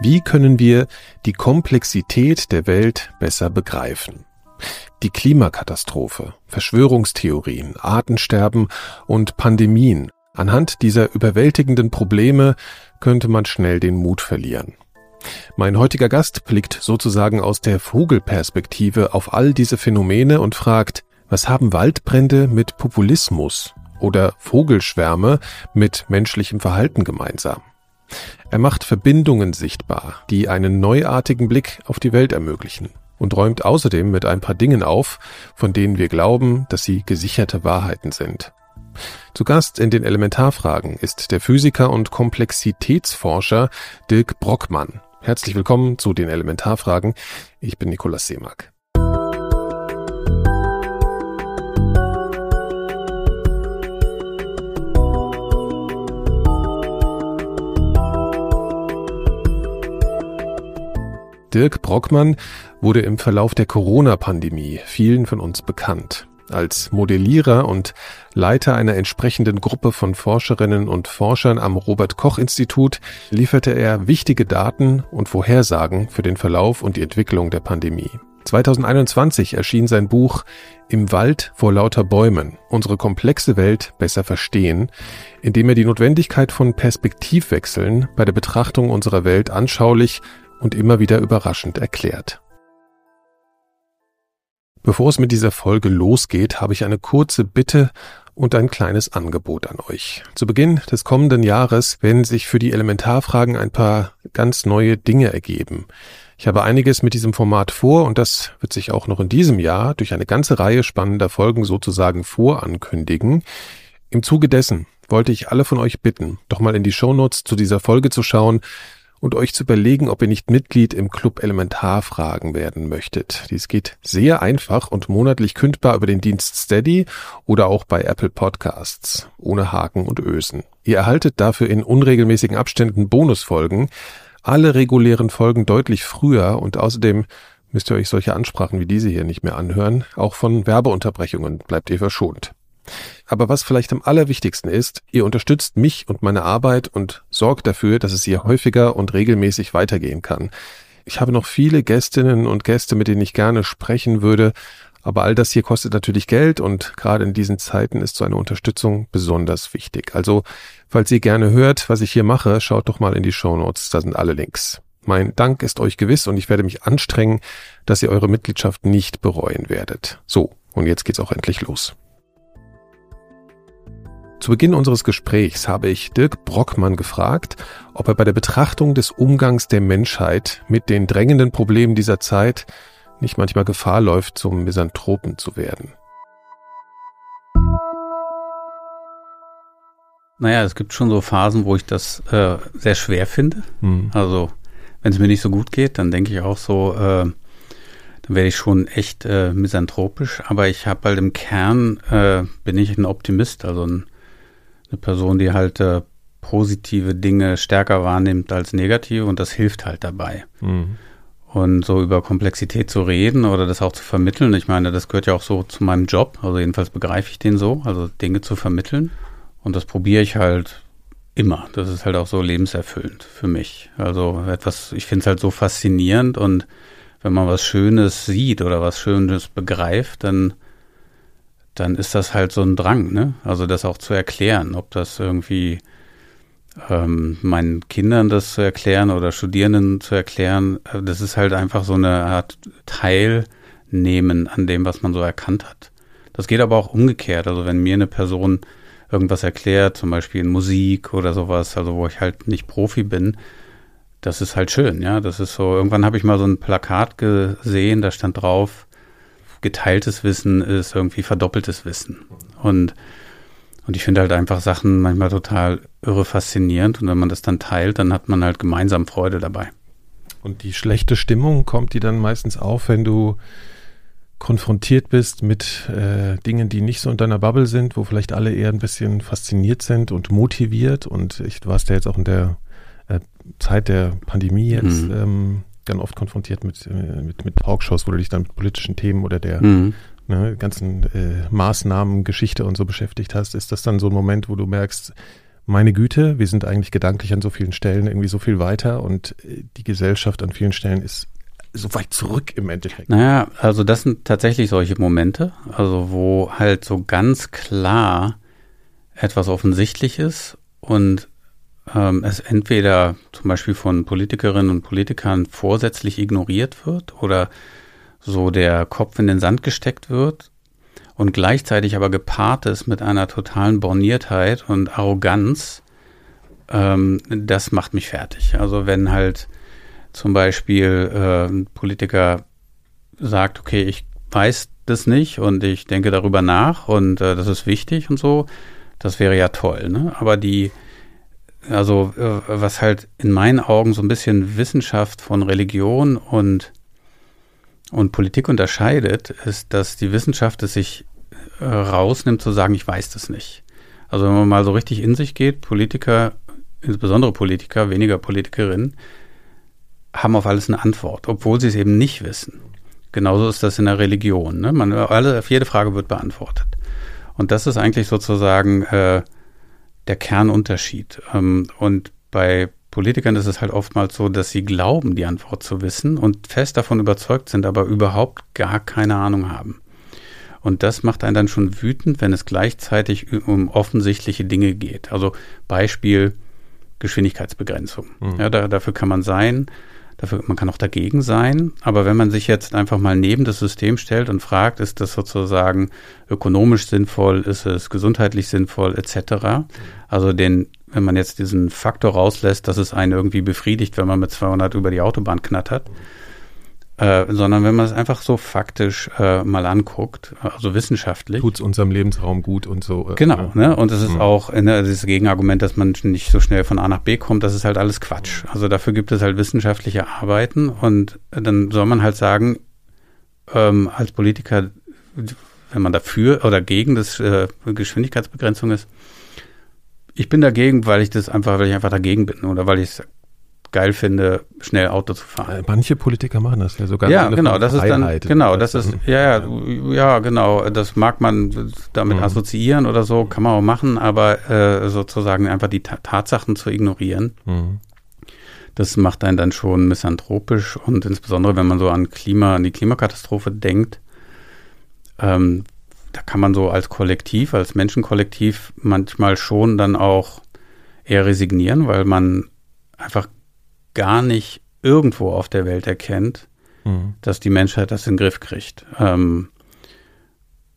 Wie können wir die Komplexität der Welt besser begreifen? Die Klimakatastrophe, Verschwörungstheorien, Artensterben und Pandemien. Anhand dieser überwältigenden Probleme könnte man schnell den Mut verlieren. Mein heutiger Gast blickt sozusagen aus der Vogelperspektive auf all diese Phänomene und fragt, was haben Waldbrände mit Populismus oder Vogelschwärme mit menschlichem Verhalten gemeinsam? Er macht Verbindungen sichtbar, die einen neuartigen Blick auf die Welt ermöglichen und räumt außerdem mit ein paar Dingen auf, von denen wir glauben, dass sie gesicherte Wahrheiten sind. Zu Gast in den Elementarfragen ist der Physiker und Komplexitätsforscher Dirk Brockmann. Herzlich willkommen zu den Elementarfragen. Ich bin Nikolaus Seemack. Dirk Brockmann wurde im Verlauf der Corona-Pandemie vielen von uns bekannt. Als Modellierer und Leiter einer entsprechenden Gruppe von Forscherinnen und Forschern am Robert Koch Institut lieferte er wichtige Daten und Vorhersagen für den Verlauf und die Entwicklung der Pandemie. 2021 erschien sein Buch Im Wald vor lauter Bäumen, unsere komplexe Welt besser verstehen, in dem er die Notwendigkeit von Perspektivwechseln bei der Betrachtung unserer Welt anschaulich und immer wieder überraschend erklärt. Bevor es mit dieser Folge losgeht, habe ich eine kurze Bitte und ein kleines Angebot an euch. Zu Beginn des kommenden Jahres werden sich für die Elementarfragen ein paar ganz neue Dinge ergeben. Ich habe einiges mit diesem Format vor und das wird sich auch noch in diesem Jahr durch eine ganze Reihe spannender Folgen sozusagen vorankündigen. Im Zuge dessen wollte ich alle von euch bitten, doch mal in die Shownotes zu dieser Folge zu schauen und euch zu überlegen, ob ihr nicht Mitglied im Club Elementarfragen werden möchtet. Dies geht sehr einfach und monatlich kündbar über den Dienst Steady oder auch bei Apple Podcasts, ohne Haken und Ösen. Ihr erhaltet dafür in unregelmäßigen Abständen Bonusfolgen, alle regulären Folgen deutlich früher und außerdem müsst ihr euch solche Ansprachen wie diese hier nicht mehr anhören. Auch von Werbeunterbrechungen bleibt ihr verschont. Aber was vielleicht am allerwichtigsten ist, ihr unterstützt mich und meine Arbeit und sorgt dafür, dass es hier häufiger und regelmäßig weitergehen kann. Ich habe noch viele Gästinnen und Gäste, mit denen ich gerne sprechen würde, aber all das hier kostet natürlich Geld und gerade in diesen Zeiten ist so eine Unterstützung besonders wichtig. Also, falls ihr gerne hört, was ich hier mache, schaut doch mal in die Show Notes, da sind alle Links. Mein Dank ist euch gewiss und ich werde mich anstrengen, dass ihr eure Mitgliedschaft nicht bereuen werdet. So, und jetzt geht's auch endlich los. Zu Beginn unseres Gesprächs habe ich Dirk Brockmann gefragt, ob er bei der Betrachtung des Umgangs der Menschheit mit den drängenden Problemen dieser Zeit nicht manchmal Gefahr läuft, zum Misanthropen zu werden. Naja, es gibt schon so Phasen, wo ich das äh, sehr schwer finde. Mhm. Also, wenn es mir nicht so gut geht, dann denke ich auch so, äh, dann werde ich schon echt äh, misanthropisch. Aber ich habe halt im Kern, äh, bin ich ein Optimist, also ein eine Person, die halt äh, positive Dinge stärker wahrnimmt als negative und das hilft halt dabei. Mhm. Und so über Komplexität zu reden oder das auch zu vermitteln, ich meine, das gehört ja auch so zu meinem Job, also jedenfalls begreife ich den so, also Dinge zu vermitteln. Und das probiere ich halt immer. Das ist halt auch so lebenserfüllend für mich. Also etwas, ich finde es halt so faszinierend und wenn man was Schönes sieht oder was Schönes begreift, dann dann ist das halt so ein Drang, ne? Also das auch zu erklären, ob das irgendwie ähm, meinen Kindern das zu erklären oder Studierenden zu erklären, äh, das ist halt einfach so eine Art Teilnehmen an dem, was man so erkannt hat. Das geht aber auch umgekehrt. Also wenn mir eine Person irgendwas erklärt, zum Beispiel in Musik oder sowas, also wo ich halt nicht Profi bin, das ist halt schön, ja. Das ist so, irgendwann habe ich mal so ein Plakat gesehen, da stand drauf, geteiltes Wissen ist irgendwie verdoppeltes Wissen. Und, und ich finde halt einfach Sachen manchmal total irre faszinierend. Und wenn man das dann teilt, dann hat man halt gemeinsam Freude dabei. Und die schlechte Stimmung kommt die dann meistens auf, wenn du konfrontiert bist mit äh, Dingen, die nicht so in deiner Bubble sind, wo vielleicht alle eher ein bisschen fasziniert sind und motiviert. Und ich, du warst ja jetzt auch in der äh, Zeit der Pandemie jetzt mhm. ähm, dann oft konfrontiert mit, äh, mit, mit Talkshows, wo du dich dann mit politischen Themen oder der mhm. ne, ganzen äh, Maßnahmen, Geschichte und so beschäftigt hast. Ist das dann so ein Moment, wo du merkst, meine Güte, wir sind eigentlich gedanklich an so vielen Stellen irgendwie so viel weiter und äh, die Gesellschaft an vielen Stellen ist so weit zurück im Endeffekt. Naja, also das sind tatsächlich solche Momente, also wo halt so ganz klar etwas offensichtlich ist und ähm, es entweder zum Beispiel von Politikerinnen und Politikern vorsätzlich ignoriert wird oder so der Kopf in den Sand gesteckt wird und gleichzeitig aber gepaart ist mit einer totalen Borniertheit und Arroganz, ähm, das macht mich fertig. Also wenn halt zum Beispiel äh, ein Politiker sagt, okay, ich weiß das nicht und ich denke darüber nach und äh, das ist wichtig und so, das wäre ja toll. Ne? Aber die, also äh, was halt in meinen Augen so ein bisschen Wissenschaft von Religion und und Politik unterscheidet, ist, dass die Wissenschaft es sich äh, rausnimmt zu sagen, ich weiß das nicht. Also wenn man mal so richtig in sich geht, Politiker, insbesondere Politiker, weniger Politikerinnen, haben auf alles eine Antwort, obwohl sie es eben nicht wissen. Genauso ist das in der Religion. Ne? Man, alle, auf jede Frage wird beantwortet. Und das ist eigentlich sozusagen äh, der Kernunterschied. Ähm, und bei Politikern ist es halt oftmals so, dass sie glauben, die Antwort zu wissen und fest davon überzeugt sind, aber überhaupt gar keine Ahnung haben. Und das macht einen dann schon wütend, wenn es gleichzeitig um offensichtliche Dinge geht. Also Beispiel Geschwindigkeitsbegrenzung. Mhm. Ja, da, dafür kann man sein. Dafür, man kann auch dagegen sein, aber wenn man sich jetzt einfach mal neben das System stellt und fragt, ist das sozusagen ökonomisch sinnvoll, ist es gesundheitlich sinnvoll, etc. Also den, wenn man jetzt diesen Faktor rauslässt, dass es einen irgendwie befriedigt, wenn man mit 200 über die Autobahn knattert, äh, sondern wenn man es einfach so faktisch äh, mal anguckt, also wissenschaftlich. Tut es unserem Lebensraum gut und so. Äh, genau, ne? und es ist mhm. auch ne, das Gegenargument, dass man nicht so schnell von A nach B kommt, das ist halt alles Quatsch. Also dafür gibt es halt wissenschaftliche Arbeiten und dann soll man halt sagen, ähm, als Politiker, wenn man dafür oder gegen das äh, Geschwindigkeitsbegrenzung ist, ich bin dagegen, weil ich das einfach, weil ich einfach dagegen bin oder weil ich geil finde, schnell Auto zu fahren. Äh, manche Politiker machen das ja sogar. Ja, genau, das ist dann, genau, das ist, ja, ja, ja, genau, das mag man damit mhm. assoziieren oder so, kann man auch machen, aber äh, sozusagen einfach die Tatsachen zu ignorieren, mhm. das macht einen dann schon misanthropisch und insbesondere, wenn man so an Klima, an die Klimakatastrophe denkt, ähm, da kann man so als Kollektiv, als Menschenkollektiv manchmal schon dann auch eher resignieren, weil man einfach gar nicht irgendwo auf der Welt erkennt, mhm. dass die Menschheit das in den Griff kriegt. Ähm,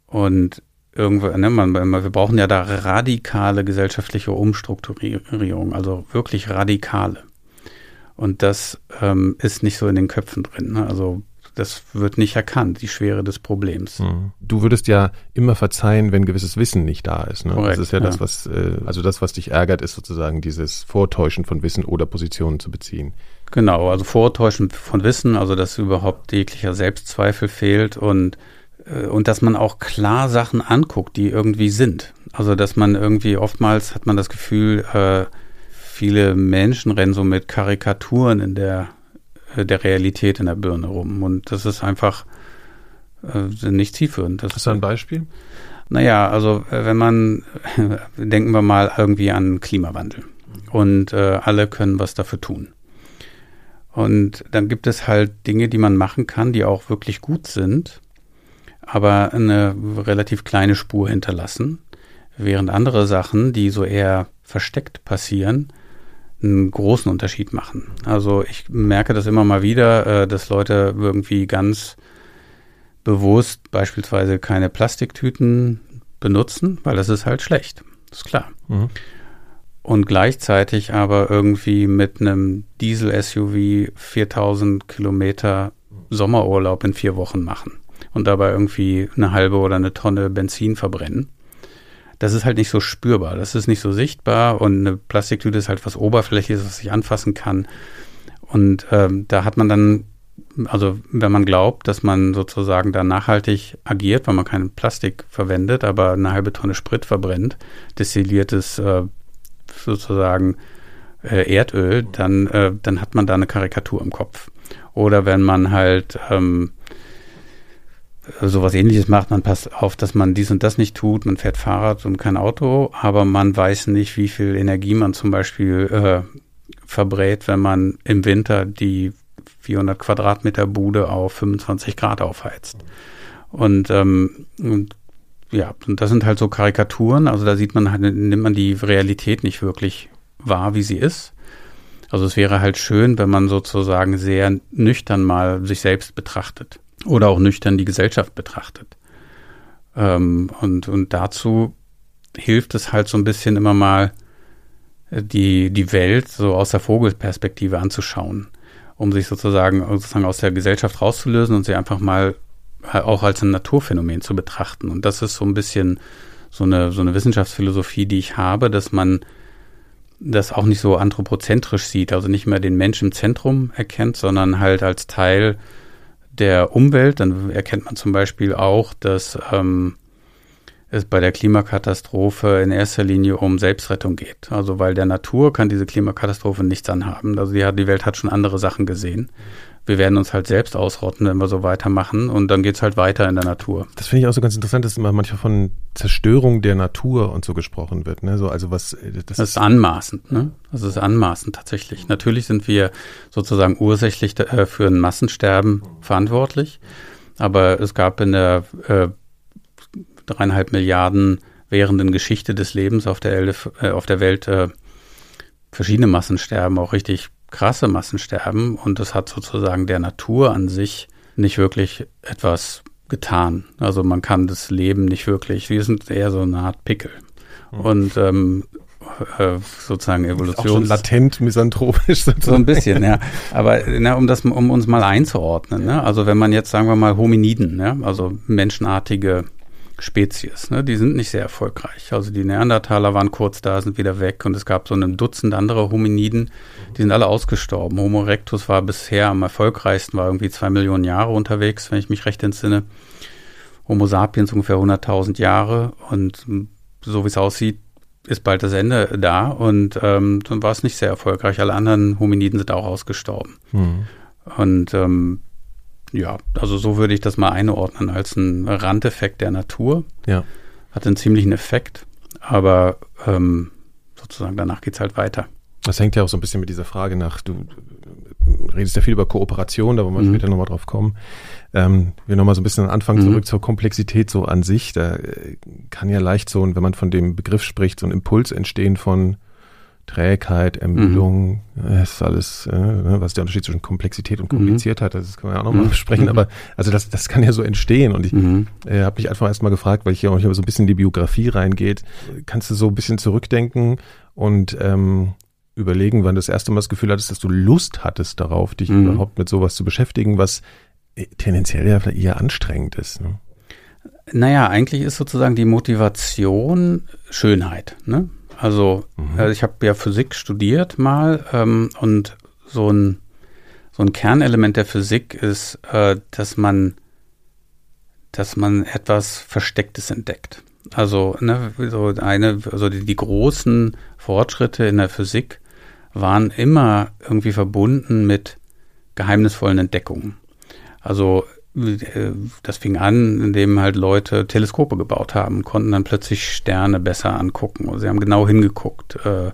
und irgendwo, ne, man, wir brauchen ja da radikale gesellschaftliche Umstrukturierung, also wirklich radikale. Und das ähm, ist nicht so in den Köpfen drin. Ne? Also das wird nicht erkannt, die Schwere des Problems. Mhm. Du würdest ja immer verzeihen, wenn gewisses Wissen nicht da ist. Ne? Korrekt, das ist ja, ja, das, was, äh, also das, was dich ärgert, ist sozusagen dieses Vortäuschen von Wissen oder Positionen zu beziehen. Genau, also Vortäuschen von Wissen, also dass überhaupt jeglicher Selbstzweifel fehlt und äh, und dass man auch klar Sachen anguckt, die irgendwie sind. Also dass man irgendwie oftmals hat man das Gefühl, äh, viele Menschen rennen so mit Karikaturen in der der Realität in der Birne rum. Und das ist einfach äh, nicht zielführend. Das Hast du ein Beispiel? Naja, also äh, wenn man, denken wir mal irgendwie an Klimawandel. Und äh, alle können was dafür tun. Und dann gibt es halt Dinge, die man machen kann, die auch wirklich gut sind, aber eine relativ kleine Spur hinterlassen. Während andere Sachen, die so eher versteckt passieren, einen großen Unterschied machen. Also ich merke das immer mal wieder, äh, dass Leute irgendwie ganz bewusst beispielsweise keine Plastiktüten benutzen, weil das ist halt schlecht. Das ist klar. Mhm. Und gleichzeitig aber irgendwie mit einem Diesel-SUV 4000 Kilometer Sommerurlaub in vier Wochen machen und dabei irgendwie eine halbe oder eine Tonne Benzin verbrennen das ist halt nicht so spürbar, das ist nicht so sichtbar und eine Plastiktüte ist halt was Oberflächliches, was ich anfassen kann. Und ähm, da hat man dann, also wenn man glaubt, dass man sozusagen da nachhaltig agiert, weil man kein Plastik verwendet, aber eine halbe Tonne Sprit verbrennt, destilliertes äh, sozusagen äh, Erdöl, dann, äh, dann hat man da eine Karikatur im Kopf. Oder wenn man halt ähm, sowas ähnliches macht, man passt auf, dass man dies und das nicht tut, man fährt Fahrrad und kein Auto, aber man weiß nicht, wie viel Energie man zum Beispiel äh, verbrät, wenn man im Winter die 400 Quadratmeter Bude auf 25 Grad aufheizt. Und, ähm, und ja, und das sind halt so Karikaturen, also da sieht man halt, nimmt man die Realität nicht wirklich wahr, wie sie ist. Also es wäre halt schön, wenn man sozusagen sehr nüchtern mal sich selbst betrachtet oder auch nüchtern die Gesellschaft betrachtet. Ähm, und, und dazu hilft es halt so ein bisschen immer mal, äh, die, die Welt so aus der Vogelperspektive anzuschauen, um sich sozusagen, sozusagen aus der Gesellschaft rauszulösen und sie einfach mal auch als ein Naturphänomen zu betrachten. Und das ist so ein bisschen so eine, so eine Wissenschaftsphilosophie, die ich habe, dass man das auch nicht so anthropozentrisch sieht, also nicht mehr den Menschen im Zentrum erkennt, sondern halt als Teil der Umwelt. Dann erkennt man zum Beispiel auch, dass ähm, es bei der Klimakatastrophe in erster Linie um Selbstrettung geht. Also weil der Natur kann diese Klimakatastrophe nichts anhaben. Also die, die Welt hat schon andere Sachen gesehen wir werden uns halt selbst ausrotten, wenn wir so weitermachen und dann geht's halt weiter in der Natur. Das finde ich auch so ganz interessant, dass immer manchmal von Zerstörung der Natur und so gesprochen wird. Ne? So, also was, äh, das, das ist anmaßend, ne? Das ist anmaßend tatsächlich. Natürlich sind wir sozusagen ursächlich äh, für ein Massensterben verantwortlich, aber es gab in der äh, dreieinhalb Milliarden währenden Geschichte des Lebens auf der, Elf, äh, auf der Welt äh, verschiedene Massensterben, auch richtig krasse Massensterben und das hat sozusagen der Natur an sich nicht wirklich etwas getan. Also man kann das Leben nicht wirklich, wir sind eher so eine Art Pickel. Mhm. Und ähm, äh, sozusagen Evolution. Auch schon latent misanthropisch. Sozusagen. So ein bisschen, ja. Aber na, um das, um uns mal einzuordnen, ne? also wenn man jetzt sagen wir mal Hominiden, ja? also menschenartige Spezies. Ne? Die sind nicht sehr erfolgreich. Also die Neandertaler waren kurz da, sind wieder weg und es gab so ein Dutzend andere Hominiden, die sind alle ausgestorben. Homo erectus war bisher am erfolgreichsten, war irgendwie zwei Millionen Jahre unterwegs, wenn ich mich recht entsinne. Homo sapiens ungefähr 100.000 Jahre und so wie es aussieht, ist bald das Ende da und ähm, dann war es nicht sehr erfolgreich. Alle anderen Hominiden sind auch ausgestorben. Mhm. Und ähm, ja, also so würde ich das mal einordnen als ein Randeffekt der Natur. Ja. Hat einen ziemlichen Effekt, aber ähm, sozusagen danach geht es halt weiter. Das hängt ja auch so ein bisschen mit dieser Frage nach, du redest ja viel über Kooperation, da wollen wir mhm. später nochmal drauf kommen. Ähm, wir nochmal so ein bisschen Anfang mhm. zurück zur Komplexität so an sich. Da äh, kann ja leicht so, wenn man von dem Begriff spricht, so ein Impuls entstehen von Trägheit, Ermüdung, mhm. ist alles, äh, ne, was ist der Unterschied zwischen Komplexität und Kompliziertheit, das können wir ja auch nochmal mhm. besprechen, aber also das, das kann ja so entstehen und ich mhm. äh, habe mich einfach erstmal gefragt, weil ich hier auch so ein bisschen in die Biografie reingeht, kannst du so ein bisschen zurückdenken und ähm, überlegen, wann du das erste Mal das Gefühl hattest, dass du Lust hattest darauf, dich mhm. überhaupt mit sowas zu beschäftigen, was äh, tendenziell ja vielleicht eher anstrengend ist. Ne? Naja, eigentlich ist sozusagen die Motivation Schönheit. Ne? Also, mhm. also ich habe ja Physik studiert mal ähm, und so ein, so ein Kernelement der Physik ist, äh, dass man dass man etwas Verstecktes entdeckt. Also ne, so eine, also die, die großen Fortschritte in der Physik waren immer irgendwie verbunden mit geheimnisvollen Entdeckungen. Also das fing an, indem halt Leute Teleskope gebaut haben, konnten dann plötzlich Sterne besser angucken. Also sie haben genau hingeguckt, äh,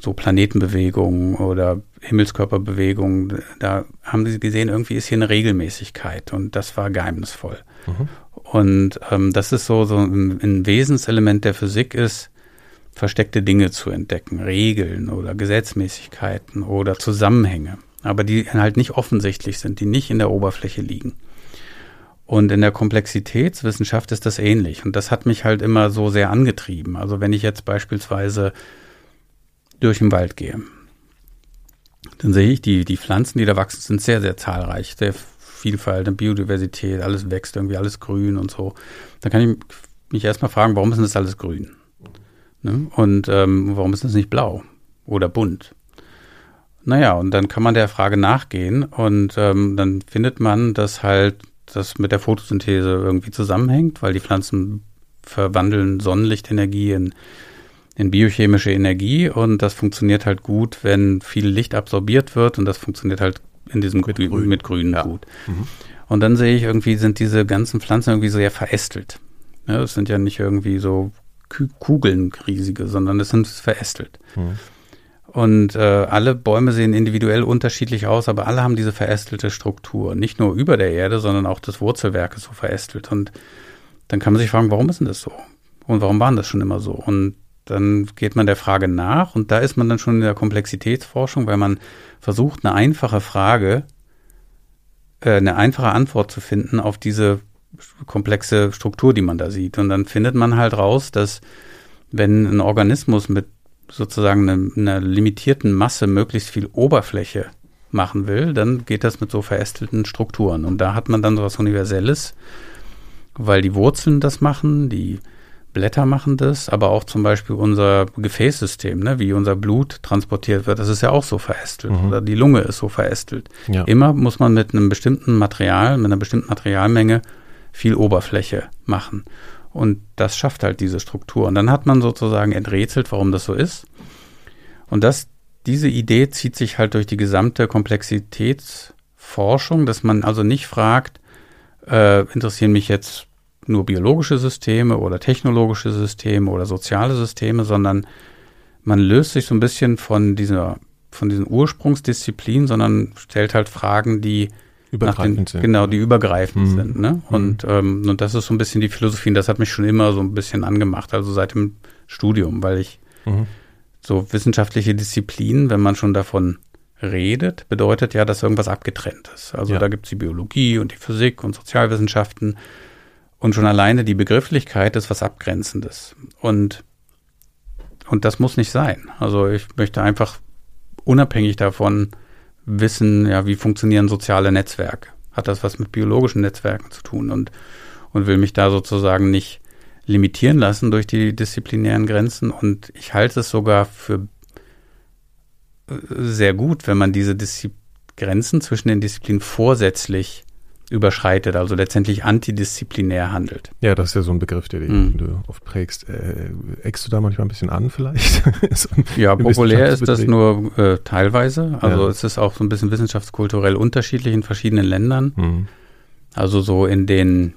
so Planetenbewegungen oder Himmelskörperbewegungen. Da haben sie gesehen, irgendwie ist hier eine Regelmäßigkeit und das war geheimnisvoll. Mhm. Und ähm, das ist so, so ein, ein Wesenselement der Physik ist, versteckte Dinge zu entdecken, Regeln oder Gesetzmäßigkeiten oder Zusammenhänge, aber die halt nicht offensichtlich sind, die nicht in der Oberfläche liegen. Und in der Komplexitätswissenschaft ist das ähnlich. Und das hat mich halt immer so sehr angetrieben. Also wenn ich jetzt beispielsweise durch den Wald gehe, dann sehe ich, die, die Pflanzen, die da wachsen, sind sehr, sehr zahlreich. Sehr Vielfalt, Biodiversität, alles wächst irgendwie, alles grün und so. Da kann ich mich erstmal fragen, warum ist das alles grün? Ne? Und ähm, warum ist das nicht blau oder bunt? Naja, und dann kann man der Frage nachgehen und ähm, dann findet man, dass halt das mit der Photosynthese irgendwie zusammenhängt, weil die Pflanzen verwandeln Sonnenlichtenergie in, in biochemische Energie und das funktioniert halt gut, wenn viel Licht absorbiert wird und das funktioniert halt in diesem mit Grün, mit Grün ja. gut. Mhm. Und dann sehe ich irgendwie, sind diese ganzen Pflanzen irgendwie sehr verästelt. Ja, das sind ja nicht irgendwie so Kugeln riesige, sondern das sind verästelt. Mhm. Und äh, alle Bäume sehen individuell unterschiedlich aus, aber alle haben diese verästelte Struktur. Nicht nur über der Erde, sondern auch das Wurzelwerk ist so verästelt. Und dann kann man sich fragen, warum ist denn das so? Und warum waren das schon immer so? Und dann geht man der Frage nach und da ist man dann schon in der Komplexitätsforschung, weil man versucht, eine einfache Frage, äh, eine einfache Antwort zu finden auf diese komplexe Struktur, die man da sieht. Und dann findet man halt raus, dass wenn ein Organismus mit sozusagen einer eine limitierten Masse möglichst viel Oberfläche machen will, dann geht das mit so verästelten Strukturen. Und da hat man dann so was Universelles, weil die Wurzeln das machen, die Blätter machen das, aber auch zum Beispiel unser Gefäßsystem, ne, wie unser Blut transportiert wird, das ist ja auch so verästelt. Mhm. Oder die Lunge ist so verästelt. Ja. Immer muss man mit einem bestimmten Material, mit einer bestimmten Materialmenge viel Oberfläche machen. Und das schafft halt diese Struktur. Und dann hat man sozusagen enträtselt, warum das so ist. Und das, diese Idee zieht sich halt durch die gesamte Komplexitätsforschung, dass man also nicht fragt, äh, interessieren mich jetzt nur biologische Systeme oder technologische Systeme oder soziale Systeme, sondern man löst sich so ein bisschen von dieser, von diesen Ursprungsdisziplinen, sondern stellt halt Fragen, die übergreifend den, sind. Genau, die übergreifend mhm. sind. Ne? Mhm. Und, mhm. ähm, und das ist so ein bisschen die Philosophie, und das hat mich schon immer so ein bisschen angemacht, also seit dem Studium, weil ich mhm. so wissenschaftliche Disziplinen, wenn man schon davon redet, bedeutet ja, dass irgendwas abgetrennt ist. Also ja. da gibt es die Biologie und die Physik und Sozialwissenschaften und schon alleine die Begrifflichkeit ist was Abgrenzendes. Und, und das muss nicht sein. Also ich möchte einfach unabhängig davon wissen, ja, wie funktionieren soziale Netzwerke? Hat das was mit biologischen Netzwerken zu tun? Und, und will mich da sozusagen nicht limitieren lassen durch die disziplinären Grenzen. Und ich halte es sogar für äh, sehr gut, wenn man diese Diszi Grenzen zwischen den Disziplinen vorsätzlich überschreitet, also letztendlich antidisziplinär handelt. Ja, das ist ja so ein Begriff, der mm. du oft prägst. Äh, eckst du da manchmal ein bisschen an vielleicht? so ja, populär ist das nur äh, teilweise. Also ja. es ist auch so ein bisschen wissenschaftskulturell unterschiedlich in verschiedenen Ländern. Mm. Also so in den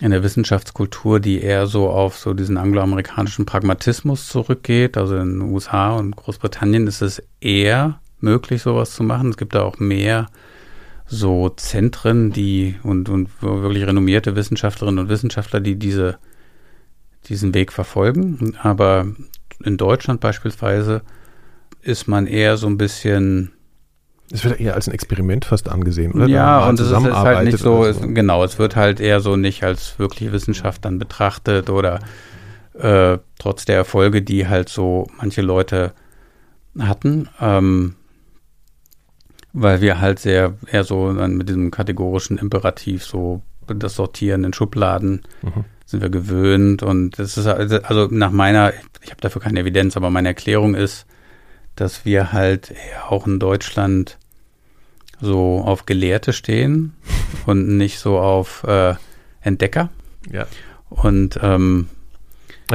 in der Wissenschaftskultur, die eher so auf so diesen angloamerikanischen Pragmatismus zurückgeht. Also in den USA und Großbritannien ist es eher möglich, sowas zu machen. Es gibt da auch mehr so Zentren, die und, und wirklich renommierte Wissenschaftlerinnen und Wissenschaftler, die diese, diesen Weg verfolgen. Aber in Deutschland beispielsweise ist man eher so ein bisschen es wird eher als ein Experiment fast angesehen, oder? Ja, und es ist halt nicht so, so, genau, es wird halt eher so nicht als wirklich Wissenschaft dann betrachtet oder äh, trotz der Erfolge, die halt so manche Leute hatten. Ähm, weil wir halt sehr eher so dann mit diesem kategorischen Imperativ so das Sortieren in Schubladen mhm. sind wir gewöhnt und das ist also nach meiner, ich habe dafür keine Evidenz, aber meine Erklärung ist, dass wir halt auch in Deutschland so auf Gelehrte stehen und nicht so auf äh, Entdecker. Ja. Und ähm,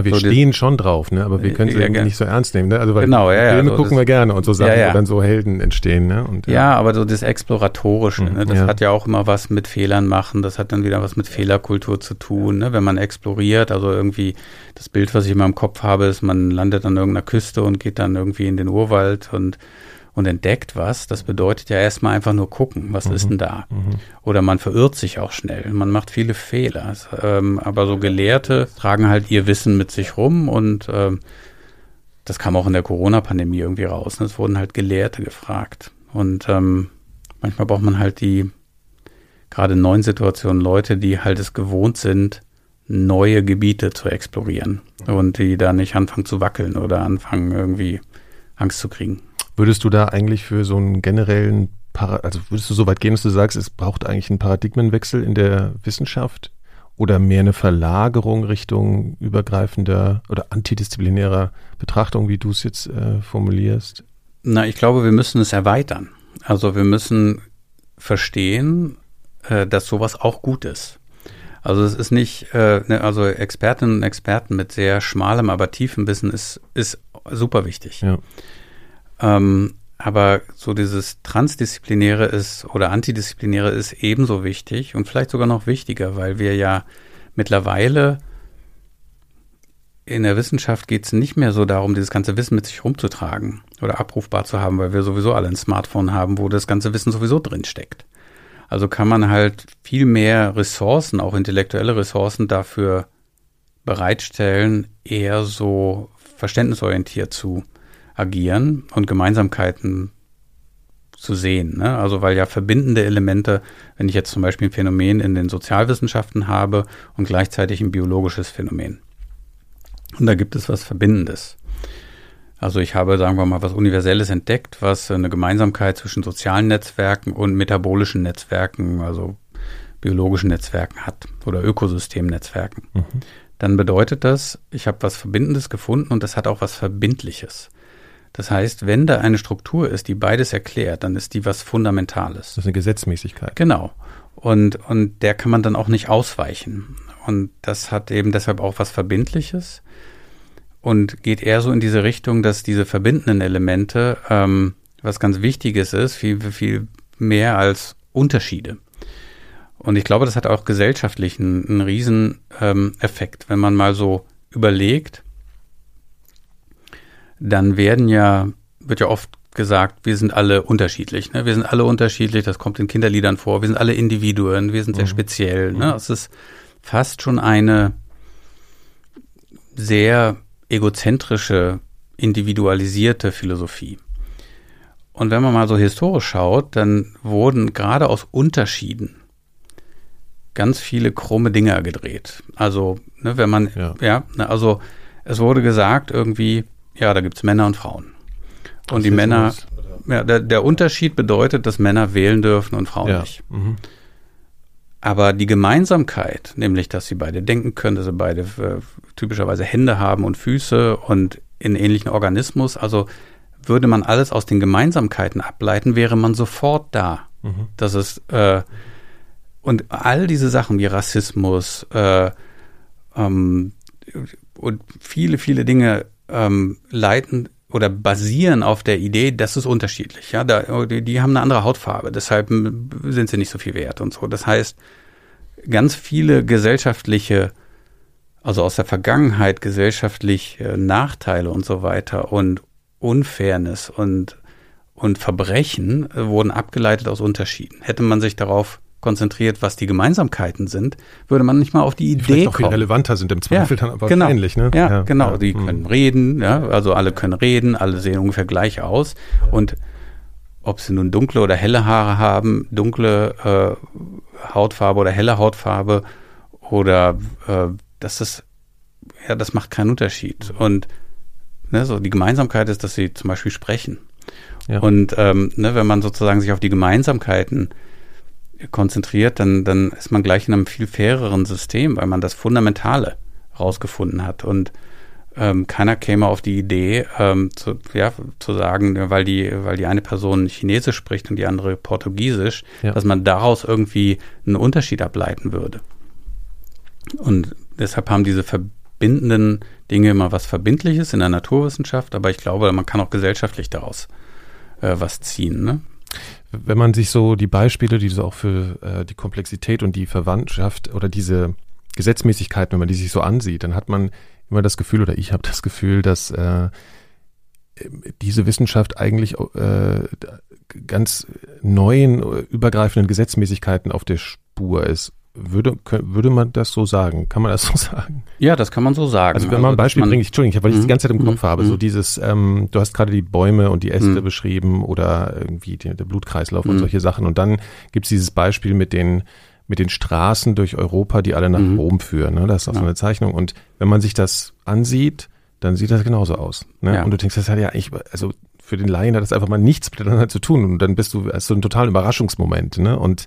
wir so stehen schon drauf, ne? aber wir können sie ja, nicht so ernst nehmen. Ne? Also weil genau, ja, Filme ja, so gucken wir gerne und so Sachen, ja, wo dann so Helden entstehen. Ne? Und, ja. aber so das Exploratorische, mhm, ne? das hat ja auch immer was mit Fehlern machen, das hat dann wieder was mit Fehlerkultur zu tun. Ne? Wenn man exploriert, also irgendwie das Bild, was ich immer im Kopf habe, ist, man landet an irgendeiner Küste und geht dann irgendwie in den Urwald und und entdeckt was, das bedeutet ja erstmal einfach nur gucken, was mhm. ist denn da? Mhm. Oder man verirrt sich auch schnell, man macht viele Fehler. Ähm, aber so Gelehrte tragen halt ihr Wissen mit sich rum und ähm, das kam auch in der Corona-Pandemie irgendwie raus. Ne? Es wurden halt Gelehrte gefragt. Und ähm, manchmal braucht man halt die, gerade in neuen Situationen, Leute, die halt es gewohnt sind, neue Gebiete zu explorieren und die da nicht anfangen zu wackeln oder anfangen irgendwie Angst zu kriegen. Würdest du da eigentlich für so einen generellen, Para also würdest du so weit gehen, dass du sagst, es braucht eigentlich einen Paradigmenwechsel in der Wissenschaft oder mehr eine Verlagerung Richtung übergreifender oder antidisziplinärer Betrachtung, wie du es jetzt äh, formulierst? Na, ich glaube, wir müssen es erweitern. Also wir müssen verstehen, äh, dass sowas auch gut ist. Also es ist nicht, äh, ne, also Expertinnen und Experten mit sehr schmalem, aber tiefem Wissen ist, ist super wichtig. Ja. Ähm, aber so dieses Transdisziplinäre ist oder Antidisziplinäre ist ebenso wichtig und vielleicht sogar noch wichtiger, weil wir ja mittlerweile in der Wissenschaft geht es nicht mehr so darum, dieses ganze Wissen mit sich rumzutragen oder abrufbar zu haben, weil wir sowieso alle ein Smartphone haben, wo das ganze Wissen sowieso drin steckt. Also kann man halt viel mehr Ressourcen, auch intellektuelle Ressourcen dafür bereitstellen, eher so verständnisorientiert zu agieren und Gemeinsamkeiten zu sehen. Ne? Also weil ja verbindende Elemente, wenn ich jetzt zum Beispiel ein Phänomen in den Sozialwissenschaften habe und gleichzeitig ein biologisches Phänomen. Und da gibt es was Verbindendes. Also ich habe, sagen wir mal, was Universelles entdeckt, was eine Gemeinsamkeit zwischen sozialen Netzwerken und metabolischen Netzwerken, also biologischen Netzwerken hat oder Ökosystemnetzwerken. Mhm. Dann bedeutet das, ich habe was Verbindendes gefunden und das hat auch was Verbindliches. Das heißt, wenn da eine Struktur ist, die beides erklärt, dann ist die was Fundamentales. Das ist eine Gesetzmäßigkeit. Genau. Und, und der kann man dann auch nicht ausweichen. Und das hat eben deshalb auch was Verbindliches und geht eher so in diese Richtung, dass diese verbindenden Elemente ähm, was ganz Wichtiges ist, viel, viel mehr als Unterschiede. Und ich glaube, das hat auch gesellschaftlich einen, einen riesen ähm, Effekt. Wenn man mal so überlegt, dann werden ja, wird ja oft gesagt, wir sind alle unterschiedlich. Ne? Wir sind alle unterschiedlich, das kommt in Kinderliedern vor, wir sind alle Individuen, wir sind sehr mhm. speziell. Ne? Mhm. Es ist fast schon eine sehr egozentrische, individualisierte Philosophie. Und wenn man mal so historisch schaut, dann wurden gerade aus Unterschieden ganz viele krumme Dinger gedreht. Also, ne, wenn man, ja, ja ne, also es wurde gesagt irgendwie, ja, da gibt's Männer und Frauen. Und die Männer, ja, der, der, Unterschied bedeutet, dass Männer wählen dürfen und Frauen ja. nicht. Mhm. Aber die Gemeinsamkeit, nämlich, dass sie beide denken können, dass sie beide äh, typischerweise Hände haben und Füße und in ähnlichen Organismus, also würde man alles aus den Gemeinsamkeiten ableiten, wäre man sofort da. Mhm. Das ist äh, und all diese Sachen wie Rassismus äh, ähm, und viele, viele Dinge ähm, leiten oder basieren auf der Idee, das ist unterschiedlich. Ja, da, die, die haben eine andere Hautfarbe, deshalb sind sie nicht so viel wert und so. Das heißt, ganz viele gesellschaftliche, also aus der Vergangenheit gesellschaftliche Nachteile und so weiter und Unfairness und, und Verbrechen wurden abgeleitet aus Unterschieden. Hätte man sich darauf konzentriert, was die Gemeinsamkeiten sind, würde man nicht mal auf die Idee die vielleicht kommen. viel relevanter sind im Zweifel ja, dann aber genau. ähnlich, ne? Ja, ja genau. Ja. Die mhm. können reden, ja, also alle können reden, alle sehen ungefähr gleich aus und ob sie nun dunkle oder helle Haare haben, dunkle äh, Hautfarbe oder helle Hautfarbe oder äh, das ist ja, das macht keinen Unterschied. Und ne, so die Gemeinsamkeit ist, dass sie zum Beispiel sprechen. Ja. Und ähm, ne, wenn man sozusagen sich auf die Gemeinsamkeiten konzentriert, dann, dann ist man gleich in einem viel faireren System, weil man das Fundamentale rausgefunden hat. Und ähm, keiner käme auf die Idee, ähm, zu, ja, zu sagen, weil die, weil die eine Person Chinesisch spricht und die andere Portugiesisch, ja. dass man daraus irgendwie einen Unterschied ableiten würde. Und deshalb haben diese verbindenden Dinge immer was Verbindliches in der Naturwissenschaft, aber ich glaube, man kann auch gesellschaftlich daraus äh, was ziehen. Ne? Wenn man sich so die Beispiele, die so auch für äh, die Komplexität und die Verwandtschaft oder diese Gesetzmäßigkeiten, wenn man die sich so ansieht, dann hat man immer das Gefühl, oder ich habe das Gefühl, dass äh, diese Wissenschaft eigentlich äh, ganz neuen, übergreifenden Gesetzmäßigkeiten auf der Spur ist. Würde, würde man das so sagen? Kann man das so sagen? Ja, das kann man so sagen. Also wenn man also, ein Beispiel bringt, Entschuldigung, weil ich das die ganze Zeit im Kopf mhm. habe, so mhm. dieses, ähm, du hast gerade die Bäume und die Äste mhm. beschrieben oder irgendwie die, der Blutkreislauf und solche Sachen und dann gibt es dieses Beispiel mit den mit den Straßen durch Europa, die alle nach mhm. Rom führen. Ne? Das ist auch ja. so eine Zeichnung. Und wenn man sich das ansieht, dann sieht das genauso aus. Ne? Ja. Und du denkst, das hat ja eigentlich, also für den Laien hat das einfach mal nichts miteinander zu tun. Und dann bist du, hast so einen totalen Überraschungsmoment. Ne? Und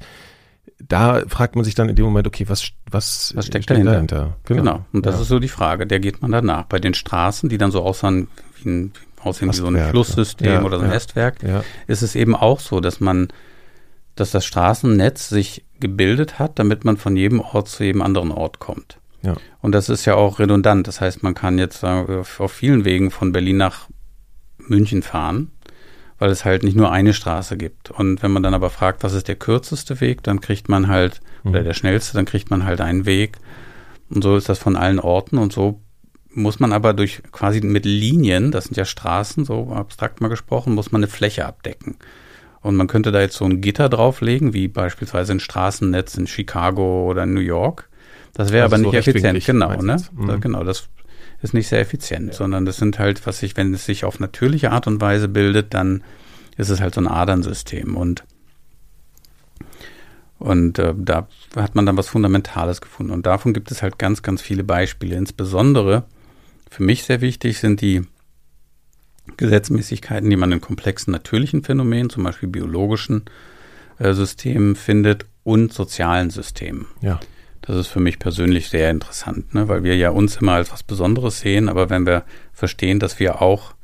da fragt man sich dann in dem Moment, okay, was, was, was steckt, dahinter? dahinter? Genau. genau. Und das ja. ist so die Frage, der geht man danach. Bei den Straßen, die dann so aussahen wie ein, aussehen wie so ein Flusssystem ja, oder so ein ja, Ästwerk, ist es eben auch so, dass man, dass das Straßennetz sich gebildet hat, damit man von jedem Ort zu jedem anderen Ort kommt. Und das ist ja auch redundant. Das heißt, man kann jetzt auf vielen Wegen von Berlin nach München fahren weil es halt nicht nur eine Straße gibt. Und wenn man dann aber fragt, was ist der kürzeste Weg, dann kriegt man halt, mhm. oder der schnellste, dann kriegt man halt einen Weg. Und so ist das von allen Orten und so muss man aber durch quasi mit Linien, das sind ja Straßen, so abstrakt mal gesprochen, muss man eine Fläche abdecken. Und man könnte da jetzt so ein Gitter drauflegen, wie beispielsweise ein Straßennetz in Chicago oder in New York. Das wäre also aber nicht so effizient, genau, ne? Mhm. Genau, das ist nicht sehr effizient, ja. sondern das sind halt, was sich, wenn es sich auf natürliche Art und Weise bildet, dann ist es halt so ein Adernsystem und und äh, da hat man dann was Fundamentales gefunden. Und davon gibt es halt ganz, ganz viele Beispiele. Insbesondere für mich sehr wichtig sind die Gesetzmäßigkeiten, die man in komplexen natürlichen Phänomenen, zum Beispiel biologischen äh, Systemen findet und sozialen Systemen. Ja. Das ist für mich persönlich sehr interessant, ne? weil wir ja uns immer als was Besonderes sehen, aber wenn wir verstehen, dass wir auch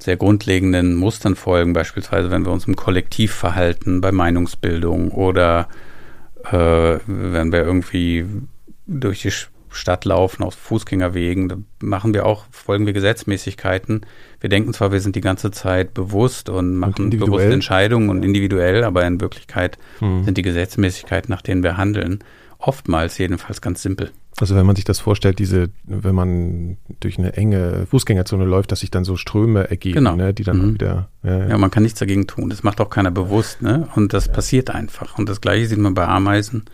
sehr grundlegenden Mustern folgen, beispielsweise wenn wir uns im Kollektiv verhalten, bei Meinungsbildung oder äh, wenn wir irgendwie durch die Stadt laufen, auf Fußgängerwegen, da machen wir auch, folgen wir Gesetzmäßigkeiten. Wir denken zwar, wir sind die ganze Zeit bewusst und machen und bewusste Entscheidungen und individuell, aber in Wirklichkeit hm. sind die Gesetzmäßigkeiten, nach denen wir handeln, oftmals jedenfalls ganz simpel. Also wenn man sich das vorstellt, diese, wenn man durch eine enge Fußgängerzone läuft, dass sich dann so Ströme ergeben, genau. ne, die dann mhm. wieder. Ja, ja. ja, man kann nichts dagegen tun. Das macht auch keiner bewusst, ne? Und das ja. passiert einfach. Und das gleiche sieht man bei Ameisen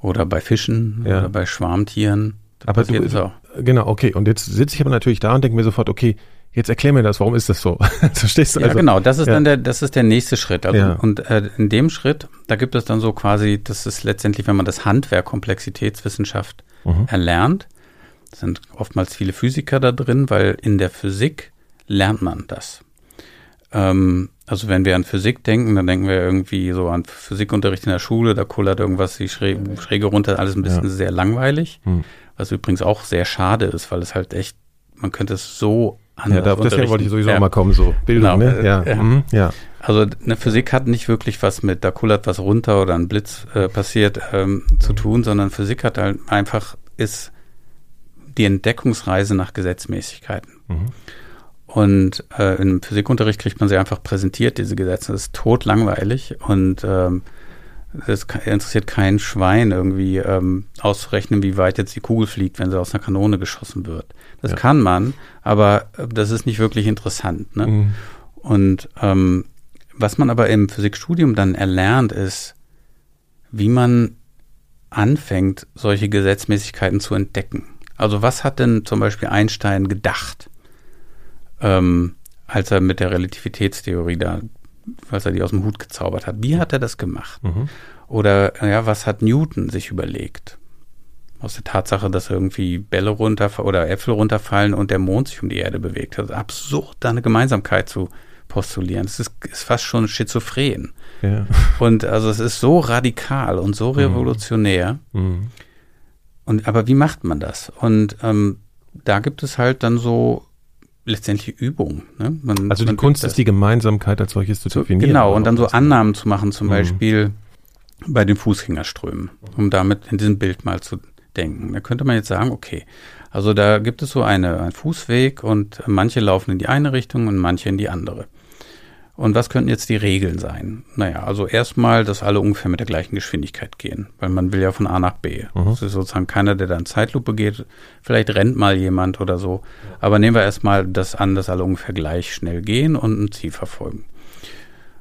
oder bei Fischen oder bei Schwarmtieren. Das aber du, auch. Genau, okay. Und jetzt sitze ich aber natürlich da und denke mir sofort, okay, Jetzt erklär mir das, warum ist das so? Verstehst du? Also, ja, genau, das ist ja. dann der, das ist der nächste Schritt. Also, ja. Und äh, in dem Schritt, da gibt es dann so quasi, das ist letztendlich, wenn man das Handwerk Komplexitätswissenschaft mhm. erlernt, sind oftmals viele Physiker da drin, weil in der Physik lernt man das. Ähm, also wenn wir an Physik denken, dann denken wir irgendwie so an Physikunterricht in der Schule, da kullert irgendwas die Schräge, Schräge runter, alles ein bisschen sehr langweilig, mhm. was übrigens auch sehr schade ist, weil es halt echt, man könnte es so ja, da, deswegen wollte ich sowieso ja. mal kommen, so Bildung, genau. ne? Ja. Ja. Mhm. ja. Also eine Physik hat nicht wirklich was mit, da kullert was runter oder ein Blitz äh, passiert ähm, zu tun, sondern Physik hat halt einfach, ist die Entdeckungsreise nach Gesetzmäßigkeiten. Mhm. Und äh, im Physikunterricht kriegt man sie einfach präsentiert, diese Gesetze. Das ist totlangweilig und ähm, es interessiert kein Schwein, irgendwie ähm, auszurechnen, wie weit jetzt die Kugel fliegt, wenn sie aus einer Kanone geschossen wird. Das ja. kann man, aber äh, das ist nicht wirklich interessant. Ne? Mhm. Und ähm, was man aber im Physikstudium dann erlernt, ist, wie man anfängt, solche Gesetzmäßigkeiten zu entdecken. Also was hat denn zum Beispiel Einstein gedacht, ähm, als er mit der Relativitätstheorie da was er die aus dem Hut gezaubert hat. Wie hat er das gemacht? Mhm. Oder ja, was hat Newton sich überlegt? Aus der Tatsache, dass irgendwie Bälle runter oder Äpfel runterfallen und der Mond sich um die Erde bewegt. Also absurd, da eine Gemeinsamkeit zu postulieren. Es ist, ist fast schon schizophren. Ja. Und also es ist so radikal und so mhm. revolutionär. Mhm. Und aber wie macht man das? Und ähm, da gibt es halt dann so letztendlich Übung. Ne? Man, also die Kunst ist die Gemeinsamkeit als solches zu definieren. Genau, und dann so Annahmen zu machen, zum mhm. Beispiel bei den Fußgängerströmen, um damit in diesem Bild mal zu denken. Da könnte man jetzt sagen, okay, also da gibt es so eine, einen Fußweg und manche laufen in die eine Richtung und manche in die andere. Und was könnten jetzt die Regeln sein? Naja, also erstmal, dass alle ungefähr mit der gleichen Geschwindigkeit gehen, weil man will ja von A nach B. Mhm. Das ist sozusagen keiner, der dann Zeitlupe geht. Vielleicht rennt mal jemand oder so. Aber nehmen wir erstmal das an, dass alle ungefähr gleich schnell gehen und ein Ziel verfolgen.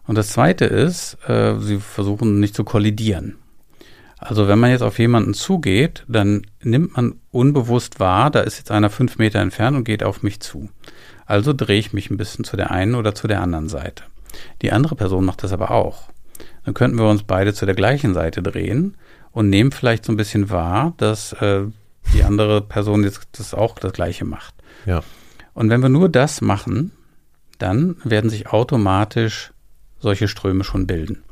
Und das zweite ist, äh, sie versuchen nicht zu kollidieren. Also wenn man jetzt auf jemanden zugeht, dann nimmt man unbewusst wahr, da ist jetzt einer fünf Meter entfernt und geht auf mich zu. Also drehe ich mich ein bisschen zu der einen oder zu der anderen Seite. Die andere Person macht das aber auch. Dann könnten wir uns beide zu der gleichen Seite drehen und nehmen vielleicht so ein bisschen wahr, dass äh, die andere Person jetzt das auch das Gleiche macht. Ja. Und wenn wir nur das machen, dann werden sich automatisch solche Ströme schon bilden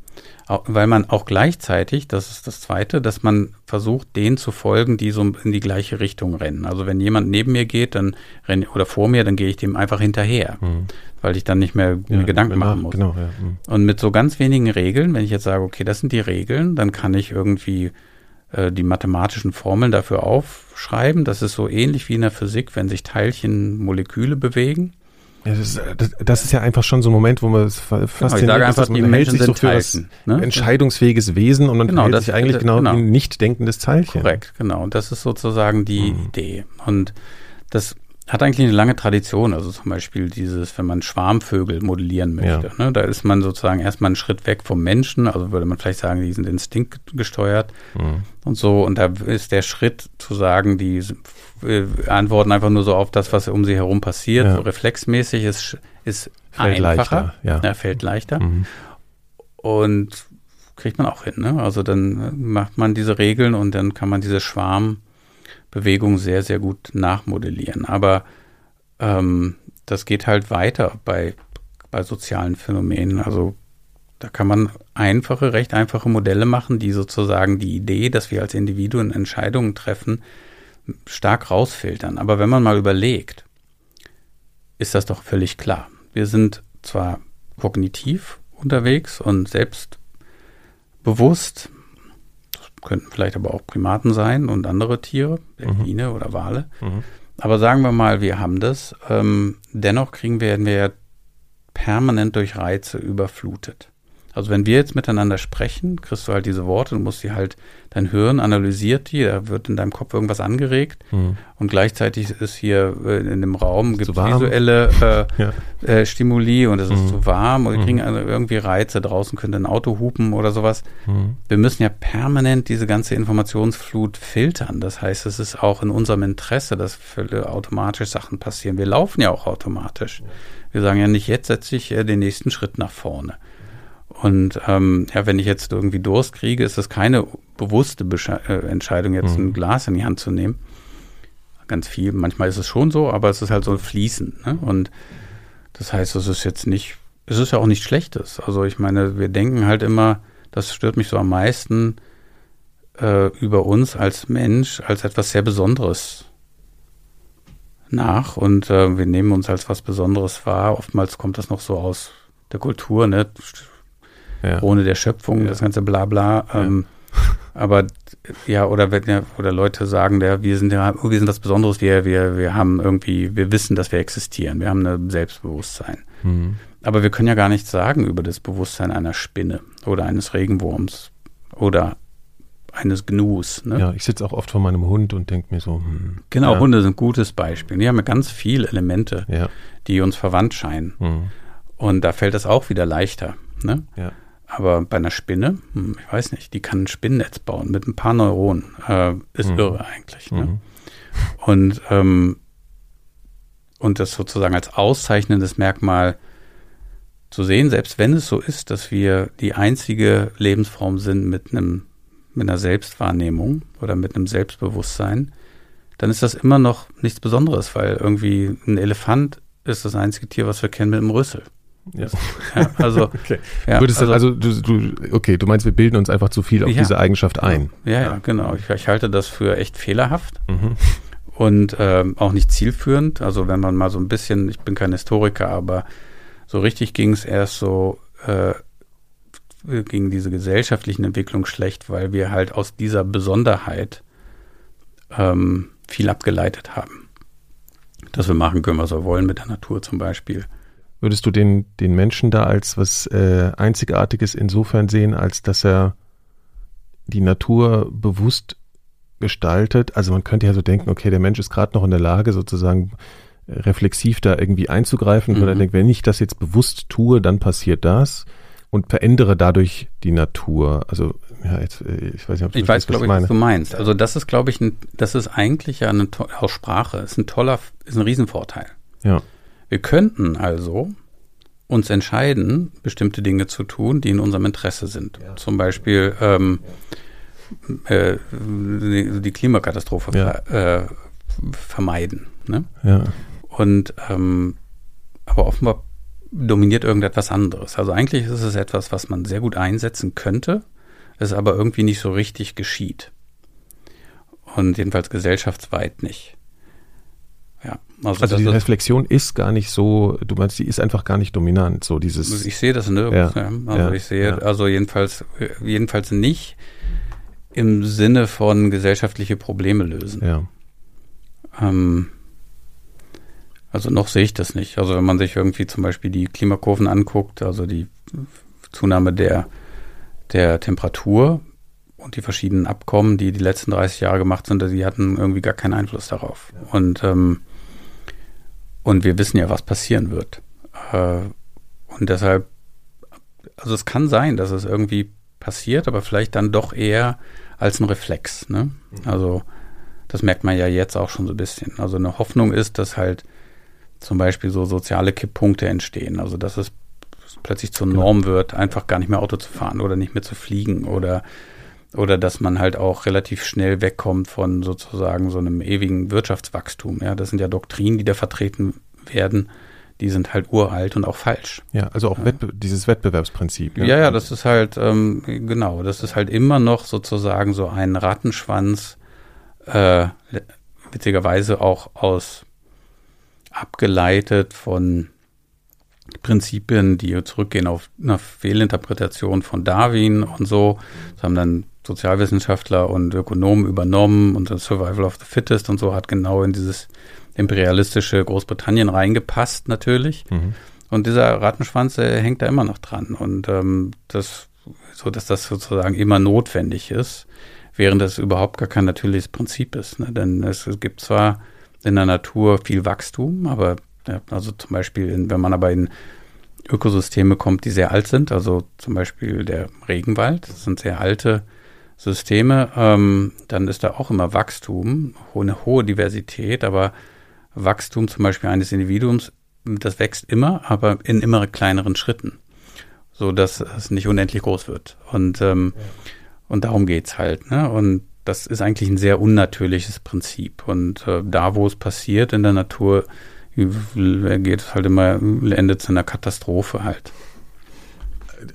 weil man auch gleichzeitig, das ist das Zweite, dass man versucht, denen zu folgen, die so in die gleiche Richtung rennen. Also wenn jemand neben mir geht, dann renne oder vor mir, dann gehe ich dem einfach hinterher, mhm. weil ich dann nicht mehr ja, Gedanken machen muss. Genau, ja. mhm. Und mit so ganz wenigen Regeln, wenn ich jetzt sage, okay, das sind die Regeln, dann kann ich irgendwie äh, die mathematischen Formeln dafür aufschreiben. Das ist so ähnlich wie in der Physik, wenn sich Teilchen Moleküle bewegen Ja, das, das, das, ist ja einfach schon so ein Moment, wo man fast genau, ich sage einfach, man hält sich so für Teilchen, ne? entscheidungsfähiges Wesen und man genau, hält sich eigentlich genau, genau. wie ein nicht denkendes Teilchen. Korrekt, genau. Und das ist sozusagen die mhm. Idee. Und das hat eigentlich eine lange Tradition. Also zum Beispiel dieses, wenn man Schwarmvögel modellieren möchte. Ja. Ne, da ist man sozusagen erstmal einen Schritt weg vom Menschen. Also würde man vielleicht sagen, die sind instinktgesteuert mhm. und so. Und da ist der Schritt zu sagen, die äh, antworten einfach nur so auf das, was um sie herum passiert. Ja. So reflexmäßig ist, ist fällt einfacher. Leichter, ja. ja. fällt leichter. Mhm. Und kriegt man auch hin. Ne? Also dann macht man diese Regeln und dann kann man diese Schwarm Bewegung sehr, sehr gut nachmodellieren. Aber ähm, das geht halt weiter bei, bei sozialen Phänomenen. Also da kann man einfache, recht einfache Modelle machen, die sozusagen die Idee, dass wir als Individuen Entscheidungen treffen, stark rausfiltern. Aber wenn man mal überlegt, ist das doch völlig klar. Wir sind zwar kognitiv unterwegs und selbstbewusst, könnten vielleicht aber auch Primaten sein und andere Tiere, Delfine mhm. oder Wale. Mhm. Aber sagen wir mal, wir haben das. Ähm, dennoch kriegen wir, werden wir ja permanent durch Reize überflutet. Also wenn wir jetzt miteinander sprechen, kriegst du halt diese Worte, du musst sie halt, dein Hirn analysiert die, da wird in deinem Kopf irgendwas angeregt mhm. und gleichzeitig ist hier äh, in dem Raum gibt es visuelle äh, ja. äh, Stimuli und es mhm. ist zu warm und wir mhm. kriegen also irgendwie Reize, draußen könnte ein Auto hupen oder sowas. Mhm. Wir müssen ja permanent diese ganze Informationsflut filtern. Das heißt, es ist auch in unserem Interesse, dass automatisch Sachen passieren. Wir laufen ja auch automatisch. Wir sagen ja nicht, jetzt setze ich äh, den nächsten Schritt nach vorne. Und ähm, ja, wenn ich jetzt irgendwie Durst kriege, ist das keine bewusste Besche äh, Entscheidung, jetzt mhm. ein Glas in die Hand zu nehmen. Ganz viel. Manchmal ist es schon so, aber es ist halt so fließend. Ne? Und das heißt, es ist jetzt nicht, es ist ja auch nichts Schlechtes. Also ich meine, wir denken halt immer, das stört mich so am meisten äh, über uns als Mensch, als etwas sehr Besonderes nach. Und äh, wir nehmen uns als was Besonderes wahr. Oftmals kommt das noch so aus der Kultur, ne? Ja. ohne der Schöpfung, ja. das ganze Blabla. Ähm, aber ja, oder wenn ja, oder Leute sagen, der, wir sind ja, wir sind was Besonderes, wir, wir, wir haben irgendwie, wir wissen, dass wir existieren, wir haben ein Selbstbewusstsein. Mhm. Aber wir können ja gar nichts sagen über das Bewusstsein einer Spinne oder eines Regenwurms oder eines Gnus. Ne? Ja, ich sitze auch oft vor meinem Hund und denke mir so. Hm, genau, ja. Hunde sind ein gutes Beispiel. Die haben ja ganz viele Elemente, ja. die uns verwandt scheinen. Mhm. Und da fällt es auch wieder leichter. Ne? Ja. Aber bei einer Spinne, hm, ich weiß nicht, die kann ein Spinnennetz bauen mit ein paar Neuronen. Äh, ist mhm. irre eigentlich. Ne? Mhm. Und, ähm, und das sozusagen als auszeichnendes Merkmal zu sehen, selbst wenn es so ist, dass wir die einzige Lebensform sind mit einem mit einer Selbstwahrnehmung oder mit einem Selbstbewusstsein, dann ist das immer noch nichts Besonderes, weil irgendwie ein Elefant ist das einzige Tier, was wir kennen mit einem Rüssel. Ja. ja also, okay. Ja, Würdest also, also du, du, okay, du meinst, wir bilden uns einfach zu viel auf ja, diese Eigenschaft ein. Ja, ja, genau. Ich, ich, halte das für echt fehlerhaft mhm. und ähm, auch nicht zielführend. Also wenn man mal so ein bisschen, ich bin kein Historiker, aber so richtig ging es erst so äh, gegen diese gesellschaftlichen Entwicklung schlecht, weil wir halt aus dieser Besonderheit ähm, viel abgeleitet haben. Dass wir machen können, was wir wollen mit der Natur zum Beispiel. Würdest du den, den Menschen da als was äh, Einzigartiges insofern sehen, als dass er die Natur bewusst gestaltet? Also man könnte ja so denken, okay, der Mensch ist gerade noch in der Lage, sozusagen reflexiv da irgendwie einzugreifen, mhm. weil er denkt, wenn ich das jetzt bewusst tue, dann passiert das und verändere dadurch die Natur. Also ja, jetzt, äh, ich weiß nicht, ob du Ich weiß, glaube ich, was du meinst. Also das ist, glaube ich, ein, das ist eigentlich ja eine aus Sprache, ist ein toller, ist ein Riesenvorteil. Ja. Wir könnten also uns entscheiden, bestimmte Dinge zu tun, die in unserem Interesse sind. Ja. Zum Beispiel ähm, äh, die, Klimakatastrophe ja. äh, vermeiden. Ne? Ja. Und ähm, aber offenbar dominiert irgendetwas anderes. Also eigentlich ist es etwas, was man sehr gut einsetzen könnte, es aber irgendwie nicht so richtig geschieht. Und jedenfalls gesellschaftsweit nicht. Ja, also, also die Reflexion ist gar nicht so, du meinst, die ist einfach gar nicht dominant, so dieses. Also ich sehe das nirgends. Ja, ja. Also ich sehe, ja. also jedenfalls, jedenfalls nicht im Sinne von gesellschaftliche Probleme lösen. Ja. Ähm, Also noch sehe ich das nicht. Also wenn man sich irgendwie zum Beispiel die Klimakurven anguckt, also die Zunahme der, der Temperatur und die verschiedenen Abkommen, die die letzten 30 Jahre gemacht sind, die hatten irgendwie gar keinen Einfluss darauf. Und, ähm, und wir wissen ja, was passieren wird. Äh, und deshalb, also es kann sein, dass es irgendwie passiert, aber vielleicht dann doch eher als ein Reflex. Ne? Also das merkt man ja jetzt auch schon so ein bisschen. Also eine Hoffnung ist, dass halt zum Beispiel so soziale Kipppunkte entstehen. Also dass es plötzlich zur genau. Norm wird, einfach gar nicht mehr Auto zu fahren oder nicht mehr zu fliegen oder oder dass man halt auch relativ schnell wegkommt von sozusagen so einem ewigen Wirtschaftswachstum. Ja, das sind ja Doktrinen, die da vertreten werden, die sind halt uralt und auch falsch. Ja, also auch Wettbe dieses Wettbewerbsprinzip. Ja, ja, ja das ist halt, ähm, genau, das ist halt immer noch sozusagen so ein Rattenschwanz, äh, witzigerweise auch aus abgeleitet von Prinzipien, die zurückgehen auf eine Fehlinterpretation von Darwin und so. Das haben dann Sozialwissenschaftler und Ökonomen übernommen und das Survival of the Fittest und so hat genau in dieses imperialistische Großbritannien reingepasst natürlich. Mhm. Und dieser Rattenschwanz äh, hängt da immer noch dran. Und ähm, das, so dass das sozusagen immer notwendig ist, während das überhaupt gar kein natürliches Prinzip ist. Ne? Denn es, es gibt zwar in der Natur viel Wachstum, aber ja, also zum Beispiel, in, wenn man aber in Ökosysteme kommt, die sehr alt sind, also zum Beispiel der Regenwald, das sind sehr alte Systeme, ähm, dann ist da auch immer Wachstum, eine hohe Diversität, aber Wachstum zum Beispiel eines Individuums, das wächst immer, aber in immer kleineren Schritten, so dass es nicht unendlich groß wird. Und, ähm, ja. und darum geht's halt. Ne? Und das ist eigentlich ein sehr unnatürliches Prinzip. Und äh, da, wo es passiert in der Natur, geht es halt immer, endet es in einer Katastrophe halt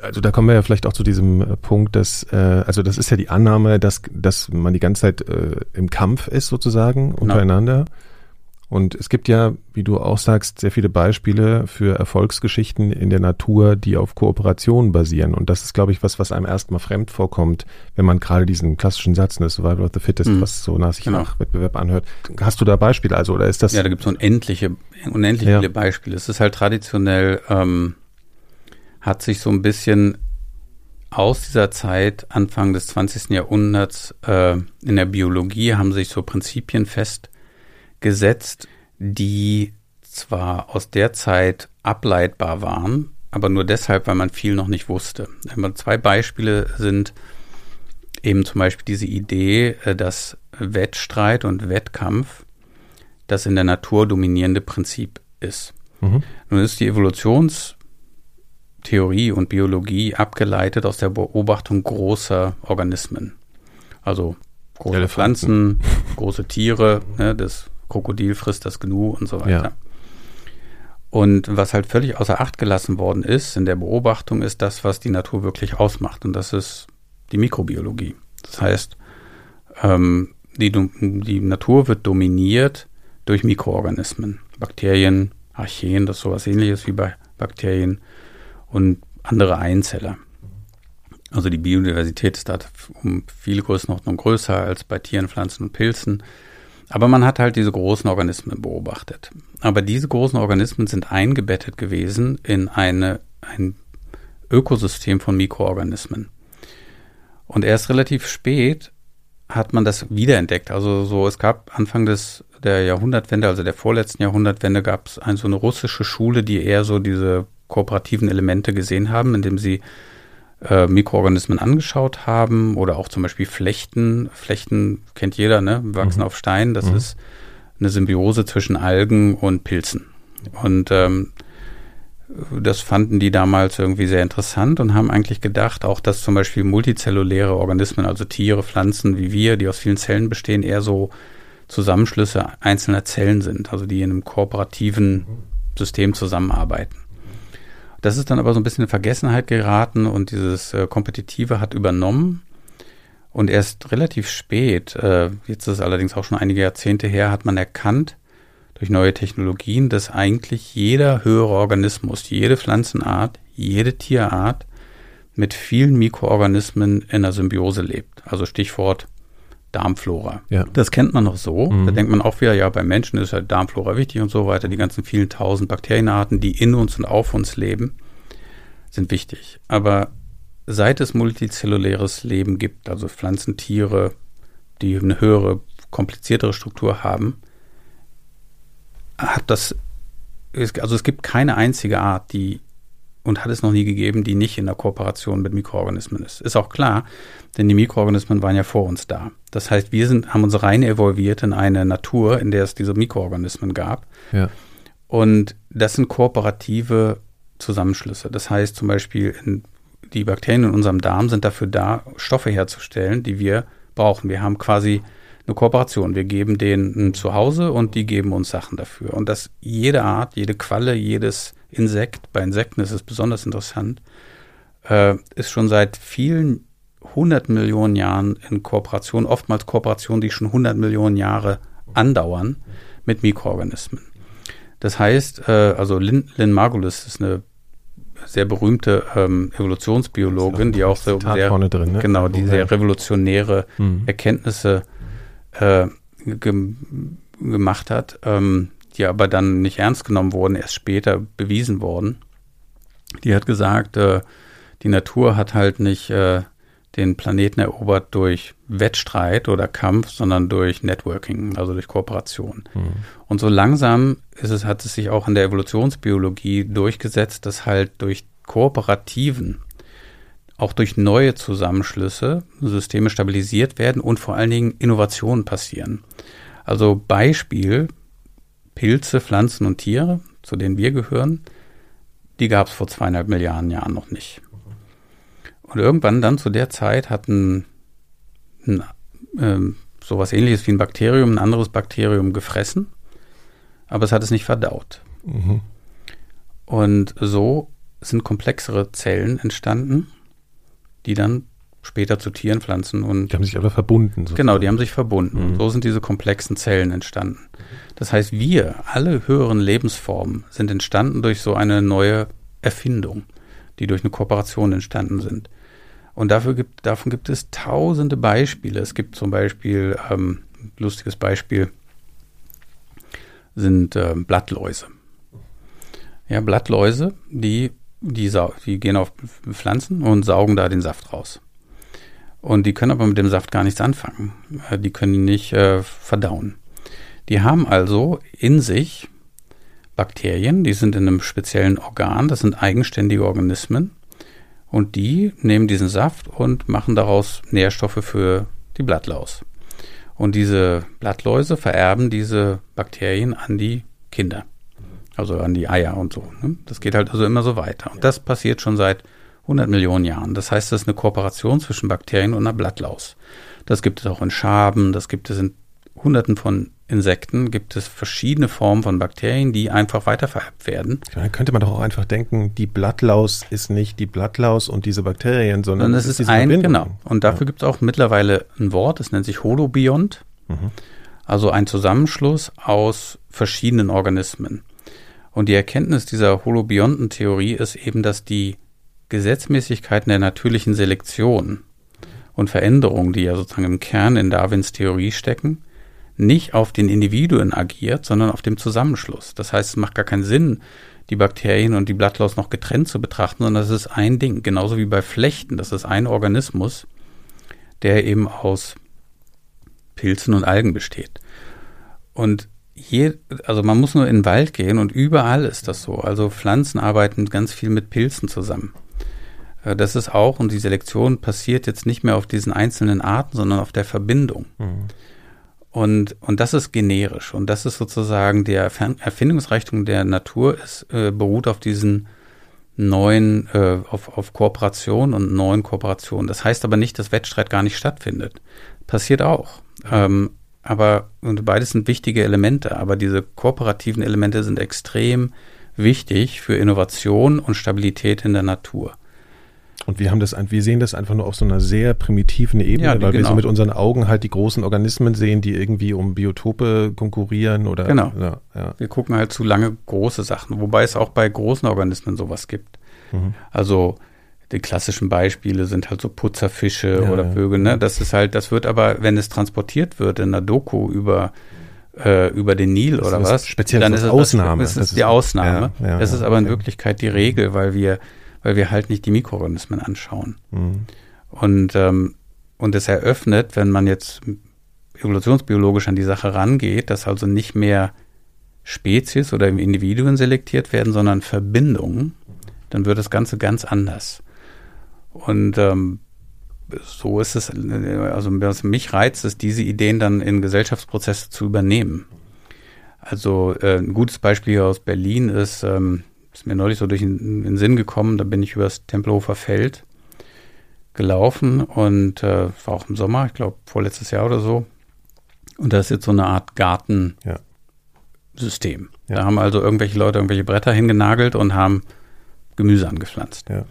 also da kommen wir ja vielleicht auch zu diesem äh, Punkt, dass, äh, also das ist ja die Annahme, dass, dass man die ganze Zeit äh, im Kampf ist sozusagen untereinander. Genau. Und es gibt ja, wie du auch sagst, sehr viele Beispiele für Erfolgsgeschichten in der Natur, die auf Kooperation basieren. Und das ist, glaube ich, was, was einem erstmal fremd vorkommt, wenn man gerade diesen klassischen Satz, ne, Survival of the Fittest, mhm. was so nach sich genau. nach Wettbewerb anhört. Hast du da Beispiele? Also, oder ist das? Ja, da gibt es unendliche, unendlich ja. viele Beispiele. Es ist halt traditionell, ähm, hat sich so ein bisschen aus dieser Zeit, Anfang des 20. Jahrhunderts, äh, in der Biologie haben sich so Prinzipien fest gesetzt, die zwar aus der Zeit ableitbar waren, aber nur deshalb, weil man viel noch nicht wusste. Zwei Beispiele sind eben zum Beispiel diese Idee, äh, dass Wettstreit und Wettkampf das in der Natur dominierende Prinzip ist. Mhm. Nun ist die Evolutionstheorie und Biologie abgeleitet aus der Beobachtung großer Organismen. Also große Elefanten. Pflanzen, große Tiere, ne, das Krokodil frisst das Gnu und so weiter. Ja. Und was halt völlig außer Acht gelassen worden ist in der Beobachtung, ist das, was die Natur wirklich ausmacht. Und das ist die Mikrobiologie. Das heißt, ähm, die, die Natur wird dominiert durch Mikroorganismen. Bakterien, Archeen, das ist sowas ähnliches wie bei Bakterien und andere Einzeller. Also die Biodiversität ist da um viele Größenordnungen größer als bei Tieren, Pflanzen und Pilzen. Aber man hat halt diese großen Organismen beobachtet. Aber diese großen Organismen sind eingebettet gewesen in eine, ein Ökosystem von Mikroorganismen. Und erst relativ spät hat man das wiederentdeckt. Also so, es gab Anfang des der Jahrhundertwende, also der vorletzten Jahrhundertwende, gab es so eine russische Schule, die eher so diese kooperativen Elemente gesehen haben, indem sie äh, Mikroorganismen angeschaut haben oder auch zum Beispiel Flechten. Flechten kennt jeder, ne? Wachsen mhm. auf Steinen. Das mhm. ist eine Symbiose zwischen Algen und Pilzen. Und ähm, das fanden die damals irgendwie sehr interessant und haben eigentlich gedacht, auch dass zum Beispiel multizelluläre Organismen, also Tiere, Pflanzen wie wir, die aus vielen Zellen bestehen, eher so Zusammenschlüsse einzelner Zellen sind, also die in einem kooperativen. System zusammenarbeiten. Das ist dann aber so ein bisschen in Vergessenheit geraten und dieses äh, Kompetitive hat übernommen. Und erst relativ spät, äh, jetzt ist es allerdings auch schon einige Jahrzehnte her, hat man erkannt durch neue Technologien, dass eigentlich jeder höhere Organismus, jede Pflanzenart, jede Tierart mit vielen Mikroorganismen in einer Symbiose lebt. Also Stichwort Darmflora. Ja. Das kennt man noch so. Mhm. Da denkt man auch wieder, ja, beim Menschen ist halt Darmflora wichtig und so weiter. Die ganzen vielen tausend Bakterienarten, die in uns und auf uns leben, sind wichtig. Aber seit es multizelluläres Leben gibt, also Pflanzen, Tiere, die eine höhere, kompliziertere Struktur haben, hat das, also es gibt keine einzige Art, die und hat es noch nie gegeben, die nicht in der Kooperation mit Mikroorganismen ist. Ist auch klar, denn die Mikroorganismen waren ja vor uns da. Das heißt, wir sind, haben uns rein evolviert in eine Natur, in der es diese Mikroorganismen gab. Ja. Und das sind kooperative Zusammenschlüsse. Das heißt zum Beispiel, in, die Bakterien in unserem Darm sind dafür da, Stoffe herzustellen, die wir brauchen. Wir haben quasi eine Kooperation. Wir geben denen ein Zuhause und die geben uns Sachen dafür. Und dass jede Art, jede Qualle, jedes Insekt, bei Insekten ist es besonders interessant, äh, ist schon seit vielen hundert Millionen Jahren in Kooperation, oftmals Kooperationen, die schon hundert Millionen Jahre andauern, mit Mikroorganismen. Das heißt, äh, also Lynn, Lynn Margulis ist eine sehr berühmte ähm, Evolutionsbiologin, die auch so sehr, drin, ne? genau, die sehr revolutionäre mhm. Erkenntnisse äh, ge gemacht hat, ähm, die aber dann nicht ernst genommen wurden, erst später bewiesen wurden. Die hat gesagt, äh, die Natur hat halt nicht äh, den Planeten erobert durch Wettstreit oder Kampf, sondern durch Networking, also durch Kooperation. Mhm. Und so langsam ist es, hat es sich auch in der Evolutionsbiologie durchgesetzt, dass halt durch kooperativen, auch durch neue Zusammenschlüsse Systeme stabilisiert werden und vor allen Dingen Innovationen passieren. Also Beispiel, Pilze, Pflanzen und Tiere, zu denen wir gehören, die gab es vor zweieinhalb Milliarden Jahren noch nicht. Und irgendwann dann zu der Zeit hat ein, ein ähm, sowas ähnliches wie ein Bakterium, ein anderes Bakterium gefressen, aber es hat es nicht verdaut. Mhm. Und so sind komplexere Zellen entstanden, die dann später zu Tieren, Pflanzen und. Die haben sich aber verbunden. Sozusagen. Genau, die haben sich verbunden. Mhm. So sind diese komplexen Zellen entstanden. Das heißt, wir, alle höheren Lebensformen, sind entstanden durch so eine neue Erfindung, die durch eine Kooperation entstanden sind. Und dafür gibt, davon gibt es tausende Beispiele. Es gibt zum Beispiel, ähm, lustiges Beispiel, sind äh, Blattläuse. Ja, Blattläuse, die, die, die gehen auf Pflanzen und saugen da den Saft raus. Und die können aber mit dem Saft gar nichts anfangen. Äh, die können ihn nicht äh, verdauen. Die haben also in sich Bakterien, die sind in einem speziellen Organ, das sind eigenständige Organismen und die nehmen diesen Saft und machen daraus Nährstoffe für die Blattlaus. Und diese Blattläuse vererben diese Bakterien an die Kinder. Also an die Eier und so. Ne? Das geht halt also immer so weiter. Und das passiert schon seit 100 Millionen Jahren. Das heißt, das ist eine Kooperation zwischen Bakterien und einer Blattlaus. Das gibt es auch in Schaben, das gibt es in Hunderten von Insekten gibt es verschiedene Formen von Bakterien, die einfach weitervererbt werden. Dann könnte man doch auch einfach denken, die Blattlaus ist nicht die Blattlaus und diese Bakterien, sondern es ist, ist ein, Verbindung. genau. Und dafür ja. gibt es auch mittlerweile ein Wort, das nennt sich Holobiont. Mhm. Also ein Zusammenschluss aus verschiedenen Organismen. Und die Erkenntnis dieser Holobiontentheorie ist eben, dass die Gesetzmäßigkeiten der natürlichen Selektion und Veränderungen, die ja sozusagen im Kern in Darwins Theorie stecken, nicht auf den Individuen agiert, sondern auf dem Zusammenschluss. Das heißt, es macht gar keinen Sinn, die Bakterien und die Blattlaus noch getrennt zu betrachten, sondern das ist ein Ding. Genauso wie bei Flechten. Das ist ein Organismus, der eben aus Pilzen und Algen besteht. Und je, also man muss nur in den Wald gehen und überall ist das so. Also Pflanzen arbeiten ganz viel mit Pilzen zusammen. Äh, das ist auch, und die Selektion passiert jetzt nicht mehr auf diesen einzelnen Arten, sondern auf der Verbindung. Mhm. Und, und das ist generisch. Und das ist sozusagen der Erfindungsreichtum der Natur, es äh, beruht auf diesen neuen, äh, auf, auf Kooperation und neuen Kooperationen. Das heißt aber nicht, dass Wettstreit gar nicht stattfindet. Passiert auch. Ähm, aber, und beides sind wichtige Elemente, aber diese kooperativen Elemente sind extrem wichtig für Innovation und Stabilität in der Natur. Und wir haben das, wir sehen das einfach nur auf so einer sehr primitiven Ebene, ja, weil genau. wir so genau. mit unseren Augen halt die großen Organismen sehen, die irgendwie um Biotope konkurrieren oder. Genau. Ja, ja. Wir gucken halt zu lange große Sachen, wobei es auch bei großen Organismen sowas gibt. Mhm. Also die klassischen Beispiele sind halt so Putzerfische ja, oder Vögel. Ne? Das ist halt, das wird aber, wenn es transportiert wird in einer Doku über äh, über den Nil oder was, speziell dann ist es Ausnahme. Das, das ist die Ausnahme. Ja, ja, das ist aber in Wirklichkeit die Regel, weil wir, weil wir halt nicht die Mikroorganismen anschauen. Mhm. Und ähm, und es eröffnet, wenn man jetzt evolutionsbiologisch an die Sache rangeht, dass also nicht mehr Spezies oder Individuen selektiert werden, sondern Verbindungen, dann wird das Ganze ganz anders. Und ähm, so ist es, also was mich reizt, ist, diese Ideen dann in Gesellschaftsprozesse zu übernehmen. Also äh, ein gutes Beispiel hier aus Berlin ist, ähm, ist mir neulich so durch den, den Sinn gekommen, da bin ich übers Tempelhofer Feld gelaufen und äh, war auch im Sommer, ich glaube vorletztes Jahr oder so. Und da ist jetzt so eine Art Gartensystem. Ja. Da haben also irgendwelche Leute irgendwelche Bretter hingenagelt und haben Gemüse angepflanzt. Ja.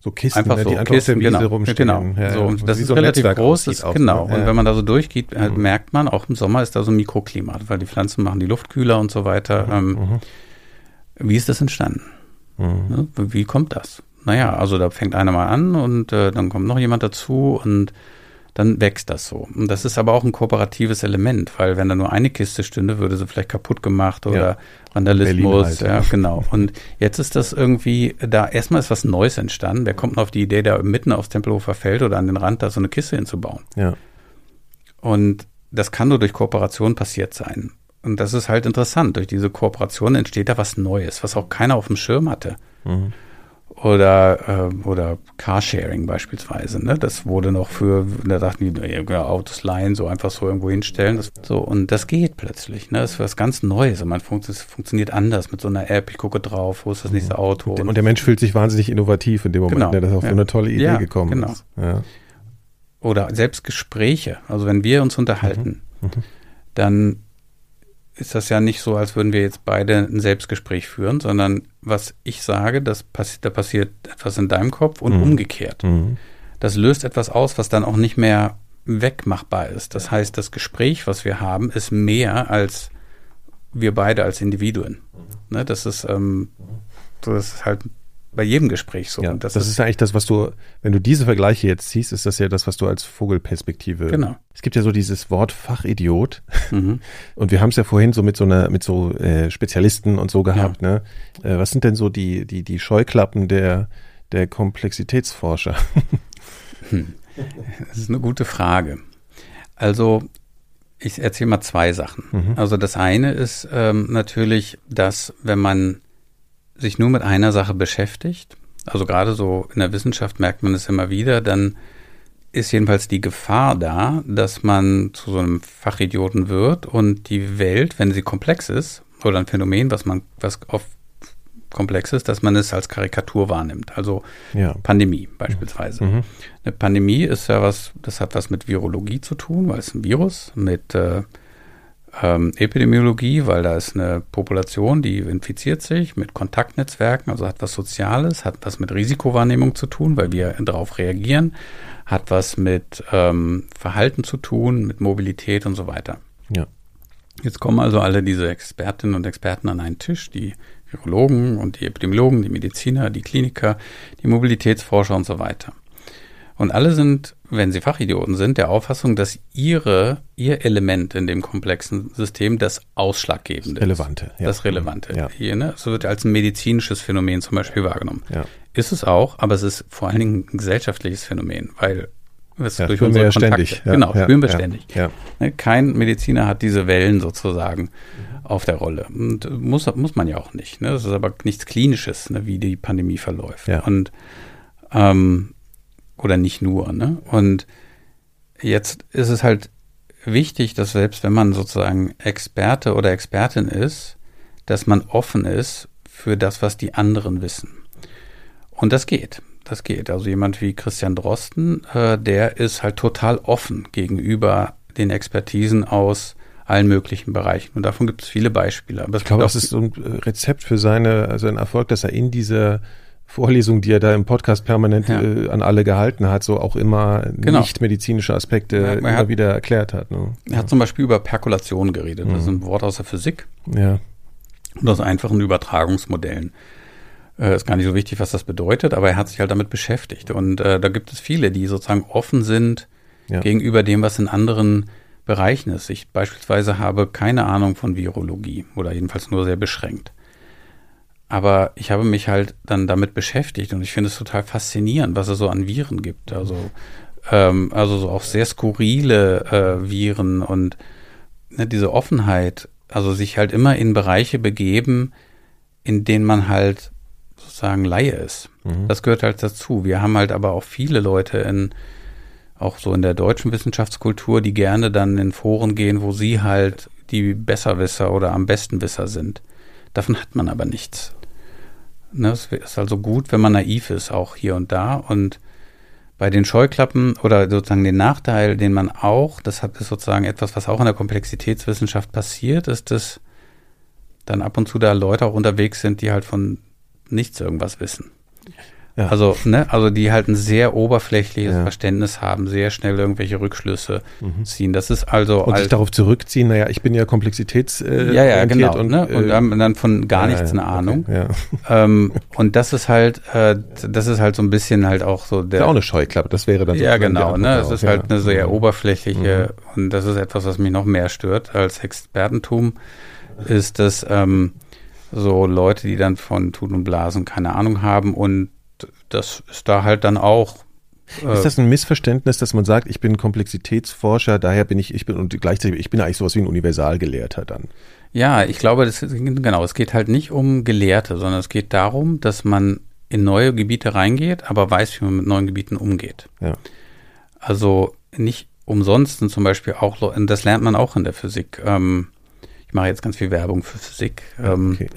So Kisten, einfach ne, so, die einfach Kisten, genau, rumstehen. Genau, ja, so, und das ist so relativ groß, auch, genau. Und wenn man da so durchgeht, halt mhm. merkt man, auch im Sommer ist da so ein Mikroklima, weil die Pflanzen machen die Luft kühler und so weiter. Mhm. Ähm, mhm. Wie ist das entstanden? Mhm. Ne? Wie kommt das? Naja, also da fängt einer mal an und äh, dann kommt noch jemand dazu und dann wächst das so. Und das ist aber auch ein kooperatives Element, weil wenn da nur eine Kiste stünde, würde sie vielleicht kaputt gemacht oder ja. Vandalismus. Halt, ja, genau. Und jetzt ist das irgendwie, da erstmal ist was Neues entstanden. Wer kommt noch auf die Idee, da mitten aufs Tempelhofer Feld oder an den Rand da so eine Kiste hinzubauen? Ja. Und das kann nur durch Kooperation passiert sein. Und das ist halt interessant. Durch diese Kooperation entsteht da was Neues, was auch keiner auf dem Schirm hatte. Mhm oder, äh, oder Carsharing beispielsweise. Ne? Das wurde noch für, da dachten die, ja, Autos leihen, so einfach so irgendwo hinstellen. Das, so, und das geht plötzlich. Ne? Das ist was ganz Neues. Und man funkt, es funktioniert anders mit so einer App. Ich gucke drauf, wo ist das nächste Auto. Und, und der Mensch fühlt sich wahnsinnig innovativ in dem Moment, genau, ne? dass auf ja. so eine tolle Idee ja, gekommen genau. ist. Ja. Oder selbst Gespräche. Also wenn wir uns unterhalten, mhm. Mhm. dann ist das ja nicht so, als würden wir jetzt beide ein Selbstgespräch führen, sondern was ich sage, das passi da passiert etwas in deinem Kopf und mhm. umgekehrt. Mhm. Das löst etwas aus, was dann auch nicht mehr wegmachbar ist. Das heißt, das Gespräch, was wir haben, ist mehr als wir beide als Individuen. Ne, das ist, ähm, das ist halt bei jedem Gespräch so. Ja, das, das, ist ja eigentlich das, was du, wenn du diese Vergleiche jetzt ziehst, ist das ja das, was du als Vogelperspektive. Genau. Es gibt ja so dieses Wort Fachidiot. Mhm. Und wir haben es ja vorhin so mit so einer, mit so äh, Spezialisten und so gehabt. Ja. Ne? Äh, was sind denn so die, die, die Scheuklappen der, der Komplexitätsforscher? Hm. Das ist eine gute Frage. Also ich erzähle mal zwei Sachen. Mhm. Also das eine ist ähm, natürlich, dass wenn man sich nur mit einer Sache beschäftigt, also gerade so in der Wissenschaft merkt man es immer wieder, dann ist jedenfalls die Gefahr da, dass man zu so einem Fachidioten wird und die Welt, wenn sie komplex ist, oder ein Phänomen, was man, was oft komplex ist, dass man es als Karikatur wahrnimmt. Also ja. Pandemie beispielsweise. Mhm. Eine Pandemie ist ja was, das hat was mit Virologie zu tun, weil es ein Virus mit äh, ähm, Epidemiologie, weil da ist eine Population, die infiziert sich mit Kontaktnetzwerken, also hat was Soziales, hat was mit Risikowahrnehmung zu tun, weil wir darauf reagieren, hat was mit ähm, Verhalten zu tun, mit Mobilität und so weiter. Ja. Jetzt kommen also alle diese Expertinnen und Experten an einen Tisch, die Virologen und die Epidemiologen, die Mediziner, die Kliniker, die Mobilitätsforscher und so weiter. Und alle sind, wenn sie Fachidioten sind, der Auffassung, dass ihre, ihr Element in dem komplexen System das Ausschlaggebende Relevante, ist. Ja. Das Relevante. Ja. Hier, ne? So wird als ein medizinisches Phänomen zum Beispiel wahrgenommen. Ja. Ist es auch, aber es ist vor allen Dingen ein gesellschaftliches Phänomen, weil es ja, durch unsere wir Kontakte, ständig. Ja, genau, spüren wir ständig. Ne? Kein Mediziner hat diese Wellen sozusagen auf der Rolle. Und muss, muss man ja auch nicht. Ne? Das ist aber nichts Klinisches, ne? wie die Pandemie verläuft. Und ähm, oder nicht nur. Ne? Und jetzt ist es halt wichtig, dass selbst wenn man sozusagen Experte oder Expertin ist, dass man offen ist für das, was die anderen wissen. Und das geht. Das geht. Also jemand wie Christian Drosten, äh, der ist halt total offen gegenüber den Expertisen aus allen möglichen Bereichen. Und davon gibt es viele Beispiele. Aber ich glaube, das ist so ein Rezept für seine, seinen Erfolg, dass er in dieser Vorlesung, die er da im Podcast permanent ja. äh, an alle gehalten hat, so auch immer genau. nicht medizinische Aspekte ja, immer hat, wieder erklärt hat. Ne? Er hat zum Beispiel über Perkulation geredet. Mhm. Das ist ein Wort aus der Physik. Ja. Und aus einfachen Übertragungsmodellen. Äh, ist gar nicht so wichtig, was das bedeutet, aber er hat sich halt damit beschäftigt. Und äh, da gibt es viele, die sozusagen offen sind ja. gegenüber dem, was in anderen Bereichen ist. Ich beispielsweise habe keine Ahnung von Virologie oder jedenfalls nur sehr beschränkt. Aber ich habe mich halt dann damit beschäftigt und ich finde es total faszinierend, was es so an Viren gibt. Also, ähm, also so auch sehr skurrile äh, Viren und ne, diese Offenheit, also sich halt immer in Bereiche begeben, in denen man halt sozusagen Laie ist. Mhm. Das gehört halt dazu. Wir haben halt aber auch viele Leute in, auch so in der deutschen Wissenschaftskultur, die gerne dann in Foren gehen, wo sie halt die Besserwisser oder am besten Wisser sind. Davon hat man aber nichts. Ne, es ist also gut, wenn man naiv ist, auch hier und da. Und bei den Scheuklappen oder sozusagen den Nachteil, den man auch, das ist sozusagen etwas, was auch in der Komplexitätswissenschaft passiert, ist, dass dann ab und zu da Leute auch unterwegs sind, die halt von nichts irgendwas wissen. Ja. Also, ne, also die halt ein sehr oberflächliches ja. Verständnis haben, sehr schnell irgendwelche Rückschlüsse mhm. ziehen. Das ist also und sich darauf zurückziehen. Naja, ich bin ja komplexitäts äh, ja ja genau und, ne? und äh, dann von gar nichts eine Ahnung. Okay, ähm, und das ist halt, äh, das ist halt so ein bisschen halt auch so der. Ist auch eine Scheuklappe. Das wäre dann so ja genau. Ne, es ist halt eine sehr mhm. oberflächliche mhm. und das ist etwas, was mich noch mehr stört als Expertentum, ist das ähm, so Leute, die dann von Tut und Blasen keine Ahnung haben und das ist da halt dann auch. Äh ist das ein Missverständnis, dass man sagt, ich bin Komplexitätsforscher, daher bin ich, ich bin und gleichzeitig, ich bin eigentlich sowas wie ein Universalgelehrter dann? Ja, ich glaube, das ist, genau, es geht halt nicht um Gelehrte, sondern es geht darum, dass man in neue Gebiete reingeht, aber weiß, wie man mit neuen Gebieten umgeht. Ja. Also nicht umsonst und zum Beispiel auch, das lernt man auch in der Physik. Ähm, ich mache jetzt ganz viel Werbung für Physik. Ähm, okay.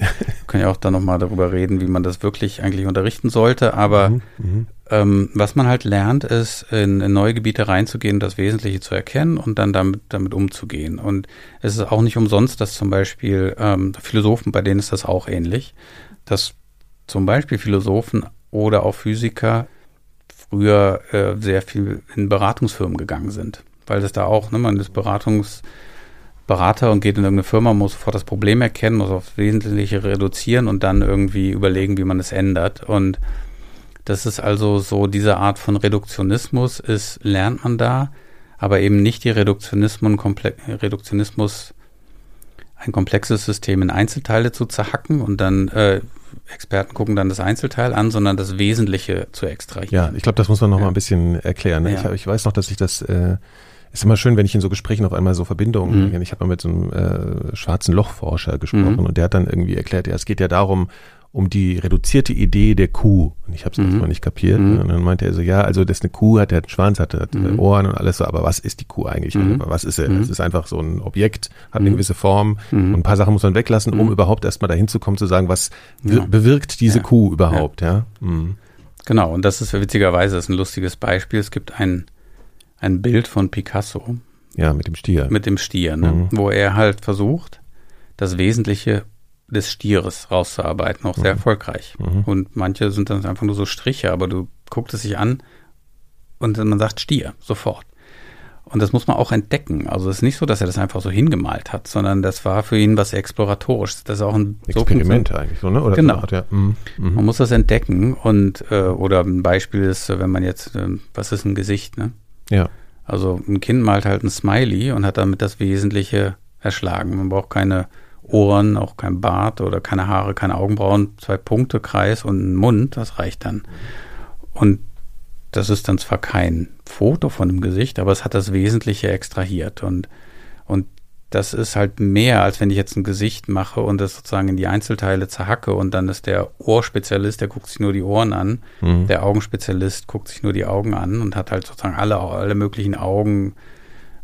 können ja auch dann nochmal darüber reden, wie man das wirklich eigentlich unterrichten sollte. Aber mhm, mhm, ähm, was man halt lernt, ist, in, in, neue Gebiete reinzugehen, das Wesentliche zu erkennen und dann damit, damit umzugehen. Und es ist auch nicht umsonst, dass zum Beispiel ähm, Philosophen, bei denen ist das auch ähnlich, dass zum Beispiel Philosophen oder auch Physiker früher äh, sehr viel in Beratungsfirmen gegangen sind. Weil das da auch, ne, man ist Beratungs- Berater und geht in irgendeine Firma, muss sofort das Problem erkennen, muss aufs Wesentliche reduzieren und dann irgendwie überlegen, wie man es ändert. Und das ist also so, diese Art von Reduktionismus ist, lernt man da, aber eben nicht die Reduktionismus, Reduktionismus ein komplexes System in Einzelteile zu zerhacken und dann äh, Experten gucken dann das Einzelteil an, sondern das Wesentliche zu extrahieren. Ja, ich glaube, das muss man noch ja. mal ein bisschen erklären. Ne? Ja. Ich, ich, weiß noch, dass ich das äh, ist immer schön, wenn ich in so Gesprächen auf einmal so Verbindungen, mhm. ich habe mal mit so einem äh, schwarzen Lochforscher gesprochen mhm. und der hat dann irgendwie erklärt, ja, es geht ja darum, um die reduzierte Idee der Kuh. Und ich habe es mhm. erstmal nicht kapiert. Mhm. Und dann meinte er so, ja, also das ist eine Kuh, hat der einen Schwanz, hat, hat mhm. Ohren und alles so, aber was ist die Kuh eigentlich? Mhm. Was ist er? Mhm. Es ist einfach so ein Objekt, hat eine mhm. gewisse Form mhm. und ein paar Sachen muss man weglassen, um überhaupt erstmal dahin zu kommen, zu sagen, was ja. bewirkt diese ja. Kuh überhaupt, ja. ja? Genau, und das ist witzigerweise das ist ein lustiges Beispiel. Es gibt ein ein Bild von Picasso. Ja, mit dem Stier. Mit dem Stier, ne? Mhm. wo er halt versucht, das Wesentliche des Stieres rauszuarbeiten, auch sehr mhm. erfolgreich. Mhm. Und manche sind dann einfach nur so Striche, aber du guckst es sich an und man sagt Stier, sofort. Und das muss man auch entdecken. Also es ist nicht so, dass er das einfach so hingemalt hat, sondern das war für ihn was Exploratorisches. Das ist auch ein Experiment so eigentlich, so, ne? Oder genau. Ja. mhm. mhm. Man muss das entdecken und äh, oder ein Beispiel ist, wenn man jetzt, äh, was ist ein Gesicht, ne? Ja. Also ein Kind malt halt ein Smiley und hat damit das Wesentliche erschlagen. Man braucht keine Ohren, auch kein Bart oder keine Haare, keine Augenbrauen, zwei Punkte, Kreis und einen Mund, das reicht dann. Und das ist dann zwar kein Foto von dem Gesicht, aber es hat das Wesentliche extrahiert. Und, und das ist halt mehr, als wenn ich jetzt ein Gesicht mache und das sozusagen in die Einzelteile zerhacke und dann ist der Ohrspezialist, der guckt sich nur die Ohren an, mhm. der Augenspezialist guckt sich nur die Augen an und hat halt sozusagen alle, alle möglichen Augen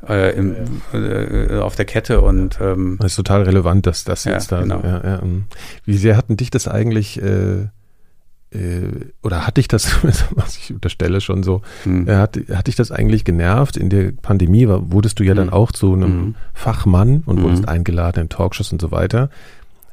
äh, im, äh, auf der Kette und ähm, das ist total relevant, dass das ja, jetzt da genau. ja, ja. Ähm, wie sehr hatten dich das eigentlich äh, oder hat dich das, was ich unterstelle schon so, mhm. hat, hat dich das eigentlich genervt? In der Pandemie war, wurdest du ja mhm. dann auch zu einem mhm. Fachmann und wurdest mhm. eingeladen in Talkshows und so weiter.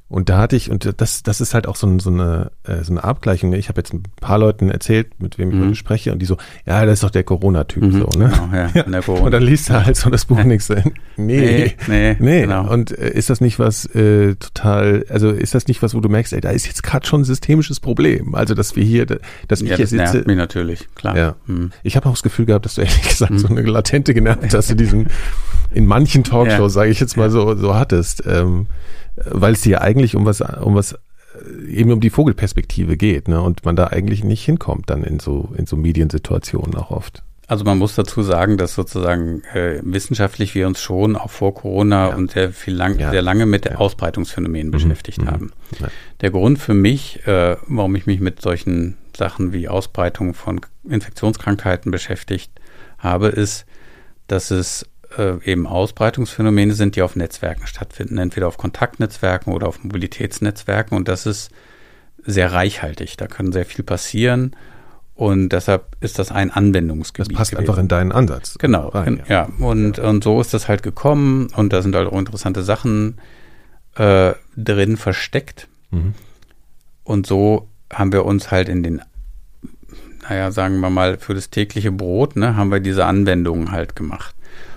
Und da hatte ich, und das, das ist halt auch so, so, eine, äh, so eine Abgleichung. Ne? Ich habe jetzt ein paar Leuten erzählt, mit wem ich mhm. spreche, und die so, ja, das ist doch der Corona-Typ. Mhm, so, ne? Genau, ja, ja. Corona. Und dann liest er halt so das Buch nichts. Nee, nee, nee, nee. Genau. Und äh, ist das nicht was äh, total, also ist das nicht was, wo du merkst, ey, da ist jetzt gerade schon ein systemisches Problem. Also, dass wir hier, dass ich ja, hier sitze. mich natürlich, klar. Ja. Mhm. Ich habe auch das Gefühl gehabt, dass du ehrlich gesagt mhm. so eine latente genervt dass du diesen in manchen Talkshows, ja. sage ich jetzt mal so, so hattest. Ähm, weil es hier eigentlich um was, um was äh, eben um die Vogelperspektive geht, ne? Und man da eigentlich nicht hinkommt dann in so in so Mediensituationen auch oft. Also man muss dazu sagen, dass sozusagen äh, wissenschaftlich wir uns schon auch vor Corona ja. und sehr viel lang, ja. sehr lange mit ja. Ausbreitungsphänomenen mhm. beschäftigt mhm. haben. Der Grund für mich, äh, warum ich mich mit solchen Sachen wie Ausbreitung von Infektionskrankheiten beschäftigt habe, ist, dass es äh, eben Ausbreitungsphänomene sind, die auf Netzwerken stattfinden, entweder auf Kontaktnetzwerken oder auf Mobilitätsnetzwerken. Und das ist sehr reichhaltig. Da kann sehr viel passieren. Und deshalb ist das ein Anwendungsgebiet. Das passt gewesen. einfach in deinen Ansatz. Genau, rein, ja. ja. Und, ja. und so ist das halt gekommen. Und da sind halt auch interessante Sachen äh, drin versteckt. Mhm. Und so haben wir uns halt in den, naja, sagen wir mal, für das tägliche Brot, ne, haben wir diese Anwendungen halt gemacht.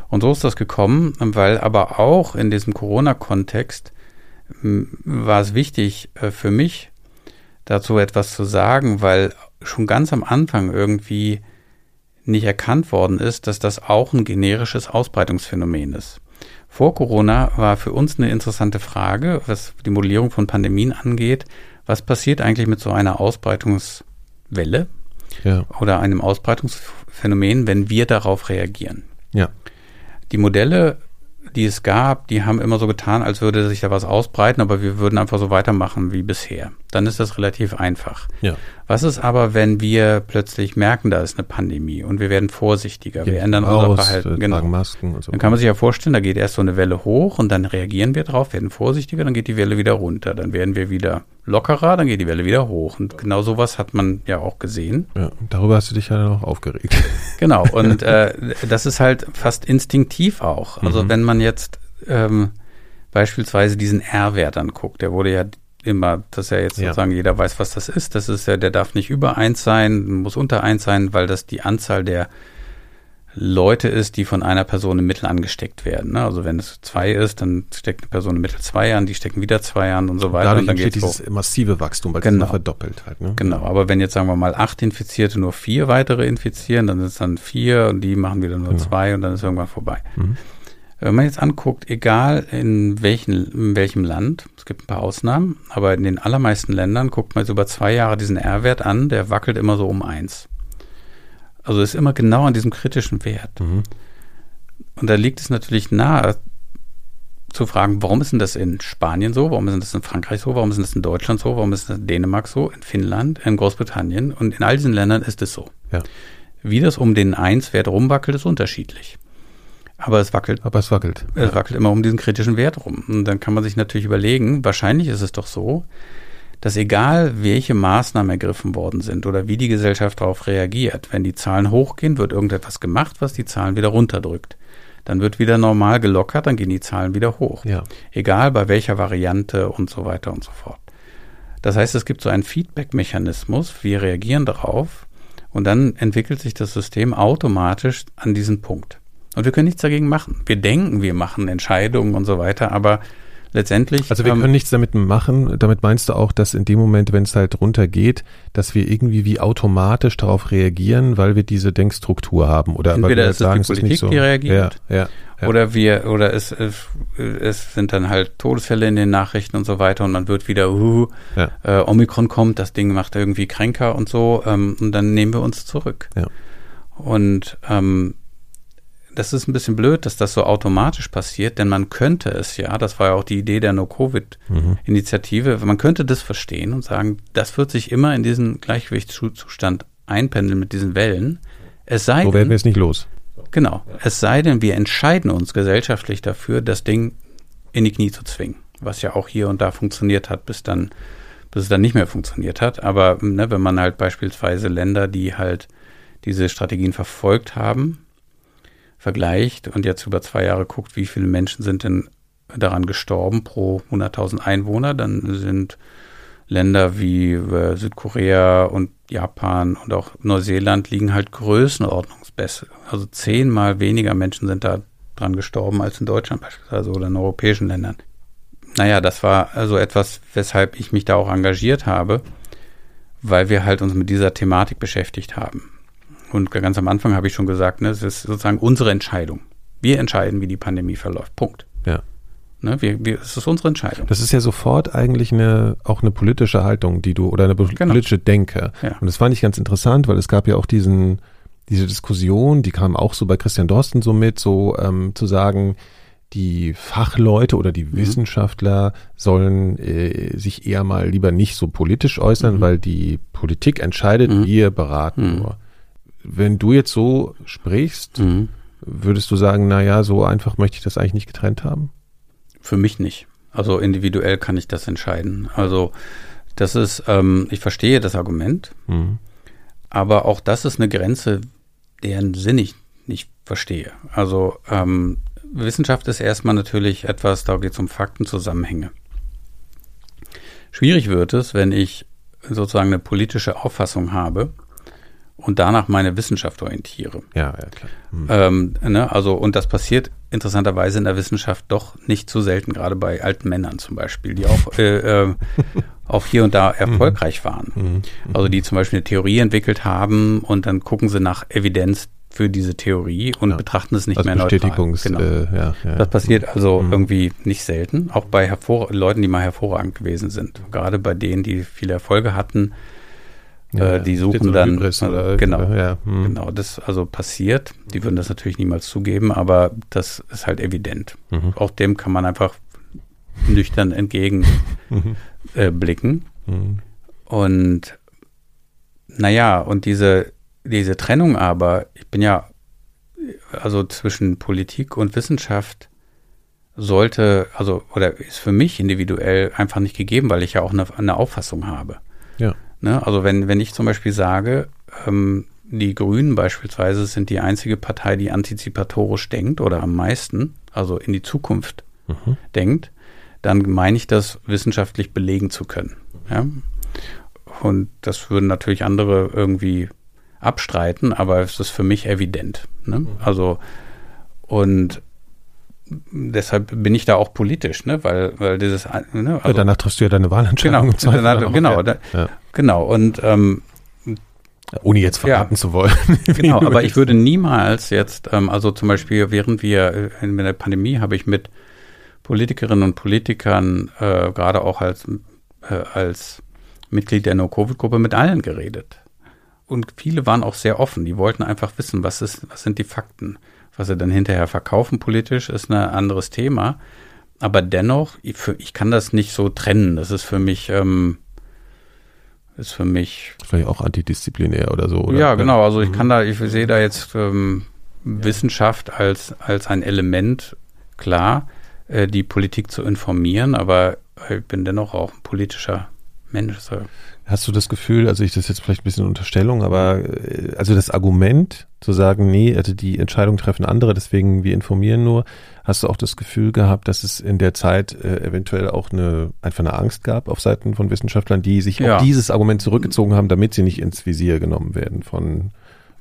Und so ist das gekommen, weil aber auch in diesem Corona-Kontext war es wichtig äh, für mich, dazu etwas zu sagen, weil schon ganz am Anfang irgendwie nicht erkannt worden ist, dass das auch ein generisches Ausbreitungsphänomen ist. Vor Corona war für uns eine interessante Frage, was die Modellierung von Pandemien angeht. Was passiert eigentlich mit so einer Ausbreitungswelle ja. oder einem Ausbreitungsphänomen, wenn wir darauf reagieren? Ja. Die Modelle, die es gab, die haben immer so getan, als würde sich da was ausbreiten, aber wir würden einfach so weitermachen wie bisher. Dann ist das relativ einfach. Ja. Was ist aber, wenn wir plötzlich merken, da ist eine Pandemie und wir werden vorsichtiger, Geht wir ändern raus, unser Verhalten. Äh, genau. Masken und so. Dann kann man sich ja vorstellen, da geht erst so eine Welle hoch und dann reagieren wir drauf, werden vorsichtiger, dann geht die Welle wieder runter, dann werden wir wieder lockerer, dann geht die Welle wieder hoch. Und genau sowas hat man ja auch gesehen. Ja, darüber hast du dich ja noch aufgeregt. Genau, und äh, das ist halt fast instinktiv auch. Also mhm. wenn man jetzt ähm, beispielsweise diesen R-Wert anguckt, der wurde ja immer, dass ja jetzt ja. sozusagen jeder weiß, was das ist. Das ist ja, der darf nicht über eins sein, muss unter eins sein, weil das die Anzahl der Leute ist, die von einer Person im Mittel angesteckt werden. Ne? Also wenn es zwei ist, dann steckt eine Person im Mittel zwei an, die stecken wieder zwei an und so weiter. Dadurch und dann geht dieses hoch. massive Wachstum, weil genau. es verdoppelt halt. Ne? Genau, aber wenn jetzt sagen wir mal acht Infizierte nur vier weitere infizieren, dann sind es dann vier und die machen wieder nur genau. zwei und dann ist irgendwann vorbei. Mhm. Wenn man jetzt anguckt, egal in, welchen, in welchem Land, es gibt ein paar Ausnahmen, aber in den allermeisten Ländern guckt man jetzt über zwei Jahre diesen R-Wert an, der wackelt immer so um eins. Also ist immer genau an diesem kritischen Wert. Mhm. Und da liegt es natürlich nahe zu fragen, warum ist denn das in Spanien so, warum ist das in Frankreich so, warum ist das in Deutschland so, warum ist das in Dänemark so, in Finnland, in Großbritannien und in all diesen Ländern ist es so. Ja. Wie das um den 1-Wert rumwackelt, ist unterschiedlich. Aber es wackelt. Aber es wackelt. Es wackelt immer um diesen kritischen Wert rum. Und dann kann man sich natürlich überlegen, wahrscheinlich ist es doch so, dass egal welche Maßnahmen ergriffen worden sind oder wie die Gesellschaft darauf reagiert, wenn die Zahlen hochgehen, wird irgendetwas gemacht, was die Zahlen wieder runterdrückt. Dann wird wieder normal gelockert, dann gehen die Zahlen wieder hoch. Ja. Egal bei welcher Variante und so weiter und so fort. Das heißt, es gibt so einen Feedback-Mechanismus, wir reagieren darauf und dann entwickelt sich das System automatisch an diesen Punkt. Und wir können nichts dagegen machen. Wir denken, wir machen Entscheidungen und so weiter, aber letztendlich. Also wir ähm, können nichts damit machen. Damit meinst du auch, dass in dem Moment, wenn es halt runtergeht, dass wir irgendwie wie automatisch darauf reagieren, weil wir diese Denkstruktur haben oder Entweder weil wir halt sagen, es ist die Politik, so. die reagiert. Ja, ja, ja. Oder wir, oder es, es, es sind dann halt Todesfälle in den Nachrichten und so weiter und man wird wieder, uh, ja. äh, Omikron kommt, das Ding macht irgendwie kränker und so, ähm, und dann nehmen wir uns zurück. Ja. Und ähm, das ist ein bisschen blöd, dass das so automatisch passiert, denn man könnte es ja, das war ja auch die Idee der No-Covid-Initiative, mhm. man könnte das verstehen und sagen, das wird sich immer in diesen Gleichgewichtszustand einpendeln mit diesen Wellen. Es sei so werden wir es nicht los. Genau. Es sei denn, wir entscheiden uns gesellschaftlich dafür, das Ding in die Knie zu zwingen, was ja auch hier und da funktioniert hat, bis dann, bis es dann nicht mehr funktioniert hat. Aber ne, wenn man halt beispielsweise Länder, die halt diese Strategien verfolgt haben, vergleicht und jetzt über zwei Jahre guckt, wie viele Menschen sind denn daran gestorben pro 100.000 Einwohner. Dann sind Länder wie äh, Südkorea und Japan und auch Neuseeland liegen halt größenordnungsbesser. Also zehnmal weniger Menschen sind da dran gestorben als in Deutschland beispielsweise oder in europäischen Ländern. Naja, das war also etwas, weshalb ich mich da auch engagiert habe, weil wir halt uns mit dieser Thematik beschäftigt haben. Und ganz am Anfang habe ich schon gesagt, ne, es ist sozusagen unsere Entscheidung. Wir entscheiden, wie die Pandemie verläuft. Punkt. Ja. Ne, wir, wir, es ist unsere Entscheidung. Das ist ja sofort eigentlich eine, auch eine politische Haltung, die du, oder eine genau. politische Denke. Ja. Und das fand ich ganz interessant, weil es gab ja auch diesen, diese Diskussion, die kam auch so bei Christian Dorsten so mit, so ähm, zu sagen, die Fachleute oder die mhm. Wissenschaftler sollen äh, sich eher mal lieber nicht so politisch äußern, mhm. weil die Politik entscheidet, mhm. wir beraten mhm. nur. Wenn du jetzt so sprichst, mhm. würdest du sagen, na ja, so einfach möchte ich das eigentlich nicht getrennt haben? Für mich nicht. Also individuell kann ich das entscheiden. Also das ist, ähm, ich verstehe das Argument, mhm. aber auch das ist eine Grenze, deren Sinn ich nicht verstehe. Also ähm, Wissenschaft ist erstmal natürlich etwas, da geht es um Faktenzusammenhänge. Schwierig wird es, wenn ich sozusagen eine politische Auffassung habe und danach meine Wissenschaft orientiere. Ja, ja klar. Mhm. Ähm, ne, also, und das passiert interessanterweise in der Wissenschaft doch nicht zu selten, gerade bei alten Männern zum Beispiel, die auch, äh, äh, auch hier und da erfolgreich waren. Mhm. Also die zum Beispiel eine Theorie entwickelt haben und dann gucken sie nach Evidenz für diese Theorie und ja. betrachten es nicht also mehr Bestätigungs, neutral. Genau. Äh, ja, ja. Das passiert also mhm. irgendwie nicht selten, auch bei Leuten, die mal hervorragend gewesen sind. Gerade bei denen, die viele Erfolge hatten, ja, äh, die suchen dann Hybris, also, genau, ja, hm. genau, das also passiert. Die würden das natürlich niemals zugeben, aber das ist halt evident. Mhm. Auch dem kann man einfach nüchtern entgegenblicken. Äh, blicken. mhm. Und naja, und diese, diese Trennung aber, ich bin ja, also zwischen Politik und Wissenschaft sollte, also, oder ist für mich individuell einfach nicht gegeben, weil ich ja auch eine, eine Auffassung habe. Ja. Ne? Also wenn, wenn ich zum Beispiel sage, ähm, die Grünen beispielsweise sind die einzige Partei, die antizipatorisch denkt oder am meisten, also in die Zukunft mhm. denkt, dann meine ich das wissenschaftlich belegen zu können. Ja? Und das würden natürlich andere irgendwie abstreiten, aber es ist für mich evident. Ne? Mhm. Also und deshalb bin ich da auch politisch, ne? weil, weil dieses. Ne? Also, ja, danach triffst du ja deine Wahlentscheidung. Genau, danach, genau, da, ja. genau. Und ähm, ohne jetzt verraten ja, zu wollen. genau, aber ich würde niemals jetzt, ähm, also zum Beispiel während wir äh, in der Pandemie habe ich mit Politikerinnen und Politikern äh, gerade auch als äh, als Mitglied der No-Covid-Gruppe mit allen geredet. Und viele waren auch sehr offen. Die wollten einfach wissen, was ist, was sind die Fakten was sie dann hinterher verkaufen politisch, ist ein anderes Thema. Aber dennoch, ich, für, ich kann das nicht so trennen. Das ist für mich, ähm, ist für mich. Vielleicht auch antidisziplinär oder so, oder? Ja, genau. Also ich mhm. kann da, ich sehe da jetzt ähm, Wissenschaft als, als ein Element, klar, äh, die Politik zu informieren, aber ich bin dennoch auch ein politischer Mensch. So. Hast du das Gefühl, also ich das jetzt vielleicht ein bisschen Unterstellung, aber äh, also das Argument zu sagen, nee, also die Entscheidung treffen andere, deswegen wir informieren nur, hast du auch das Gefühl gehabt, dass es in der Zeit äh, eventuell auch eine einfach eine Angst gab auf Seiten von Wissenschaftlern, die sich ja. auf dieses Argument zurückgezogen haben, damit sie nicht ins Visier genommen werden von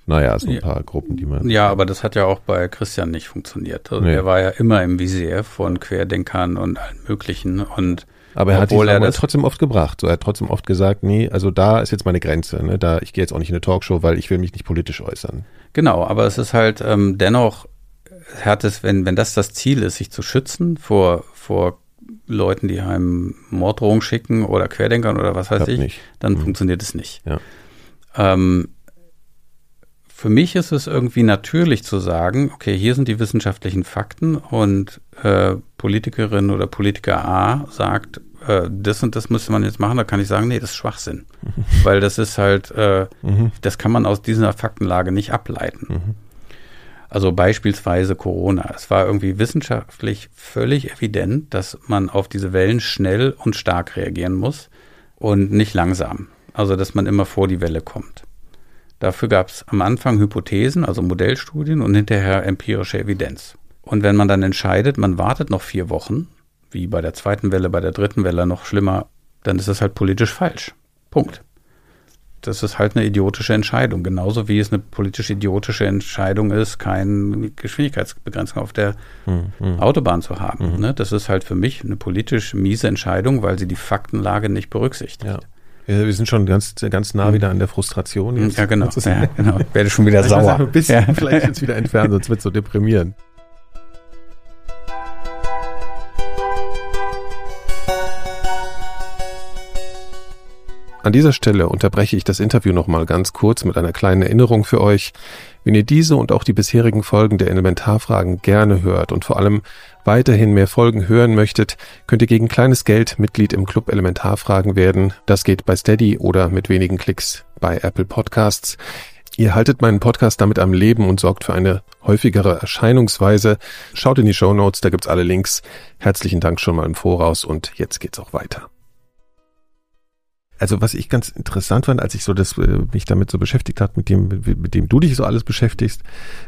naja, so ein paar Gruppen, die man. Ja, aber das hat ja auch bei Christian nicht funktioniert. Also nee. Er war ja immer im Visier von Querdenkern und allen möglichen und aber er hat die er trotzdem oft gebracht. So, er hat trotzdem oft gesagt, nee, also da ist jetzt meine Grenze. Ne? Da, ich gehe jetzt auch nicht in eine Talkshow, weil ich will mich nicht politisch äußern. Genau, aber es ist halt ähm, dennoch, hat es, wenn, wenn das das Ziel ist, sich zu schützen vor, vor Leuten, die einem Morddrohungen schicken oder Querdenkern oder was weiß ich, nicht. dann mhm. funktioniert es nicht. Ja. Ähm, für mich ist es irgendwie natürlich zu sagen, okay, hier sind die wissenschaftlichen Fakten und äh, Politikerin oder Politiker A sagt, äh, das und das müsste man jetzt machen, da kann ich sagen, nee, das ist Schwachsinn. Mhm. Weil das ist halt, äh, mhm. das kann man aus dieser Faktenlage nicht ableiten. Mhm. Also beispielsweise Corona. Es war irgendwie wissenschaftlich völlig evident, dass man auf diese Wellen schnell und stark reagieren muss und nicht langsam. Also dass man immer vor die Welle kommt. Dafür gab es am Anfang Hypothesen, also Modellstudien und hinterher empirische Evidenz. Und wenn man dann entscheidet, man wartet noch vier Wochen, wie bei der zweiten Welle, bei der dritten Welle noch schlimmer, dann ist das halt politisch falsch. Punkt. Das ist halt eine idiotische Entscheidung. Genauso wie es eine politisch idiotische Entscheidung ist, keine Geschwindigkeitsbegrenzung auf der mhm. Autobahn zu haben. Mhm. Ne? Das ist halt für mich eine politisch miese Entscheidung, weil sie die Faktenlage nicht berücksichtigt. Ja. Wir sind schon ganz, ganz nah wieder an der Frustration. Jetzt. Ja, genau. Ja, genau. Ich werde schon wieder sauer. Ein bisschen ja. vielleicht jetzt wieder entfernen, sonst wird es so deprimierend. An dieser Stelle unterbreche ich das Interview nochmal ganz kurz mit einer kleinen Erinnerung für euch. Wenn ihr diese und auch die bisherigen Folgen der Elementarfragen gerne hört und vor allem weiterhin mehr Folgen hören möchtet, könnt ihr gegen kleines Geld Mitglied im Club Elementarfragen werden. Das geht bei Steady oder mit wenigen Klicks bei Apple Podcasts. Ihr haltet meinen Podcast damit am Leben und sorgt für eine häufigere Erscheinungsweise. Schaut in die Show Notes, da gibt's alle Links. Herzlichen Dank schon mal im Voraus und jetzt geht's auch weiter also was ich ganz interessant fand, als ich so das äh, mich damit so beschäftigt hat, mit dem mit dem du dich so alles beschäftigst,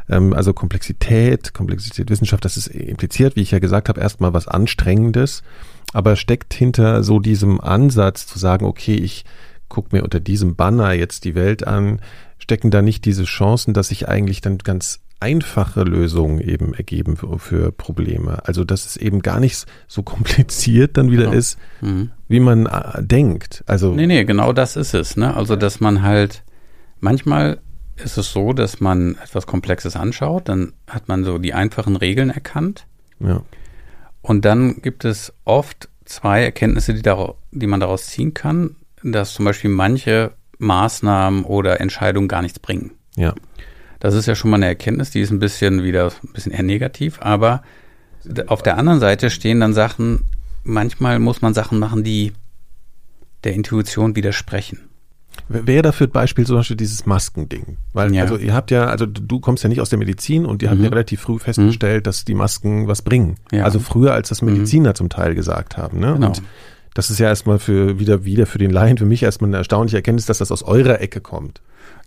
ähm, also Komplexität, Komplexität Wissenschaft, das ist impliziert, wie ich ja gesagt habe, erstmal was Anstrengendes, aber steckt hinter so diesem Ansatz zu sagen, okay, ich guck mir unter diesem Banner jetzt die Welt an, stecken da nicht diese Chancen, dass ich eigentlich dann ganz einfache Lösungen eben ergeben für, für, Probleme. Also dass es eben gar nicht so kompliziert dann wieder genau. ist, mhm. wie man äh, denkt. Also nee, nee, genau das ist es. Ne? Also dass man halt manchmal ist es so, dass man etwas Komplexes anschaut, dann hat man so die einfachen Regeln erkannt. Ja. Und dann gibt es oft zwei Erkenntnisse, die, daraus, die man daraus ziehen kann, dass zum Beispiel manche Maßnahmen oder Entscheidungen gar nichts bringen. Ja. Das ist ja schon mal eine Erkenntnis, die ist ein bisschen wieder ein bisschen eher negativ, aber auf der anderen Seite stehen dann Sachen, manchmal muss man Sachen machen, die der Intuition widersprechen. Wer dafür Beispiel zum Beispiel dieses Maskending? Weil, ja. also ihr habt ja, also du kommst ja nicht aus der Medizin und ihr mhm. habt ja relativ früh festgestellt, mhm. dass die Masken was bringen. Ja. Also früher, als das Mediziner mhm. zum Teil gesagt haben. Ne? Genau. Und das ist ja erstmal für wieder, wieder für den Laien, für mich erstmal eine erstaunliche Erkenntnis, dass das aus eurer Ecke kommt.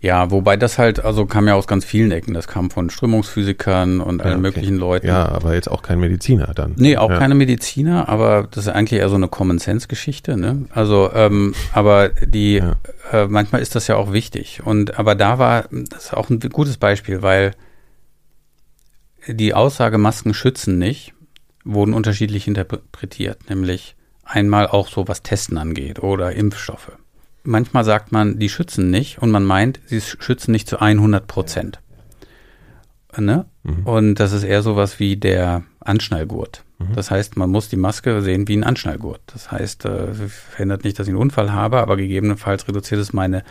Ja, wobei das halt, also kam ja aus ganz vielen Ecken. Das kam von Strömungsphysikern und allen okay. möglichen Leuten. Ja, aber jetzt auch kein Mediziner dann. Nee, auch ja. keine Mediziner, aber das ist eigentlich eher so eine Common-Sense-Geschichte. Ne? Also, ähm, aber die, ja. äh, manchmal ist das ja auch wichtig. Und aber da war, das ist auch ein gutes Beispiel, weil die Aussage Masken schützen nicht, wurden unterschiedlich interpretiert. Nämlich einmal auch so, was Testen angeht oder Impfstoffe manchmal sagt man, die schützen nicht und man meint, sie schützen nicht zu 100 Prozent. Ne? Mhm. Und das ist eher sowas wie der Anschnallgurt. Mhm. Das heißt, man muss die Maske sehen wie ein Anschnallgurt. Das heißt, äh, verhindert nicht, dass ich einen Unfall habe, aber gegebenenfalls reduziert es meine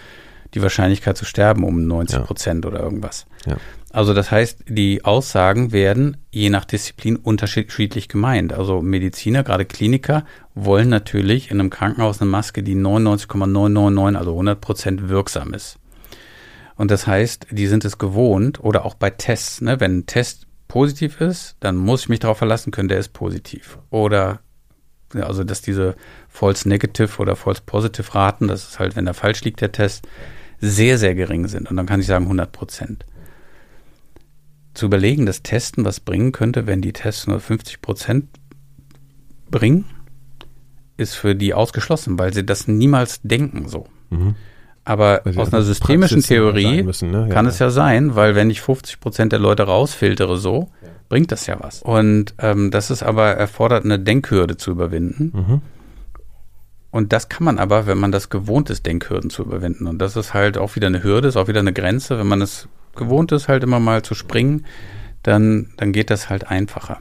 die Wahrscheinlichkeit zu sterben um 90 Prozent ja. oder irgendwas. Ja. Also das heißt, die Aussagen werden je nach Disziplin unterschiedlich gemeint. Also Mediziner, gerade Kliniker, wollen natürlich in einem Krankenhaus eine Maske, die 99,999, also 100 Prozent wirksam ist. Und das heißt, die sind es gewohnt oder auch bei Tests, ne, wenn ein Test positiv ist, dann muss ich mich darauf verlassen können, der ist positiv. Oder also dass diese False Negative oder False Positive Raten, das ist halt, wenn da falsch liegt der Test, sehr, sehr gering sind. Und dann kann ich sagen 100 Prozent zu überlegen, dass Testen was bringen könnte, wenn die Tests nur 50 Prozent bringen, ist für die ausgeschlossen, weil sie das niemals denken so. Mhm. Aber aus einer systemischen Theorie müssen, ne? ja, kann es ja sein, weil wenn ich 50 Prozent der Leute rausfiltere so, ja. bringt das ja was. Und ähm, das ist aber erfordert eine Denkhürde zu überwinden. Mhm. Und das kann man aber, wenn man das gewohnt ist, Denkhürden zu überwinden. Und das ist halt auch wieder eine Hürde, ist auch wieder eine Grenze, wenn man es gewohnt ist, halt immer mal zu springen, dann, dann geht das halt einfacher.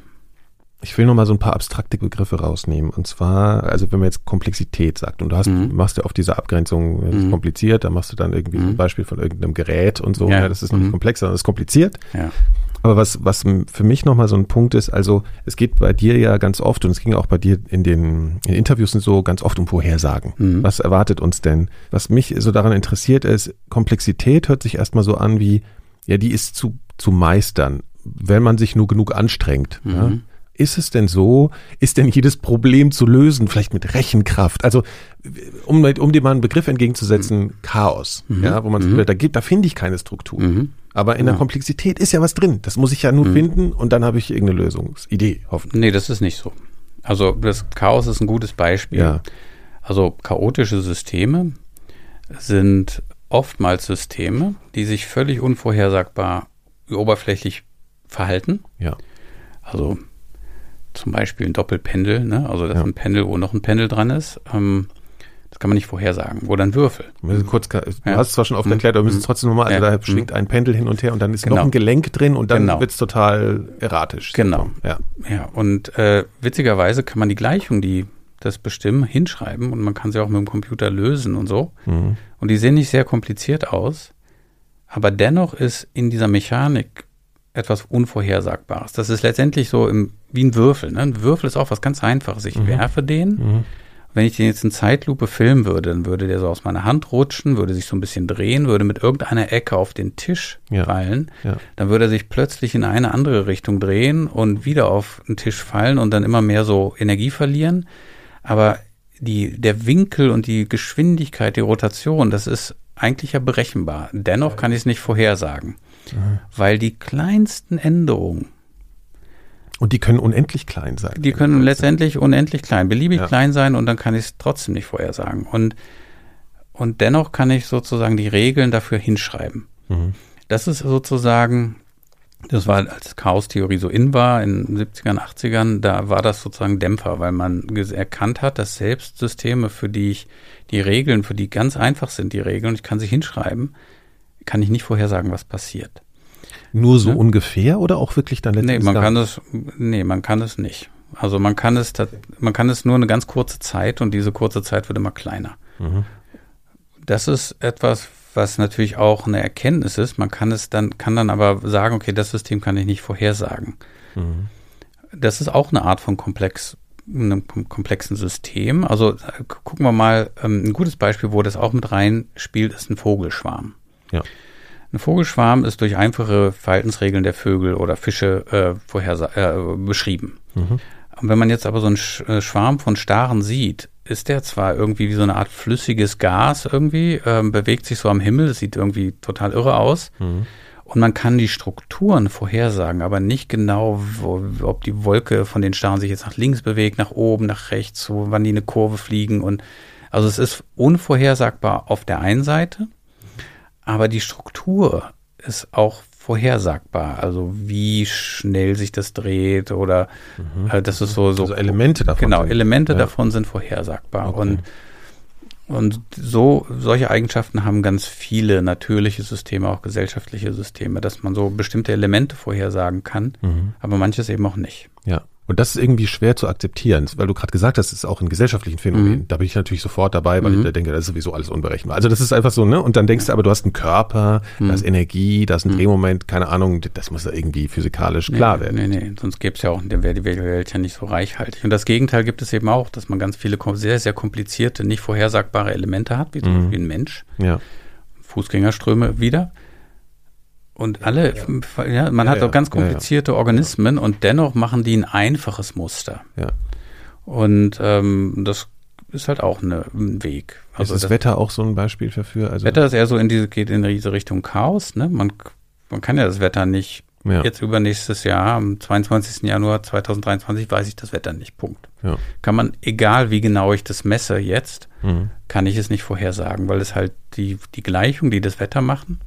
Ich will noch mal so ein paar abstrakte Begriffe rausnehmen. Und zwar, also wenn man jetzt Komplexität sagt und du hast, mhm. machst ja oft diese Abgrenzung, ist mhm. kompliziert, da machst du dann irgendwie mhm. ein Beispiel von irgendeinem Gerät und so. Ja. ja das ist nicht mhm. komplex, sondern das ist kompliziert. Ja. Aber was, was für mich nochmal so ein Punkt ist, also es geht bei dir ja ganz oft und es ging auch bei dir in den in Interviews und so ganz oft um Vorhersagen. Mhm. Was erwartet uns denn? Was mich so daran interessiert ist, Komplexität hört sich erstmal so an wie, ja, die ist zu, zu meistern, wenn man sich nur genug anstrengt. Mhm. Ja? Ist es denn so? Ist denn jedes Problem zu lösen? Vielleicht mit Rechenkraft? Also, um, um dir mal einen Begriff entgegenzusetzen, mhm. Chaos. Mhm. Ja, wo man mhm. da gibt, da finde ich keine Struktur. Mhm. Aber in der Komplexität ist ja was drin. Das muss ich ja nur mhm. finden und dann habe ich irgendeine Lösungsidee, hoffentlich. Nee, das ist nicht so. Also das Chaos ist ein gutes Beispiel. Ja. Also chaotische Systeme sind oftmals Systeme, die sich völlig unvorhersagbar oberflächlich verhalten. Ja. Also zum Beispiel ein Doppelpendel, ne? also das Ja. ist ein Pendel, wo noch ein Pendel dran ist. Ähm, das kann man nicht vorhersagen. Oder ein Würfel. Kurz, du Ja. hast es zwar schon oft Mhm. erklärt, aber wir müssen es Mhm. trotzdem nochmal, also Ja. da schwingt ein Pendel hin und her und dann ist Genau. noch ein Gelenk drin und dann Genau. wird's total erratisch. Genau. Ja. Ja, und äh, witzigerweise kann man die Gleichung, die das bestimmen, hinschreiben und man kann sie auch mit dem Computer lösen und so. Mhm. Und die sehen nicht sehr kompliziert aus, aber dennoch ist in dieser Mechanik etwas Unvorhersagbares. Das ist letztendlich so im, wie ein Würfel. Ne? Ein Würfel ist auch was ganz Einfaches. Ich Mhm. werfe den. Mhm. Wenn ich den jetzt in Zeitlupe filmen würde, dann würde der so aus meiner Hand rutschen, würde sich so ein bisschen drehen, würde mit irgendeiner Ecke auf den Tisch Ja. fallen. Ja. Dann würde er sich plötzlich in eine andere Richtung drehen und wieder auf den Tisch fallen und dann immer mehr so Energie verlieren. Aber die, der Winkel und die Geschwindigkeit, die Rotation, das ist eigentlich ja berechenbar. Dennoch kann ich es nicht vorhersagen, weil die kleinsten Änderungen, Und die können unendlich klein sein. die können letztendlich unendlich klein, beliebig Ja. klein sein und dann kann ich es trotzdem nicht vorhersagen. Und, und dennoch kann ich sozusagen die Regeln dafür hinschreiben. Mhm. Das ist sozusagen, das war, als Chaos-Theorie so in war, in den 70ern, 80ern, da war das sozusagen Dämpfer, weil man erkannt hat, dass selbst Systeme, für die ich die Regeln, für die ganz einfach sind, die Regeln, ich kann sie hinschreiben, kann ich nicht vorhersagen, was passiert. Nur so Ne? ungefähr oder auch wirklich dann Nee, letztendlich? man gar kann es, nee, man kann es nicht. Also man kann es, man kann es nur eine ganz kurze Zeit und diese kurze Zeit wird immer kleiner. Mhm. Das ist etwas, was natürlich auch eine Erkenntnis ist. Man kann es dann, kann dann aber sagen, okay, das System kann ich nicht vorhersagen. Mhm. Das ist auch eine Art von komplex, einem kom- komplexen System. Also äh, gu- gucken wir mal, ähm, ein gutes Beispiel, wo das auch mit reinspielt, ist ein Vogelschwarm. Ja. Ein Vogelschwarm ist durch einfache Verhaltensregeln der Vögel oder Fische äh, vorhersa äh, beschrieben. Mhm. Und wenn man jetzt aber so einen Sch äh, Schwarm von Staren sieht, ist der zwar irgendwie wie so eine Art flüssiges Gas irgendwie, ähm, bewegt sich so am Himmel, das sieht irgendwie total irre aus. Mhm. Und man kann die Strukturen vorhersagen, aber nicht genau, wo, ob die Wolke von den Staren sich jetzt nach links bewegt, nach oben, nach rechts, so, wann die eine Kurve fliegen. Und also es ist unvorhersagbar auf der einen Seite, aber die Struktur ist auch vorhersagbar. Also wie schnell sich das dreht oder äh, das ist so, so Also Elemente davon. Genau, sind- Elemente ja. davon sind vorhersagbar. Okay. Und, und so, solche Eigenschaften haben ganz viele natürliche Systeme, auch gesellschaftliche Systeme, dass man so bestimmte Elemente vorhersagen kann, Mhm. aber manches eben auch nicht. Ja. Und das ist irgendwie schwer zu akzeptieren, weil du gerade gesagt hast, es ist auch ein gesellschaftlichen Phänomen. Mhm. Da bin ich natürlich sofort dabei, weil Mhm. ich da denke, das ist sowieso alles unberechenbar. Also das ist einfach so, ne? Und dann denkst du aber, du hast einen Körper, Mhm. da ist Energie, da ist ein Mhm. Drehmoment, keine Ahnung, das muss ja irgendwie physikalisch klar nee, werden. Nee, nee, sonst gäbe es ja auch, dann wäre die Welt ja nicht so reichhaltig. Und das Gegenteil gibt es eben auch, dass man ganz viele sehr, sehr komplizierte, nicht vorhersagbare Elemente hat, wie zum Mhm. Beispiel ein Mensch. Ja. Fußgängerströme wieder. Und alle, ja, man Ja, hat ja, auch ganz ja, ja. komplizierte Organismen und dennoch machen die ein einfaches Muster. Ja. Und ähm, das ist halt auch eine, ein Weg. Also ist das, das Wetter auch so ein Beispiel dafür? Also, Wetter ist eher so in diese, geht in diese Richtung Chaos. Ne? Man, man kann ja das Wetter nicht ja. jetzt übernächstes Jahr, am 22. Januar 2023, weiß ich das Wetter nicht. Punkt. Ja. Kann man, egal wie genau ich das messe jetzt, Mhm. kann ich es nicht vorhersagen, weil es halt die, die Gleichungen, die das Wetter machen,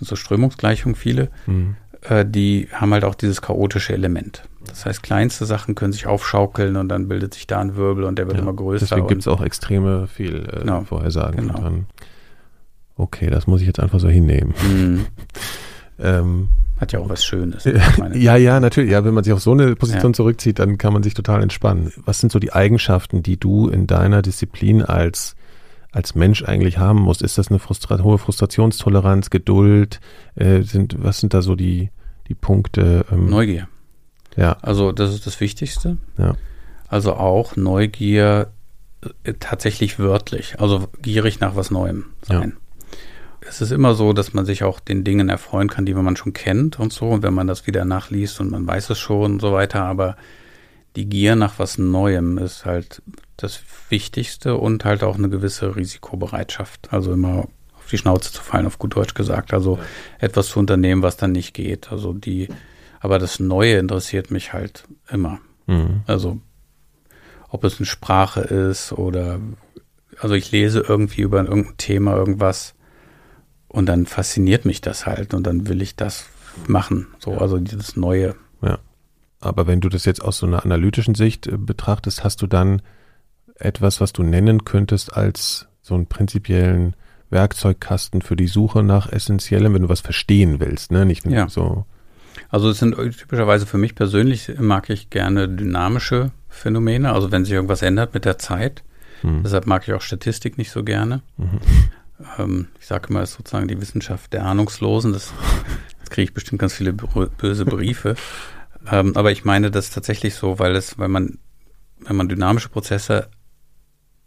sind so Strömungsgleichungen viele, Mhm. äh, die haben halt auch dieses chaotische Element. Das heißt, kleinste Sachen können sich aufschaukeln und dann bildet sich da ein Wirbel und der wird Ja. immer größer. Deswegen gibt es auch extreme viel äh, Genau. Vorhersagen. Genau. Dann, okay, das muss ich jetzt einfach so hinnehmen. Mhm. Ähm, Hat ja auch was Schönes. Ja, ja, natürlich. Ja, wenn man sich auf so eine Position Ja. zurückzieht, dann kann man sich total entspannen. Was sind so die Eigenschaften, die du in deiner Disziplin als als Mensch eigentlich haben musst? Ist das eine Frustra hohe Frustrationstoleranz, Geduld? Äh, sind was sind da so die die Punkte? Ähm, Neugier. ja, Also das ist das Wichtigste. ja, Also auch Neugier äh, tatsächlich wörtlich, also gierig nach was Neuem sein. Es ist immer so, dass man sich auch den Dingen erfreuen kann, die man schon kennt und so, und wenn man das wieder nachliest und man weiß es schon und so weiter, aber die Gier nach was Neuem ist halt das Wichtigste und halt auch eine gewisse Risikobereitschaft. Also immer auf die Schnauze zu fallen, auf gut Deutsch gesagt. Also etwas zu unternehmen, was dann nicht geht. Also die, aber das Neue interessiert mich halt immer. mhm. Also ob es eine Sprache ist oder also ich lese irgendwie über irgendein Thema irgendwas und dann fasziniert mich das halt und dann will ich das machen. So, also dieses Neue. Ja. Aber wenn du das jetzt aus so einer analytischen Sicht äh, betrachtest, hast du dann etwas, was du nennen könntest als so einen prinzipiellen Werkzeugkasten für die Suche nach Essentiellem, wenn du was verstehen willst, ne? Nicht Ja. so. Also es sind typischerweise für mich persönlich mag ich gerne dynamische Phänomene, also wenn sich irgendwas ändert mit der Zeit. Hm. Deshalb mag ich auch Statistik nicht so gerne. Mhm. Ähm, ich sage immer, es ist sozusagen die Wissenschaft der Ahnungslosen. Das, jetzt kriege ich bestimmt ganz viele böse Briefe. ähm, aber ich meine das tatsächlich so, weil es, weil man, wenn man dynamische Prozesse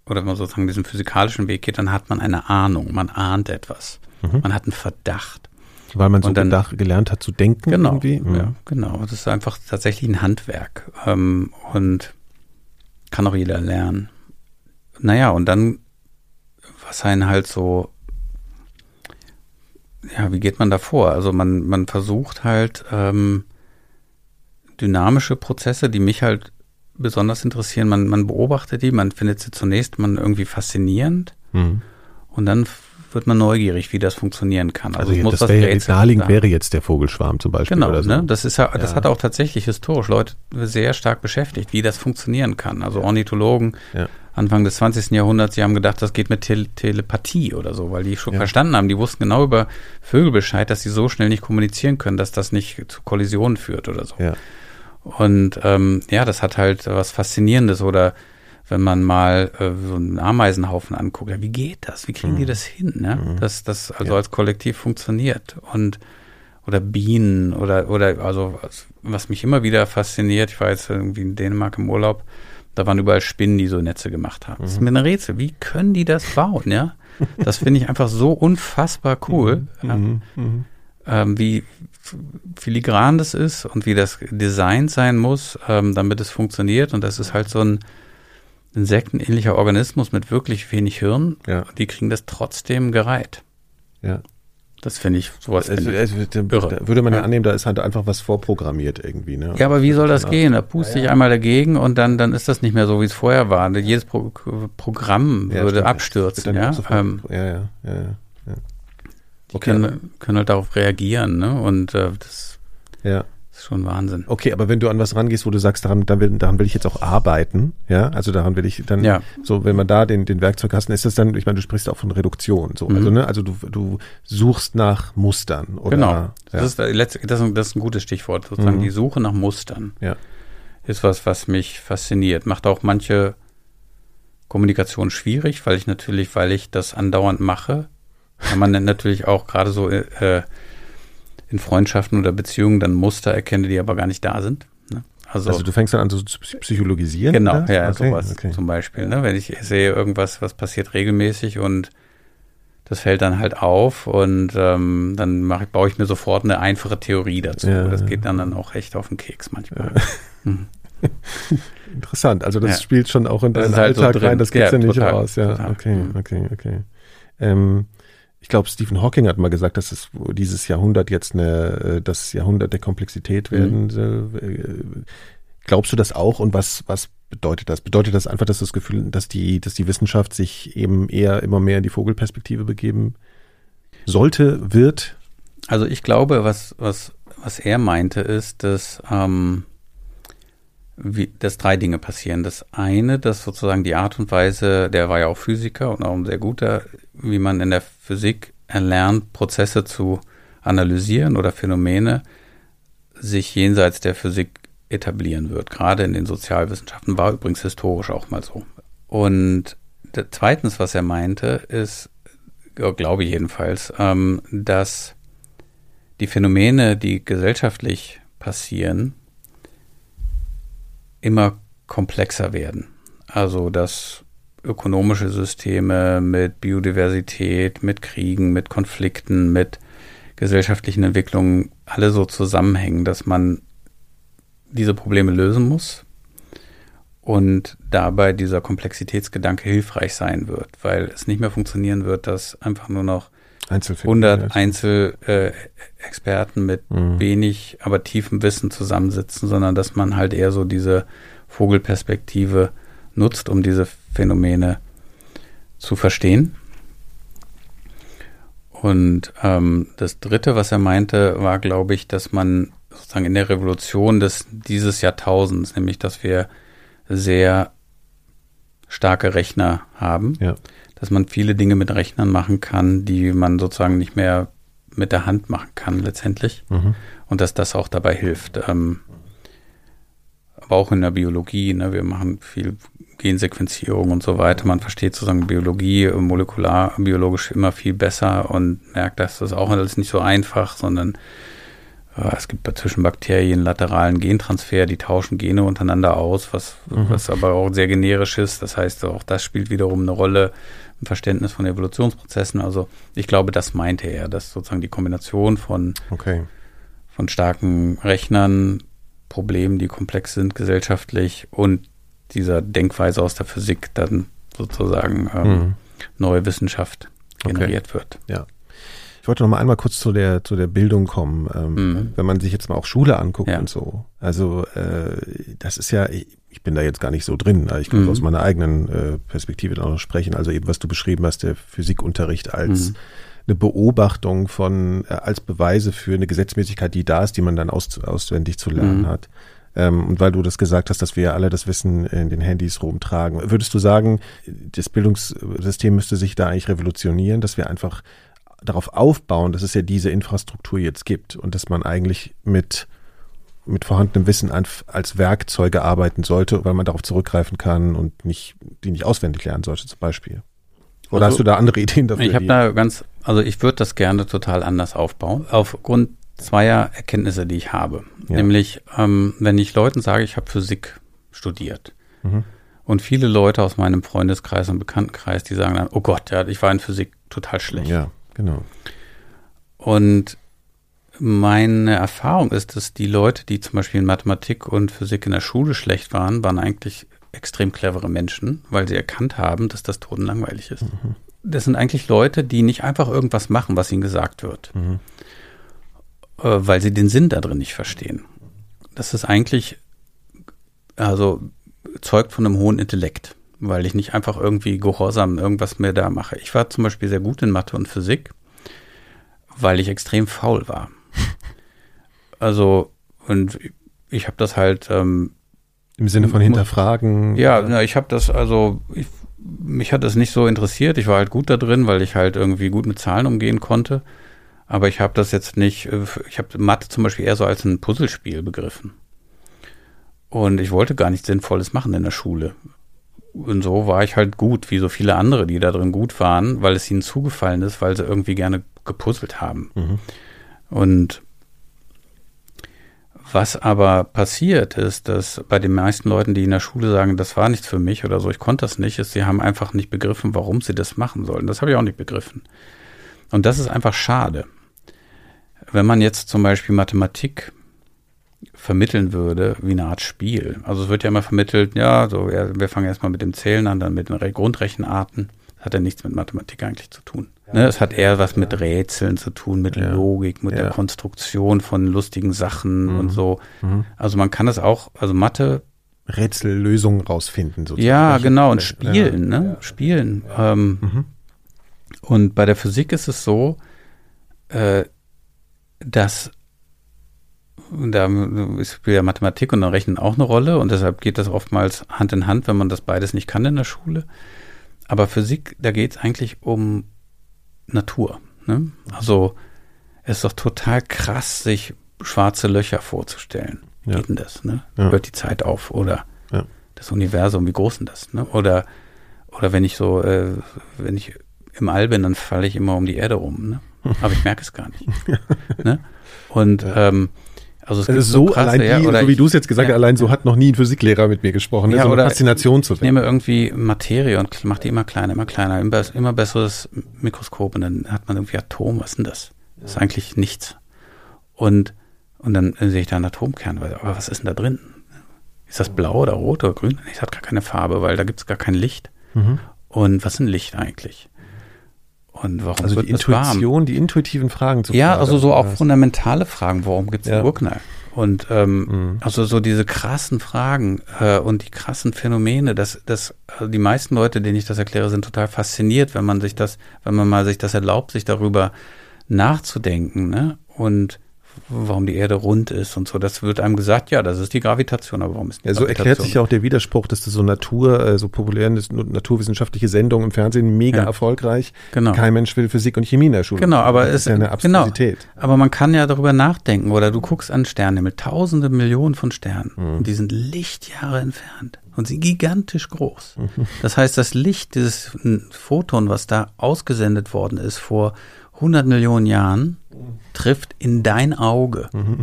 oder wenn man sozusagen diesen physikalischen Weg geht, dann hat man eine Ahnung, man ahnt etwas, Mhm. man hat einen Verdacht. Weil man so dann- gelernt hat zu denken Genau, irgendwie. Mhm. ja, genau. Das ist einfach tatsächlich ein Handwerk ähm, und kann auch jeder lernen. Naja, und dann, was einen halt so, ja, wie geht man da vor? Also man, man versucht halt ähm, dynamische Prozesse, die mich halt besonders interessieren, man, man beobachtet die, man findet sie zunächst man irgendwie faszinierend Mhm. und dann wird man neugierig, wie das funktionieren kann. Also, es ja, muss das wäre Rätsel naheliegend wäre jetzt der Vogelschwarm zum Beispiel Genau, oder so. ne? das ist ja, das Ja. hat auch tatsächlich historisch Leute sehr stark beschäftigt, wie das funktionieren kann. Also Ornithologen Ja. Anfang des 20. Jahrhunderts, die haben gedacht, das geht mit Tele Telepathie oder so, weil die schon Ja. verstanden haben, die wussten genau über Vögel Bescheid, dass sie so schnell nicht kommunizieren können, dass das nicht zu Kollisionen führt oder so. Und ähm, ja, das hat halt was Faszinierendes oder wenn man mal äh, so einen Ameisenhaufen anguckt, ja, wie geht das? Wie kriegen die das hin? Ne? Dass das also Mhm. Ja. als Kollektiv funktioniert und oder Bienen oder oder also was- was mich immer wieder fasziniert, ich war jetzt irgendwie in Dänemark im Urlaub, da waren überall Spinnen, die so Netze gemacht haben. Das ist Mhm. mir ein Rätsel. Wie können die das bauen? Ja, das finde ich einfach so unfassbar cool. Ja Mhm. Mhm. ähm, wie filigran das ist und wie das designt sein muss, ähm, damit es funktioniert. Und das ist halt so ein insektenähnlicher Organismus mit wirklich wenig Hirn. Ja. Die kriegen das trotzdem gereiht. Ja. Das finde ich sowas. Also, finde ich. also, da, irre. da würde man ja, Ja. annehmen, da ist halt einfach was vorprogrammiert irgendwie. Ne? Ja, aber wie soll das Ja. gehen? Da puste ich einmal dagegen und dann, dann ist das nicht mehr so, wie es vorher war. Jedes Pro Programm Ja, würde stimmt. abstürzen. Ja, ähm, ja, ja, ja, ja, ja. Die Okay. können, können halt darauf reagieren. Ne? Und äh, das ja. ist schon Wahnsinn. Okay, aber wenn du an was rangehst, wo du sagst, daran, daran, will, daran will ich jetzt auch arbeiten, ja, also daran will ich dann, Ja. so, wenn man da den, den Werkzeugkasten, ist das dann, ich meine, du sprichst auch von Reduktion, so, Mhm. also, ne, also du, du suchst nach Mustern, oder? Genau. Das, Ja. ist, der letzte- das, ist, das ist ein gutes Stichwort, sozusagen Mhm. die Suche nach Mustern. Ja. Ist was, was mich fasziniert. Macht auch manche Kommunikation schwierig, weil ich natürlich, weil ich das andauernd mache, kann man natürlich auch gerade so äh, in Freundschaften oder Beziehungen dann Muster erkennen, die aber gar nicht da sind. Ne? Also, Also du fängst dann an so zu psy- psychologisieren? genau, oder? ja, okay, sowas okay. zum Beispiel. Ne? Wenn ich sehe irgendwas, was passiert regelmäßig und das fällt dann halt auf und ähm, dann mache, baue ich mir sofort eine einfache Theorie dazu. Ja, das ja. geht dann, dann auch echt auf den Keks manchmal. Mhm. Interessant, also das Ja. spielt schon auch in deinen halt so Alltag drin. rein, das gibt's ja, Ja, nicht total, raus, ja, total. okay, Mhm. okay, okay. Ähm, ich glaube, Stephen Hawking hat mal gesagt, dass es dieses Jahrhundert jetzt eine, äh, das Jahrhundert der Komplexität Mhm. werden soll. Äh, Glaubst du das auch und was, was bedeutet das? Bedeutet das einfach, dass das Gefühl, dass die, dass die Wissenschaft sich eben eher immer mehr in die Vogelperspektive begeben sollte, wird? Also ich glaube, was, was, was er meinte, ist, dass, ähm, wie, dass drei Dinge passieren. Das eine, dass sozusagen die Art und Weise, der war ja auch Physiker und auch ein sehr guter, wie man in der Physik erlernt, Prozesse zu analysieren oder Phänomene, sich jenseits der Physik etablieren wird. Gerade in den Sozialwissenschaften war übrigens historisch auch mal so. Und zweitens, was er meinte, ist, glaube ich jedenfalls, ähm, dass die Phänomene, die gesellschaftlich passieren, immer komplexer werden. Also dass ökonomische Systeme mit Biodiversität, mit Kriegen, mit Konflikten, mit gesellschaftlichen Entwicklungen alle so zusammenhängen, dass man diese Probleme lösen muss und dabei dieser Komplexitätsgedanke hilfreich sein wird, weil es nicht mehr funktionieren wird, dass einfach nur noch Einzelfälle. 100 Einzelexperten mit Mhm. wenig, aber tiefem Wissen zusammensitzen, sondern dass man halt eher so diese Vogelperspektive nutzt, um diese Phänomene zu verstehen. Und ähm, das Dritte, was er meinte, war, glaube ich, dass man sozusagen in der Revolution des, dieses Jahrtausends, nämlich dass wir sehr starke Rechner haben, ja. dass man viele Dinge mit Rechnern machen kann, die man sozusagen nicht mehr mit der Hand machen kann letztendlich mhm. und dass das auch dabei hilft. Ähm, aber auch in der Biologie, ne, wir machen viel Gensequenzierung und so weiter. Man versteht sozusagen Biologie, molekularbiologisch immer viel besser und merkt, dass das auch alles nicht so einfach, sondern es gibt zwischen Bakterien lateralen Gentransfer, die tauschen Gene untereinander aus, was, mhm. was aber auch sehr generisch ist. Das heißt, auch das spielt wiederum eine Rolle im Verständnis von Evolutionsprozessen. Also ich glaube, das meinte er, dass sozusagen die Kombination von, okay. von starken Rechnern, Problemen, die komplex sind gesellschaftlich und dieser Denkweise aus der Physik dann sozusagen ähm, mhm. neue Wissenschaft generiert okay. wird. Ja. Ich wollte noch mal einmal kurz zu der zu der Bildung kommen. Ähm, mhm. Wenn man sich jetzt mal auch Schule anguckt ja. und so. Also äh, das ist ja, ich, ich bin da jetzt gar nicht so drin. Ich kann mhm. aus meiner eigenen äh, Perspektive da noch sprechen. Also eben, was du beschrieben hast, der Physikunterricht als mhm. eine Beobachtung von, äh, als Beweise für eine Gesetzmäßigkeit, die da ist, die man dann aus, auswendig zu lernen mhm. hat. Ähm, und weil du das gesagt hast, dass wir alle das Wissen in den Handys rumtragen, würdest du sagen, das Bildungssystem müsste sich da eigentlich revolutionieren, dass wir einfach darauf aufbauen, dass es ja diese Infrastruktur jetzt gibt und dass man eigentlich mit, mit vorhandenem Wissen als Werkzeuge arbeiten sollte, weil man darauf zurückgreifen kann und nicht, die nicht auswendig lernen sollte zum Beispiel. Oder also, hast du da andere Ideen dafür? Ich habe da ganz, also ich würde das gerne total anders aufbauen. Aufgrund zweier Erkenntnisse, die ich habe. Ja. Nämlich, ähm, wenn ich Leuten sage, ich habe Physik studiert. Mhm. Und viele Leute aus meinem Freundeskreis und Bekanntenkreis, die sagen dann, oh Gott, ja, ich war in Physik total schlecht. Ja. Genau. Und meine Erfahrung ist, dass die Leute, die zum Beispiel in Mathematik und Physik in der Schule schlecht waren, waren eigentlich extrem clevere Menschen, weil sie erkannt haben, dass das totenlangweilig ist. Mhm. Das sind eigentlich Leute, die nicht einfach irgendwas machen, was ihnen gesagt wird, mhm. Äh, weil sie den Sinn da drin nicht verstehen. Das ist eigentlich, also zeugt von einem hohen Intellekt weil ich nicht einfach irgendwie gehorsam irgendwas mehr da mache. Ich war zum Beispiel sehr gut in Mathe und Physik, weil ich extrem faul war. Also, und ich habe das halt. Ähm, Im Sinne von hinterfragen? Ja, na, ich habe das, also, ich, mich hat das nicht so interessiert. Ich war halt gut da drin, weil ich halt irgendwie gut mit Zahlen umgehen konnte. Aber ich habe das jetzt nicht, äh, ich habe Mathe zum Beispiel eher so als ein Puzzlespiel begriffen. Und ich wollte gar nichts Sinnvolles machen in der Schule und so war ich halt gut, wie so viele andere, die da drin gut waren, weil es ihnen zugefallen ist, weil sie irgendwie gerne gepuzzelt haben. Mhm. Und was aber passiert ist, dass bei den meisten Leuten, die in der Schule sagen, das war nichts für mich oder so, ich konnte das nicht, ist, sie haben einfach nicht begriffen, warum sie das machen sollen. Das habe ich auch nicht begriffen. Und das ist einfach schade. Wenn man jetzt zum Beispiel Mathematik vermitteln würde, wie eine Art Spiel. Also es wird ja immer vermittelt, ja, so wir fangen erstmal mit dem Zählen an, dann mit den Grundrechenarten. Das hat ja nichts mit Mathematik eigentlich zu tun. Ja. Ne, es hat eher was mit Rätseln zu tun, mit ja. Logik, mit ja. der Konstruktion von lustigen Sachen mhm. und so. Mhm. Also man kann es auch, also Mathe Rätsellösungen rausfinden, sozusagen. Ja, genau, und spielen, ne? Spielen. Ähm, mhm. Und bei der Physik ist es so, äh, dass da spielt ja Mathematik und Rechnen auch eine Rolle und deshalb geht das oftmals Hand in Hand, wenn man das beides nicht kann in der Schule. Aber Physik, da geht es eigentlich um Natur. Ne? Also es ist doch total krass, sich schwarze Löcher vorzustellen. Ja. Geht denn das? Ne? Ja. Hört die Zeit auf oder ja. das Universum, wie groß denn das? Ne? Oder oder wenn ich so, äh, wenn ich im All bin, dann falle ich immer um die Erde rum. Ne? Aber ich merke es gar nicht. ne? Und ähm, also es ist so, so krasse, allein die, ja, so wie du es jetzt gesagt hast, allein so hat noch nie ein Physiklehrer mit mir gesprochen. Ne? Ja, so eine Faszination zu finden. Ich nehme irgendwie Materie und mache die immer kleiner, immer kleiner, immer, besseres Mikroskop und dann hat man irgendwie Atom. Was ist denn das? Das ist eigentlich nichts. Und, und dann sehe ich da einen Atomkern. Aber was ist denn da drin? Ist das blau oder rot oder grün? Es hat gar keine Farbe, weil da gibt es gar kein Licht. Mhm. Und was ist ein Licht eigentlich? Und warum also wird die Intuition, warm? die intuitiven Fragen zu Ja, fragen, also so auch fundamentale Fragen. Warum gibt es ja. einen Urknall? Und ähm, mhm. also so diese krassen Fragen äh, und die krassen Phänomene, das, das, also die meisten Leute, denen ich das erkläre, sind total fasziniert, wenn man sich das, wenn man mal sich das erlaubt, sich darüber nachzudenken, ne? Und warum die Erde rund ist und so. Das wird einem gesagt, ja, das ist die Gravitation, aber warum ist die ja, so erklärt sich ja auch der Widerspruch, dass das so Natur, äh, so populäre naturwissenschaftliche Sendungen im Fernsehen mega ja, erfolgreich. Genau. Kein Mensch will Physik und Chemie in der Schule. Genau, aber es ist ja eine Absurdität. Genau, aber man kann ja darüber nachdenken oder du guckst an Sterne mit tausende Millionen von Sternen mhm. und die sind Lichtjahre entfernt und sind gigantisch groß. Mhm. Das heißt, das Licht, dieses Photon, was da ausgesendet worden ist vor 100 Millionen Jahren, trifft in dein Auge. Mhm.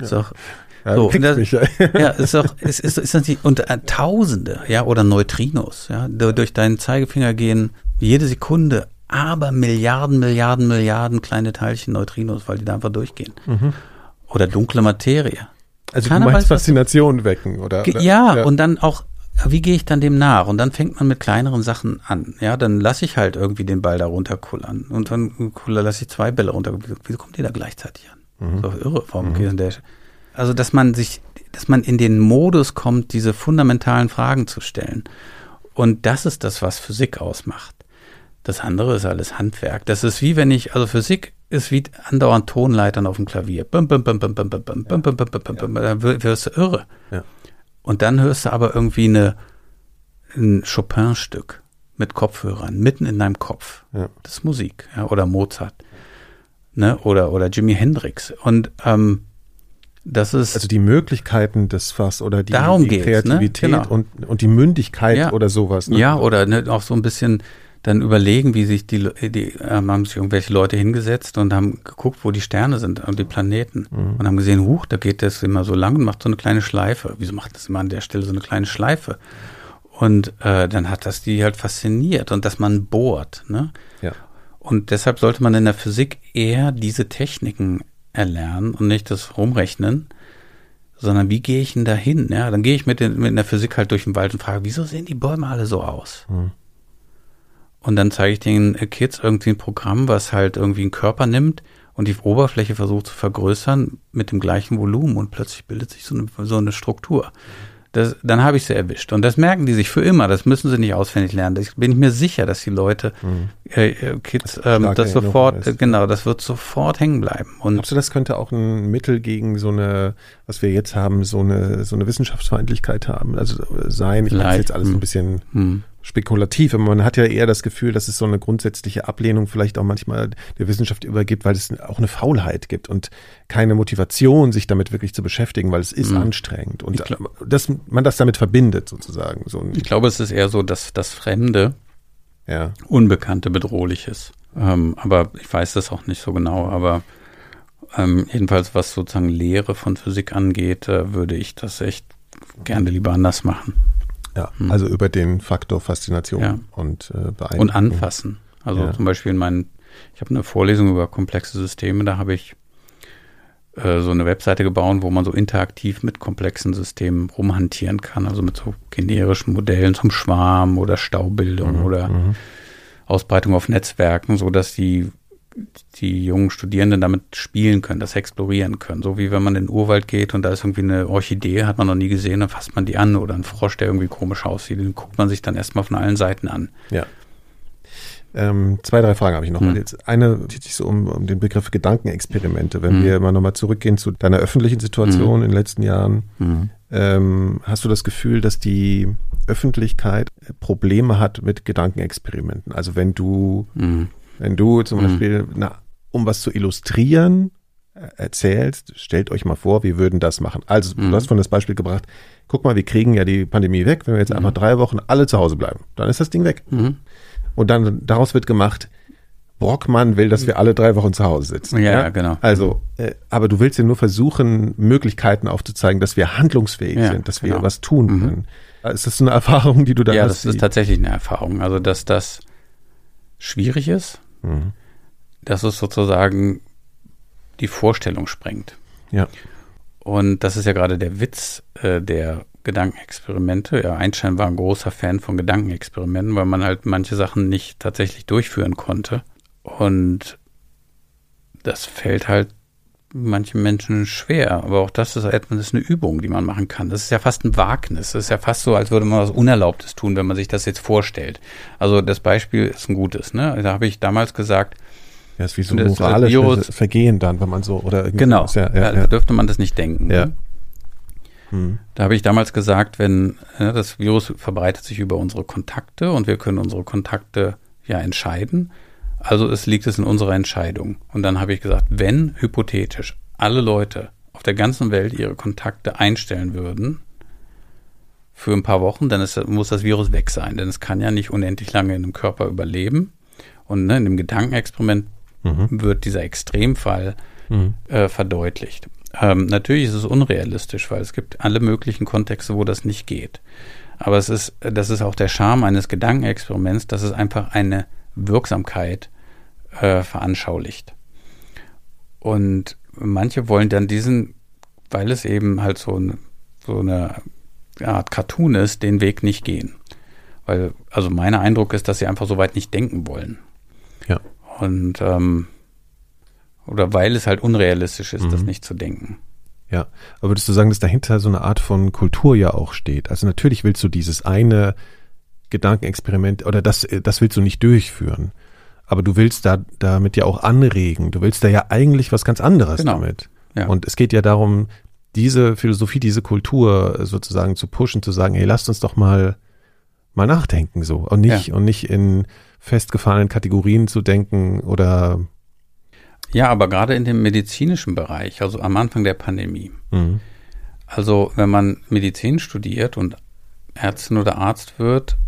Ja, so, das, mich, ja. ja, ist doch, ist, ist, ist das nicht, und äh, Tausende, ja, oder Neutrinos, ja, durch deinen Zeigefinger gehen jede Sekunde aber Milliarden, Milliarden, Milliarden kleine Teilchen Neutrinos, weil die da einfach durchgehen. Mhm. Oder dunkle Materie. Also Keiner du meinst weiß, Faszination wecken, oder? Ja, ja, und dann auch wie gehe ich dann dem nach? Und dann fängt man mit kleineren Sachen an. Ja, dann lasse ich halt irgendwie den Ball da runterkullern. Und dann lasse ich zwei Bälle runter. Wieso kommt die da gleichzeitig an? Mhm. So irre. Warum mhm. der? Also, dass man sich, dass man in den Modus kommt, diese fundamentalen Fragen zu stellen. Und das ist das, was Physik ausmacht. Das andere ist alles Handwerk. Das ist wie wenn ich, also Physik ist wie andauernd Tonleitern auf dem Klavier. Bum, bum, bum, bum, bum, bum, bum, bum, bum, bum, bum, bum, Da wirst du irre. Ja. Und dann hörst du aber irgendwie eine, ein Chopin-Stück mit Kopfhörern, mitten in deinem Kopf. Ja. Das ist Musik, ja, oder Mozart. Ne? Oder, oder Jimi Hendrix. Und ähm, das ist. Also die Möglichkeiten des Fass oder die, die ne? Kreativität ne? genau. und, und die Mündigkeit ja. oder sowas. Ne? Ja, oder ne, auch so ein bisschen dann überlegen, wie sich die, die ähm, haben sich irgendwelche Leute hingesetzt und haben geguckt, wo die Sterne sind und die Planeten mhm. und haben gesehen, huch, da geht das immer so lang und macht so eine kleine Schleife. Wieso macht das immer an der Stelle so eine kleine Schleife? Und äh, dann hat das die halt fasziniert und dass man bohrt. Ne? Ja. Und deshalb sollte man in der Physik eher diese Techniken erlernen und nicht das Rumrechnen, sondern wie gehe ich denn da hin? Ja, dann gehe ich mit, den, mit der Physik halt durch den Wald und frage, wieso sehen die Bäume alle so aus? Mhm. Und dann zeige ich den Kids irgendwie ein Programm, was halt irgendwie einen Körper nimmt und die Oberfläche versucht zu vergrößern mit dem gleichen Volumen und plötzlich bildet sich so eine, so eine Struktur. Das, dann habe ich sie erwischt. Und das merken die sich für immer. Das müssen sie nicht auswendig lernen. Da bin ich mir sicher, dass die Leute, mhm. äh, äh Kids, ähm, das sofort, ist, genau, das wird sofort hängen bleiben. Und Glaubst du, das könnte auch ein Mittel gegen so eine, was wir jetzt haben, so eine, so eine Wissenschaftsfeindlichkeit haben? Also äh, sein, ich mache jetzt alles ein bisschen mhm spekulativ. Aber man hat ja eher das Gefühl, dass es so eine grundsätzliche Ablehnung vielleicht auch manchmal der Wissenschaft übergibt, weil es auch eine Faulheit gibt und keine Motivation, sich damit wirklich zu beschäftigen, weil es ist mhm. anstrengend und glaub, dass man das damit verbindet sozusagen. So ich glaube, es ist eher so, dass das Fremde, ja. Unbekannte, Bedrohliches. Ähm, aber ich weiß das auch nicht so genau, aber ähm, jedenfalls, was sozusagen Lehre von Physik angeht, äh, würde ich das echt gerne lieber anders machen. Ja, hm. also über den Faktor Faszination ja. und äh, Beeindruckung. Und anfassen. Also ja. zum Beispiel in meinen, ich habe eine Vorlesung über komplexe Systeme, da habe ich äh, so eine Webseite gebaut, wo man so interaktiv mit komplexen Systemen rumhantieren kann, also mit so generischen Modellen zum Schwarm oder Staubildung mhm. oder mhm. Ausbreitung auf Netzwerken, so dass die die jungen Studierenden damit spielen können, das explorieren können. So wie wenn man in den Urwald geht und da ist irgendwie eine Orchidee, hat man noch nie gesehen, dann fasst man die an oder ein Frosch, der irgendwie komisch aussieht, den guckt man sich dann erstmal von allen Seiten an. Ja. Ähm, zwei, drei Fragen habe ich noch. Hm. Jetzt eine zieht sich so um, um den Begriff Gedankenexperimente. Wenn hm. wir mal nochmal zurückgehen zu deiner öffentlichen Situation hm. in den letzten Jahren, hm. ähm, hast du das Gefühl, dass die Öffentlichkeit Probleme hat mit Gedankenexperimenten? Also wenn du hm. Wenn du zum mhm. Beispiel, na, um was zu illustrieren, äh, erzählst, stellt euch mal vor, wir würden das machen. Also, mhm. du hast von das Beispiel gebracht, guck mal, wir kriegen ja die Pandemie weg, wenn wir jetzt mhm. einfach drei Wochen alle zu Hause bleiben, dann ist das Ding weg. Mhm. Und dann daraus wird gemacht, Brockmann will, dass wir alle drei Wochen zu Hause sitzen. Ja, ja? genau. Also, äh, aber du willst ja nur versuchen, Möglichkeiten aufzuzeigen, dass wir handlungsfähig ja, sind, dass wir genau. was tun mhm. können. Ist das eine Erfahrung, die du da ja, hast? Ja, das ist tatsächlich eine Erfahrung. Also, dass das schwierig ist, mhm. dass es sozusagen die Vorstellung sprengt. Ja. Und das ist ja gerade der Witz äh, der Gedankenexperimente. Ja, Einstein war ein großer Fan von Gedankenexperimenten, weil man halt manche Sachen nicht tatsächlich durchführen konnte. Und das fällt halt manchen Menschen schwer. Aber auch das ist etwas, das ist eine Übung, die man machen kann. Das ist ja fast ein Wagnis. Das ist ja fast so, als würde man was Unerlaubtes tun, wenn man sich das jetzt vorstellt. Also das Beispiel ist ein gutes. Ne? Da habe ich damals gesagt, ja, ist wie so ein moralisches Vergehen dann, wenn man so oder genau, ja, ja, da dürfte man das nicht denken. Ja. Ne? Hm. Da habe ich damals gesagt, wenn ja, das Virus verbreitet sich über unsere Kontakte und wir können unsere Kontakte ja entscheiden. Also es liegt es in unserer Entscheidung. Und dann habe ich gesagt, wenn hypothetisch alle Leute auf der ganzen Welt ihre Kontakte einstellen würden für ein paar Wochen, dann ist, muss das Virus weg sein, denn es kann ja nicht unendlich lange in einem Körper überleben. Und ne, in dem Gedankenexperiment mhm. wird dieser Extremfall mhm. äh, verdeutlicht. Ähm, natürlich ist es unrealistisch, weil es gibt alle möglichen Kontexte, wo das nicht geht. Aber es ist, das ist auch der Charme eines Gedankenexperiments, dass es einfach eine Wirksamkeit äh, veranschaulicht. Und manche wollen dann diesen, weil es eben halt so, ein, so eine Art Cartoon ist, den Weg nicht gehen. Weil, also mein Eindruck ist, dass sie einfach so weit nicht denken wollen. Ja. Und ähm, oder weil es halt unrealistisch ist, mhm. das nicht zu denken. Ja, aber würdest du sagen, dass dahinter so eine Art von Kultur ja auch steht? Also natürlich willst du dieses eine Gedankenexperiment oder das, das willst du nicht durchführen. Aber du willst da damit ja auch anregen. Du willst da ja eigentlich was ganz anderes genau. damit. Ja. Und es geht ja darum, diese Philosophie, diese Kultur sozusagen zu pushen, zu sagen, hey, lasst uns doch mal mal nachdenken so und nicht ja. und nicht in festgefahrenen Kategorien zu denken oder ja, aber gerade in dem medizinischen Bereich, also am Anfang der Pandemie. Mhm. Also wenn man Medizin studiert und Ärztin oder Arzt wird,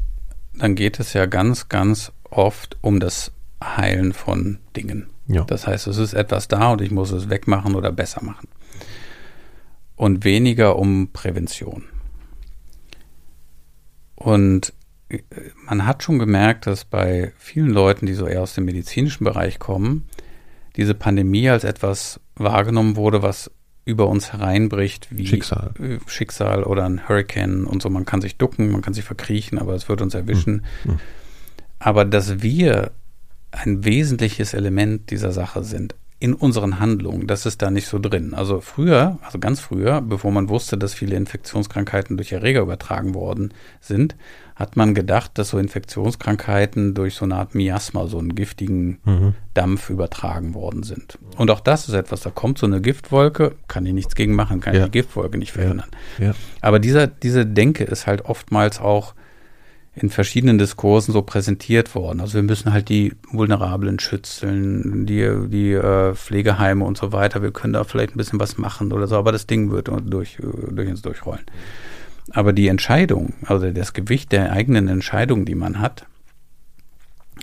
dann geht es ja ganz, ganz oft um das Heilen von Dingen. Ja. Das heißt, es ist etwas da und ich muss es wegmachen oder besser machen. Und weniger um Prävention. Und äh, man hat schon gemerkt, dass bei vielen Leuten, die so eher aus dem medizinischen Bereich kommen, diese Pandemie als etwas wahrgenommen wurde, was über uns hereinbricht, wie Schicksal. Schicksal oder ein Hurricane und so. Man kann sich ducken, man kann sich verkriechen, aber es wird uns erwischen. Mhm. Aber dass wir ein wesentliches Element dieser Sache sind, in unseren Handlungen, das ist da nicht so drin. Also früher, also ganz früher, bevor man wusste, dass viele Infektionskrankheiten durch Erreger übertragen worden sind, hat man gedacht, dass so Infektionskrankheiten durch so eine Art Miasma, so einen giftigen mhm. Dampf übertragen worden sind. Und auch das ist etwas, da kommt so eine Giftwolke, kann ich nichts gegen machen, kann ja. die Giftwolke nicht verhindern. Ja. Ja. Aber dieser, diese Denke ist halt oftmals auch in verschiedenen Diskursen so präsentiert worden. Also wir müssen halt die Vulnerablen schützen, die, die äh, Pflegeheime und so weiter. Wir können da vielleicht ein bisschen was machen oder so, aber das Ding wird durch, durch uns durchrollen. Aber die Entscheidung, also das Gewicht der eigenen Entscheidung, die man hat,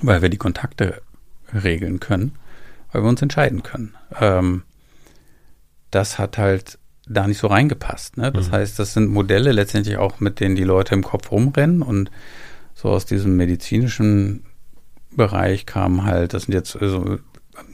weil wir die Kontakte regeln können, weil wir uns entscheiden können, ähm, das hat halt da nicht so reingepasst. Ne? Das mhm. heißt, das sind Modelle letztendlich auch, mit denen die Leute im Kopf rumrennen und so aus diesem medizinischen Bereich kam halt, das sind jetzt also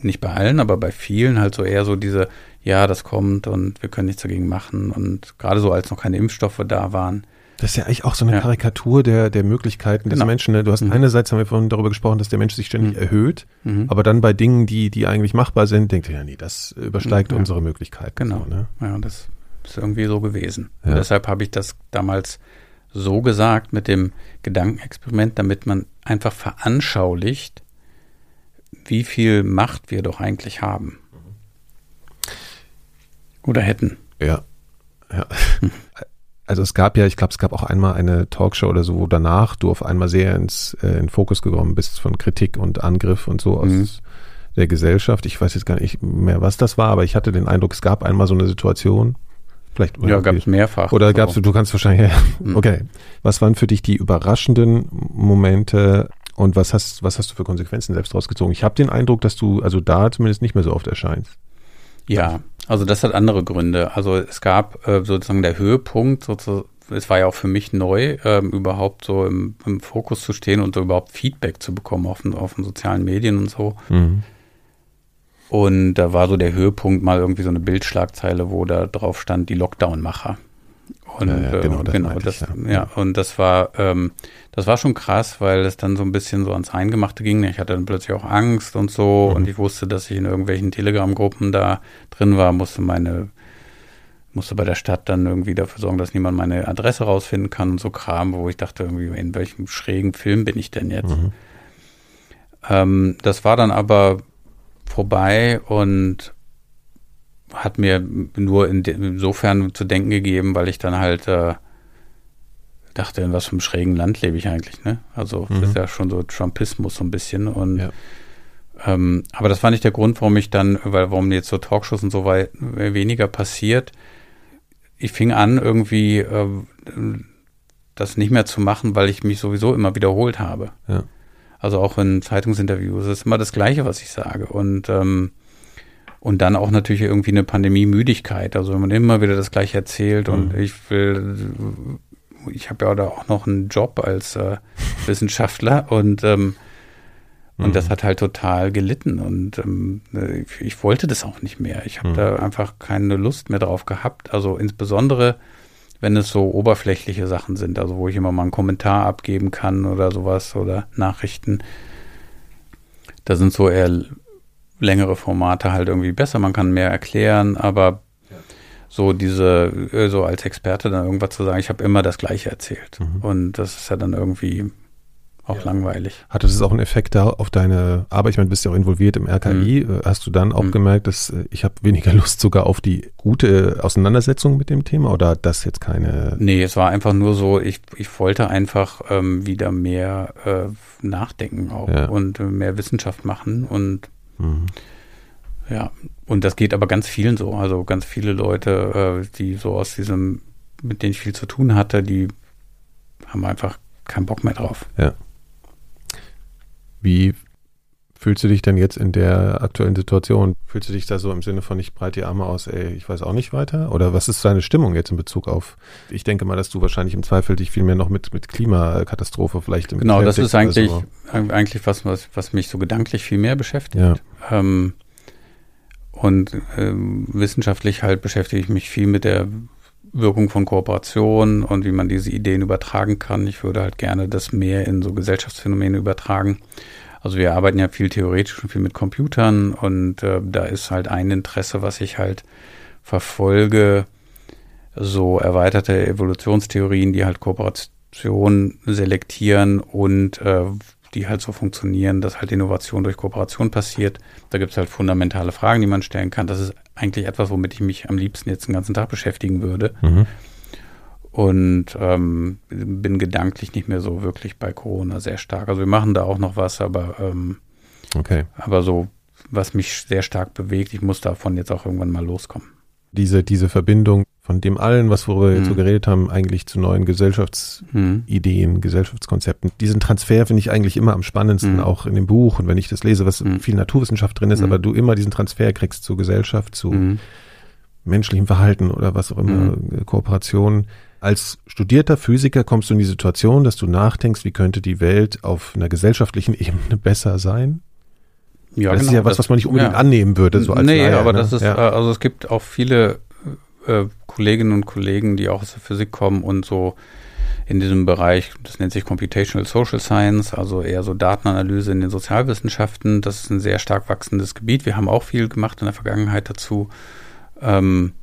nicht bei allen, aber bei vielen halt so eher so diese, ja, das kommt und wir können nichts dagegen machen und gerade so als noch keine Impfstoffe da waren. Das ist ja eigentlich auch so eine ja. Karikatur der, der Möglichkeiten genau. des Menschen. Ne? Du hast mhm. einerseits haben wir vorhin darüber gesprochen, dass der Mensch sich ständig mhm. erhöht, mhm. aber dann bei Dingen, die, die eigentlich machbar sind, denkt er ja, nee, das übersteigt ja. unsere Möglichkeiten. Genau. So, ne? Ja, das ist irgendwie so gewesen. Ja. deshalb habe ich das damals so gesagt mit dem Gedankenexperiment, damit man einfach veranschaulicht, wie viel Macht wir doch eigentlich haben. Oder hätten. Ja. ja. Also es gab ja, ich glaube, es gab auch einmal eine Talkshow oder so, wo danach du auf einmal sehr ins äh, in Fokus gekommen bist von Kritik und Angriff und so aus mhm. der Gesellschaft. Ich weiß jetzt gar nicht mehr, was das war, aber ich hatte den Eindruck, es gab einmal so eine Situation, Vielleicht, ja, gab es mehrfach. Oder gab es, du kannst wahrscheinlich, ja, okay. Was waren für dich die überraschenden Momente und was hast, was hast du für Konsequenzen selbst rausgezogen? Ich habe den Eindruck, dass du also da zumindest nicht mehr so oft erscheinst. Ja, also das hat andere Gründe. Also es gab äh, sozusagen der Höhepunkt, sozusagen, es war ja auch für mich neu, ähm, überhaupt so im, im, Fokus zu stehen und so überhaupt Feedback zu bekommen auf, auf den sozialen Medien und so. Mhm. Und da war so der Höhepunkt mal irgendwie so eine Bildschlagzeile, wo da drauf stand, die Lockdown-Macher. Und ja, ja, genau, das, genau, das ich, ja. ja. und das war, ähm, das war schon krass, weil es dann so ein bisschen so ans Eingemachte ging. Ich hatte dann plötzlich auch Angst und so mhm. und ich wusste, dass ich in irgendwelchen Telegram-Gruppen da drin war, musste meine, musste bei der Stadt dann irgendwie dafür sorgen, dass niemand meine Adresse rausfinden kann und so Kram, wo ich dachte irgendwie, in welchem schrägen Film bin ich denn jetzt? Mhm. Ähm, das war dann aber vorbei und hat mir nur in insofern zu denken gegeben, weil ich dann halt äh, dachte, in was für einem schrägen Land lebe ich eigentlich, ne? Also mhm. das ist ja schon so Trumpismus so ein bisschen und ja. ähm, aber das war nicht der Grund, warum ich dann, weil warum jetzt so Talkshows und so weit weniger passiert. Ich fing an irgendwie äh, das nicht mehr zu machen, weil ich mich sowieso immer wiederholt habe. Ja. Also auch in Zeitungsinterviews das ist immer das Gleiche, was ich sage und ähm, und dann auch natürlich irgendwie eine Pandemie-Müdigkeit. Also wenn man immer wieder das Gleiche erzählt mhm. und ich will, ich habe ja da auch noch einen Job als äh, Wissenschaftler und ähm, und mhm. das hat halt total gelitten und ähm, ich, ich, wollte das auch nicht mehr. Ich habe mhm. da einfach keine Lust mehr drauf gehabt. Also insbesondere, wenn es so oberflächliche Sachen sind, also wo ich immer mal einen Kommentar abgeben kann oder sowas oder Nachrichten. Da sind so eher längere Formate halt irgendwie besser, man kann mehr erklären, aber so diese, äh, so als Experte dann irgendwas zu sagen, ich habe immer das Gleiche erzählt. Mhm. Und das ist ja dann irgendwie auch ja. langweilig. Hatte das auch einen Effekt da auf deine Arbeit? Ich meine, du bist ja auch involviert im RKI. Mhm. Äh, hast du dann auch mhm. gemerkt, dass äh, ich habe weniger Lust sogar auf die gute Auseinandersetzung mit dem Thema oder hat das jetzt keine? Nee, es war einfach nur so, ich, ich wollte einfach ähm, wieder mehr äh, nachdenken auch ja. und äh, mehr Wissenschaft machen und Mhm. Ja, und das geht aber ganz vielen so. Also ganz viele Leute, äh, die so aus diesem, mit denen ich viel zu tun hatte, die haben einfach keinen Bock mehr drauf. Ja. Wie fühlst du dich denn jetzt in der aktuellen Situation? Fühlst du dich da so im Sinne von, ich breite die Arme aus, ey, ich weiß auch nicht weiter? Oder was ist deine Stimmung jetzt in Bezug auf, ich denke mal, dass du wahrscheinlich im Zweifel dich viel mehr noch mit, mit Klimakatastrophe vielleicht im Genau, das ist eigentlich, so. eigentlich was, was, was mich so gedanklich viel mehr beschäftigt. Ja. Ähm, und ähm, wissenschaftlich halt beschäftige ich mich viel mit der Wirkung von Kooperation und wie man diese Ideen übertragen kann. Ich würde halt gerne das mehr in so Gesellschaftsphänomene übertragen. Also wir arbeiten ja viel theoretisch und viel mit Computern und äh, da ist halt ein Interesse, was ich halt verfolge, so erweiterte Evolutionstheorien, die halt Kooperation selektieren und äh, die halt so funktionieren, dass halt Innovation durch Kooperation passiert. Da gibt es halt fundamentale Fragen, die man stellen kann. Das ist eigentlich etwas, womit ich mich am liebsten jetzt den ganzen Tag beschäftigen würde. Mhm und ähm, bin gedanklich nicht mehr so wirklich bei Corona sehr stark. Also wir machen da auch noch was, aber ähm, okay. aber so was mich sehr stark bewegt, ich muss davon jetzt auch irgendwann mal loskommen. Diese diese Verbindung von dem allen, was worüber wir jetzt so mhm. geredet haben, eigentlich zu neuen Gesellschaftsideen, mhm. Gesellschaftskonzepten. Diesen Transfer finde ich eigentlich immer am spannendsten, mhm. auch in dem Buch und wenn ich das lese, was mhm. viel Naturwissenschaft drin ist, mhm. aber du immer diesen Transfer kriegst zur Gesellschaft, zu mhm. menschlichem Verhalten oder was auch immer, Kooperation als studierter Physiker kommst du in die Situation, dass du nachdenkst, wie könnte die Welt auf einer gesellschaftlichen Ebene besser sein? Ja, das genau, ist ja was, was man nicht unbedingt ja. annehmen würde. So als nee, Leier, aber ne? das ist, ja. Äh, also es gibt auch viele äh, Kolleginnen und Kollegen, die auch aus der Physik kommen und so in diesem Bereich, das nennt sich Computational Social Science, also eher so Datenanalyse in den Sozialwissenschaften. Das ist ein sehr stark wachsendes Gebiet. Wir haben auch viel gemacht in der Vergangenheit dazu. Ähm,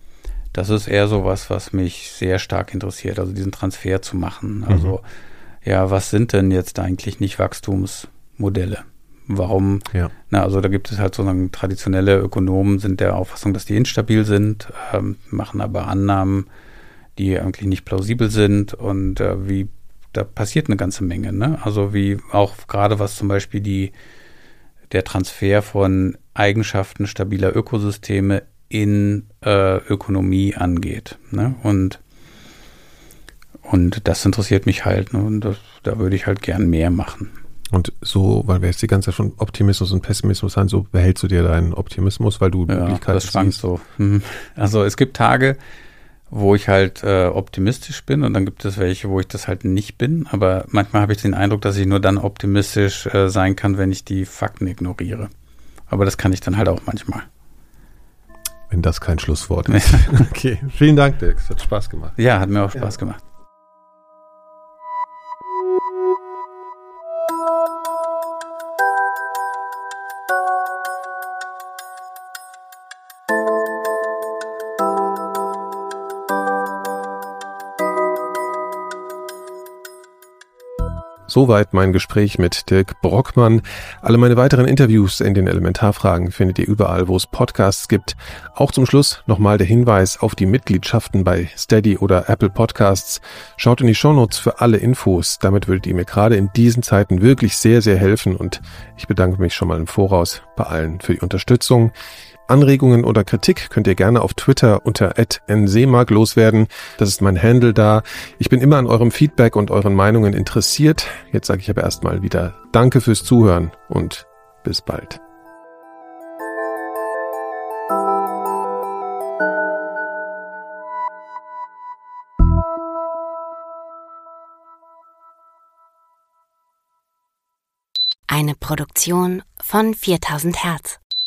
das ist eher so was, was mich sehr stark interessiert, also diesen Transfer zu machen. Also, mhm. ja, was sind denn jetzt eigentlich nicht Wachstumsmodelle? Warum? Ja. Na, also da gibt es halt sozusagen traditionelle Ökonomen sind der Auffassung, dass die instabil sind, ähm, machen aber Annahmen, die eigentlich nicht plausibel sind und äh, wie da passiert eine ganze Menge. Ne? Also wie auch gerade was zum Beispiel die der Transfer von Eigenschaften stabiler Ökosysteme in äh, Ökonomie angeht. Ne? Und, und das interessiert mich halt. Ne? Und das, da würde ich halt gern mehr machen. Und so, weil wir jetzt die ganze Zeit schon Optimismus und Pessimismus haben, so behältst du dir deinen Optimismus, weil du ja, Möglichkeiten das schwankt so. Mhm. Also es gibt Tage, wo ich halt äh, optimistisch bin und dann gibt es welche, wo ich das halt nicht bin. Aber manchmal habe ich den Eindruck, dass ich nur dann optimistisch äh, sein kann, wenn ich die Fakten ignoriere. Aber das kann ich dann halt auch manchmal. Wenn das kein Schlusswort ist. okay, vielen Dank, Dirk. Es hat Spaß gemacht. Ja, hat mir auch Spaß ja. gemacht. Soweit mein Gespräch mit Dirk Brockmann. Alle meine weiteren Interviews in den Elementarfragen findet ihr überall, wo es Podcasts gibt. Auch zum Schluss nochmal der Hinweis auf die Mitgliedschaften bei Steady oder Apple Podcasts. Schaut in die Shownotes für alle Infos. Damit würdet ihr mir gerade in diesen Zeiten wirklich sehr, sehr helfen und ich bedanke mich schon mal im Voraus bei allen für die Unterstützung. Anregungen oder Kritik könnt ihr gerne auf Twitter unter @nsemark loswerden. Das ist mein Handle da. Ich bin immer an eurem Feedback und euren Meinungen interessiert. Jetzt sage ich aber erstmal wieder Danke fürs Zuhören und bis bald. Eine Produktion von 4000 Hertz.